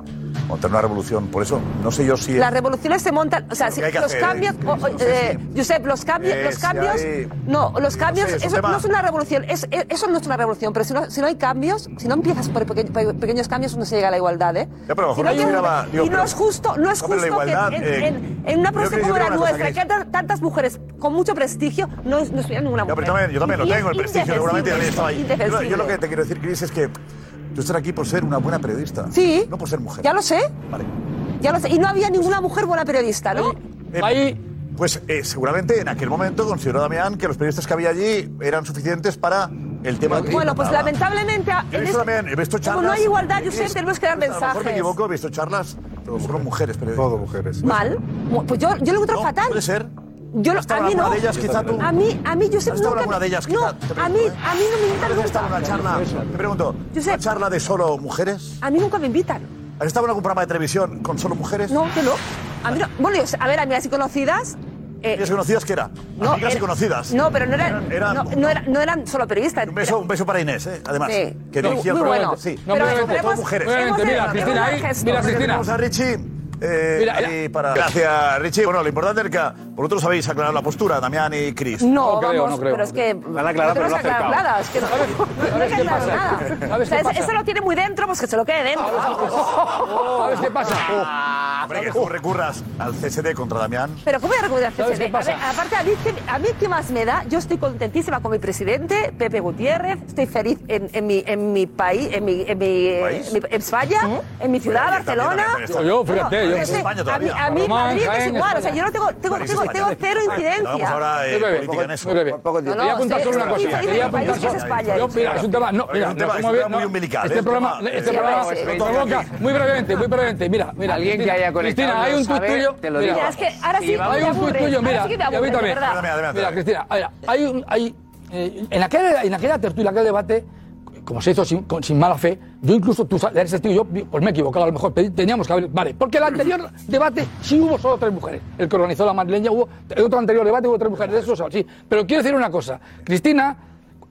montar una revolución, por eso no sé yo si... Las es, revoluciones se montan, o sea, si, los hacer, cambios, es, eh, Josep, los, cambios, eh, los cambios, si hay, no, los cambios, no sé, eso no es una revolución, es, eso no es una revolución, pero si no, si no hay cambios, si no empiezas por peque, pequeños cambios no se llega a la igualdad, ¿eh? Ya, pero mejor no hay miraba, digo, y no pero, es justo, no es justo que en, eh, en, en, una profesión como la nuestra, que, hay tantas mujeres con mucho prestigio, no, no ninguna mujer. yo también lo tengo, el prestigio seguramente. Yo lo que te quiero decir, Cris, es que Tú estás aquí por ser una buena periodista. Sí. No por ser mujer. Ya lo sé. Vale. Ya lo sé. Y no había ninguna mujer buena periodista, ¿no? Eh, Ahí. Pues eh, seguramente en aquel momento consideró Damián que los periodistas que había allí eran suficientes para el tema que Bueno, pues lamentablemente. He visto este- también, he visto charlas. Como no hay igualdad, yo sé, tenemos que dar a lo mejor me equivoco, he visto charlas. Todo mujeres, pero Todo mujeres. Mal. Pues yo, yo lo encuentro fatal. Puede ser yo no, a mí no. De ellas, quizá tú. A mí, a mí, Josep, nunca. alguna de ellas, quizá, no, a mí, a mí no me invitan nunca. una charla, te ¿una charla de solo mujeres? A mí nunca me invitan. ¿Has estado en algún programa de televisión con solo mujeres? No, yo no. A mí no. Bueno, yo, a ver, amigas y conocidas, eh, ¿Amigas y conocidas qué era? No, Amigas era, y conocidas. No, pero no eran, eran no, no, era, no, eran solo periodistas. Un beso, un beso para Inés, eh, además. Sí. Que dirigía muy, muy bueno. Sí. No, pero, pero, pero, hemos, mujeres. Mira, Cristina, ahí. Mira, Cristina. Vamos a Richie. Eh, Mira, para... Gracias, Richie. Bueno, lo importante es que vosotros sabéis aclarar la postura, Damián y Chris. No, no creo, vamos, no creo. pero es que... Han aclarado, pero no aclarado. Es que no, no, no, nada. O sea, eso lo tiene muy dentro, pues que se lo quede dentro. *laughs* ¿Sabes qué pasa? Ah, Hombre, que tú recurras al CSD contra Damián. Pero ¿cómo voy a recurrir al CSD? Qué pasa? Aparte, a mí, a mí qué más me da, yo estoy contentísima con mi presidente, Pepe Gutiérrez, estoy feliz en, en mi, en mi país, en mi, en mi, eh, ¿País? En mi España, ¿Mm? en mi ciudad, Barcelona. Yo, fíjate. A mí, es igual. O sea, yo no tengo, tengo, tengo, tengo cero incidencia. Vamos ahora eh, solo una cosa. Es un tema. No, mira, muy umbilical. Este programa, este provoca. Muy brevemente, muy brevemente. Mira, mira. Alguien que haya conectado. Cristina, hay un tuit tuyo. Te lo digo. Mira, es que ahora sí. Hay un tuit tuyo, mira. Y a también. Mira, Cristina, hay un. Eh, en aquella tertulia, en aquel debate como se hizo sin, con, sin mala fe, yo incluso, tú en ese sentido, yo pues me he equivocado, a lo mejor teníamos que haber. Vale, porque el anterior debate sí hubo solo tres mujeres. El que organizó la madrileña hubo. El otro anterior debate hubo tres mujeres, eso sí. Pero quiero decir una cosa. Cristina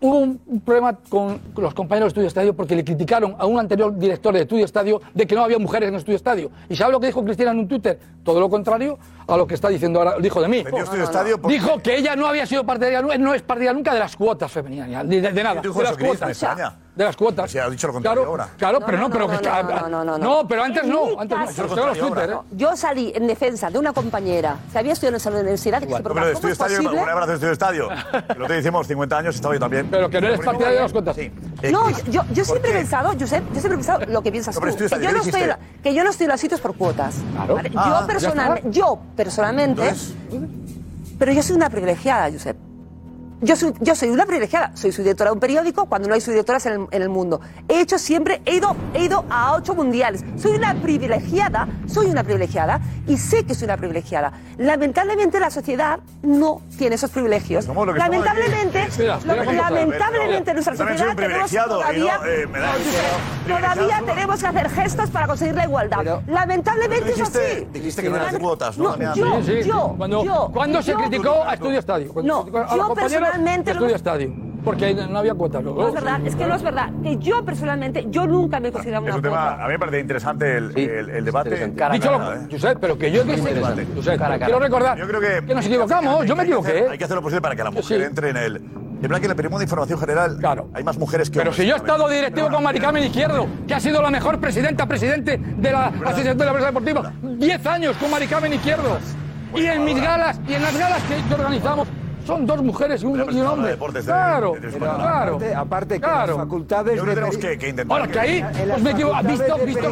hubo un problema con los compañeros de Estudio Estadio porque le criticaron a un anterior director de Estudio Estadio de que no había mujeres en Estudio Estadio. ¿Y sabe lo que dijo Cristina en un Twitter? Todo lo contrario a lo que está diciendo ahora, dijo de mí. Vendió estudio estadio porque- Dijo que ella no había sido partidaria, nu- no es partidaria nunca de las cuotas femeninas, de, de- de nada, de las cuotas. Pues España? De las cuotas. ha dicho lo contrario claro, ahora. Claro, pero no, pero que está- no, no, no, no. pero antes no, antes caso- Pero está los Twitter, ¿eh? Yo salí en defensa de una compañera que había estudiado en esa universidad que se Hombre, preguntaba, de estudio es estadio, un abrazo de estudio estadio. *laughs* Lo te hicimos 50 años, estaba yo también. Pero que no eres partidaria de las cuotas. Sí. No, yo, yo siempre he pensado, Josep, yo siempre he pensado lo que piensas tú. Que yo, no estoy, yo, no estoy, en los sitios por cuotas. Yo, personal, yo personalmente... Pero yo soy una privilegiada, Josep yo soy, yo soy una privilegiada, soy subdirectora de un periódico cuando no hay subdirectoras en el, en el mundo. He hecho siempre, he ido, he ido a ocho mundiales. Soy una privilegiada, soy una privilegiada y sé que soy una privilegiada. Lamentablemente la sociedad no tiene esos privilegios. Lamentablemente, lamentablemente nuestra sociedad tenemos todavía, no, eh, todavía tenemos que hacer gestos para conseguir la igualdad. Pero, lamentablemente pero dijiste, es así. Dijiste que no eran cuotas, ¿no? no yo, sí, sí, yo, cuando, yo, cuando yo, se criticó a Estudio Estadio? No, yo personalmente personalmente. Yo estadio. Porque no había cuota. No, es verdad, es que no es verdad. Que yo personalmente, yo nunca me consideraba una un tema. A mí me parece interesante el, debate. Cara, Dicho lo, ¿eh? Pero que yo quiero recordar yo creo que, que nos equivocamos, yo me equivoqué. ¿eh? Hay que hacer lo posible para que la mujer entre en el... De verdad que le pedimos de información general. Claro. Hay más mujeres que Pero si yo he estado directivo con Maricarmen Izquierdo, que ha sido la mejor presidenta, presidente de la Asociación de la Prensa Deportiva, 10 años con Maricarmen Izquierdo. y en mis galas, y en las galas que organizamos, son dos mujeres y un, y un hombre. Claro, claro. Aparte, aparte que claro. las facultades Yo creo que tenemos que, que intentar. Ahora que ahí, pues me equivoco. ¿Has visto, visto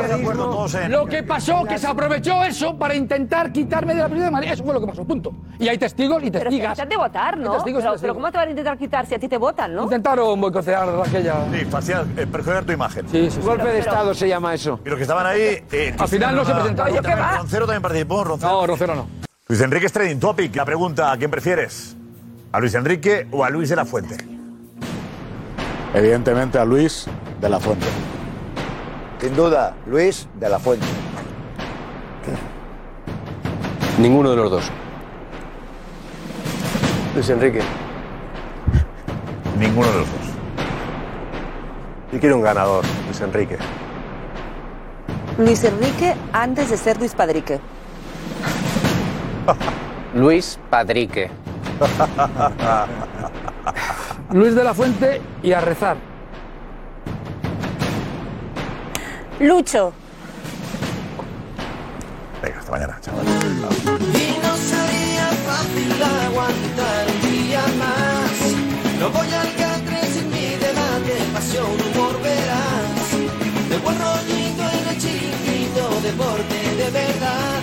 lo que pasó? Que se aprovechó eso para intentar quitarme de la presidencia de Madrid. Eso fue lo que pasó, punto. Y hay testigos y Pero testigas. se han de votar, testigos pero, pero ¿cómo te van a intentar quitar si a ti te votan, no? Intentaron boicotear aquella. Sí, facial, eh, perjudicar tu imagen. Sí, sí, sí. Golpe de Pero- Estado se llama eso. Y los que estaban ahí. eh, Al final no se presentaron. Roncero. Roncero también participó. Roncero. No, Rocero no. Luis Enrique es trending topic. La pregunta: ¿a quién prefieres? ¿A Luis Enrique o a Luis de la Fuente? Evidentemente a Luis de la Fuente. Sin duda, Luis de la Fuente. Ninguno de los dos. Luis Enrique. Ninguno de los dos. Yo quiero un ganador, Luis Enrique. Luis Enrique antes de ser Luis Padrique. Luis Padrique. *laughs* Luis de la Fuente y a rezar. Lucho. Venga, hasta mañana, chaval. Y no sería fácil aguantar un día más. No voy al catre sin mi debate, pasión, humor, verás. De buen rollito en el chiquito, deporte de verdad.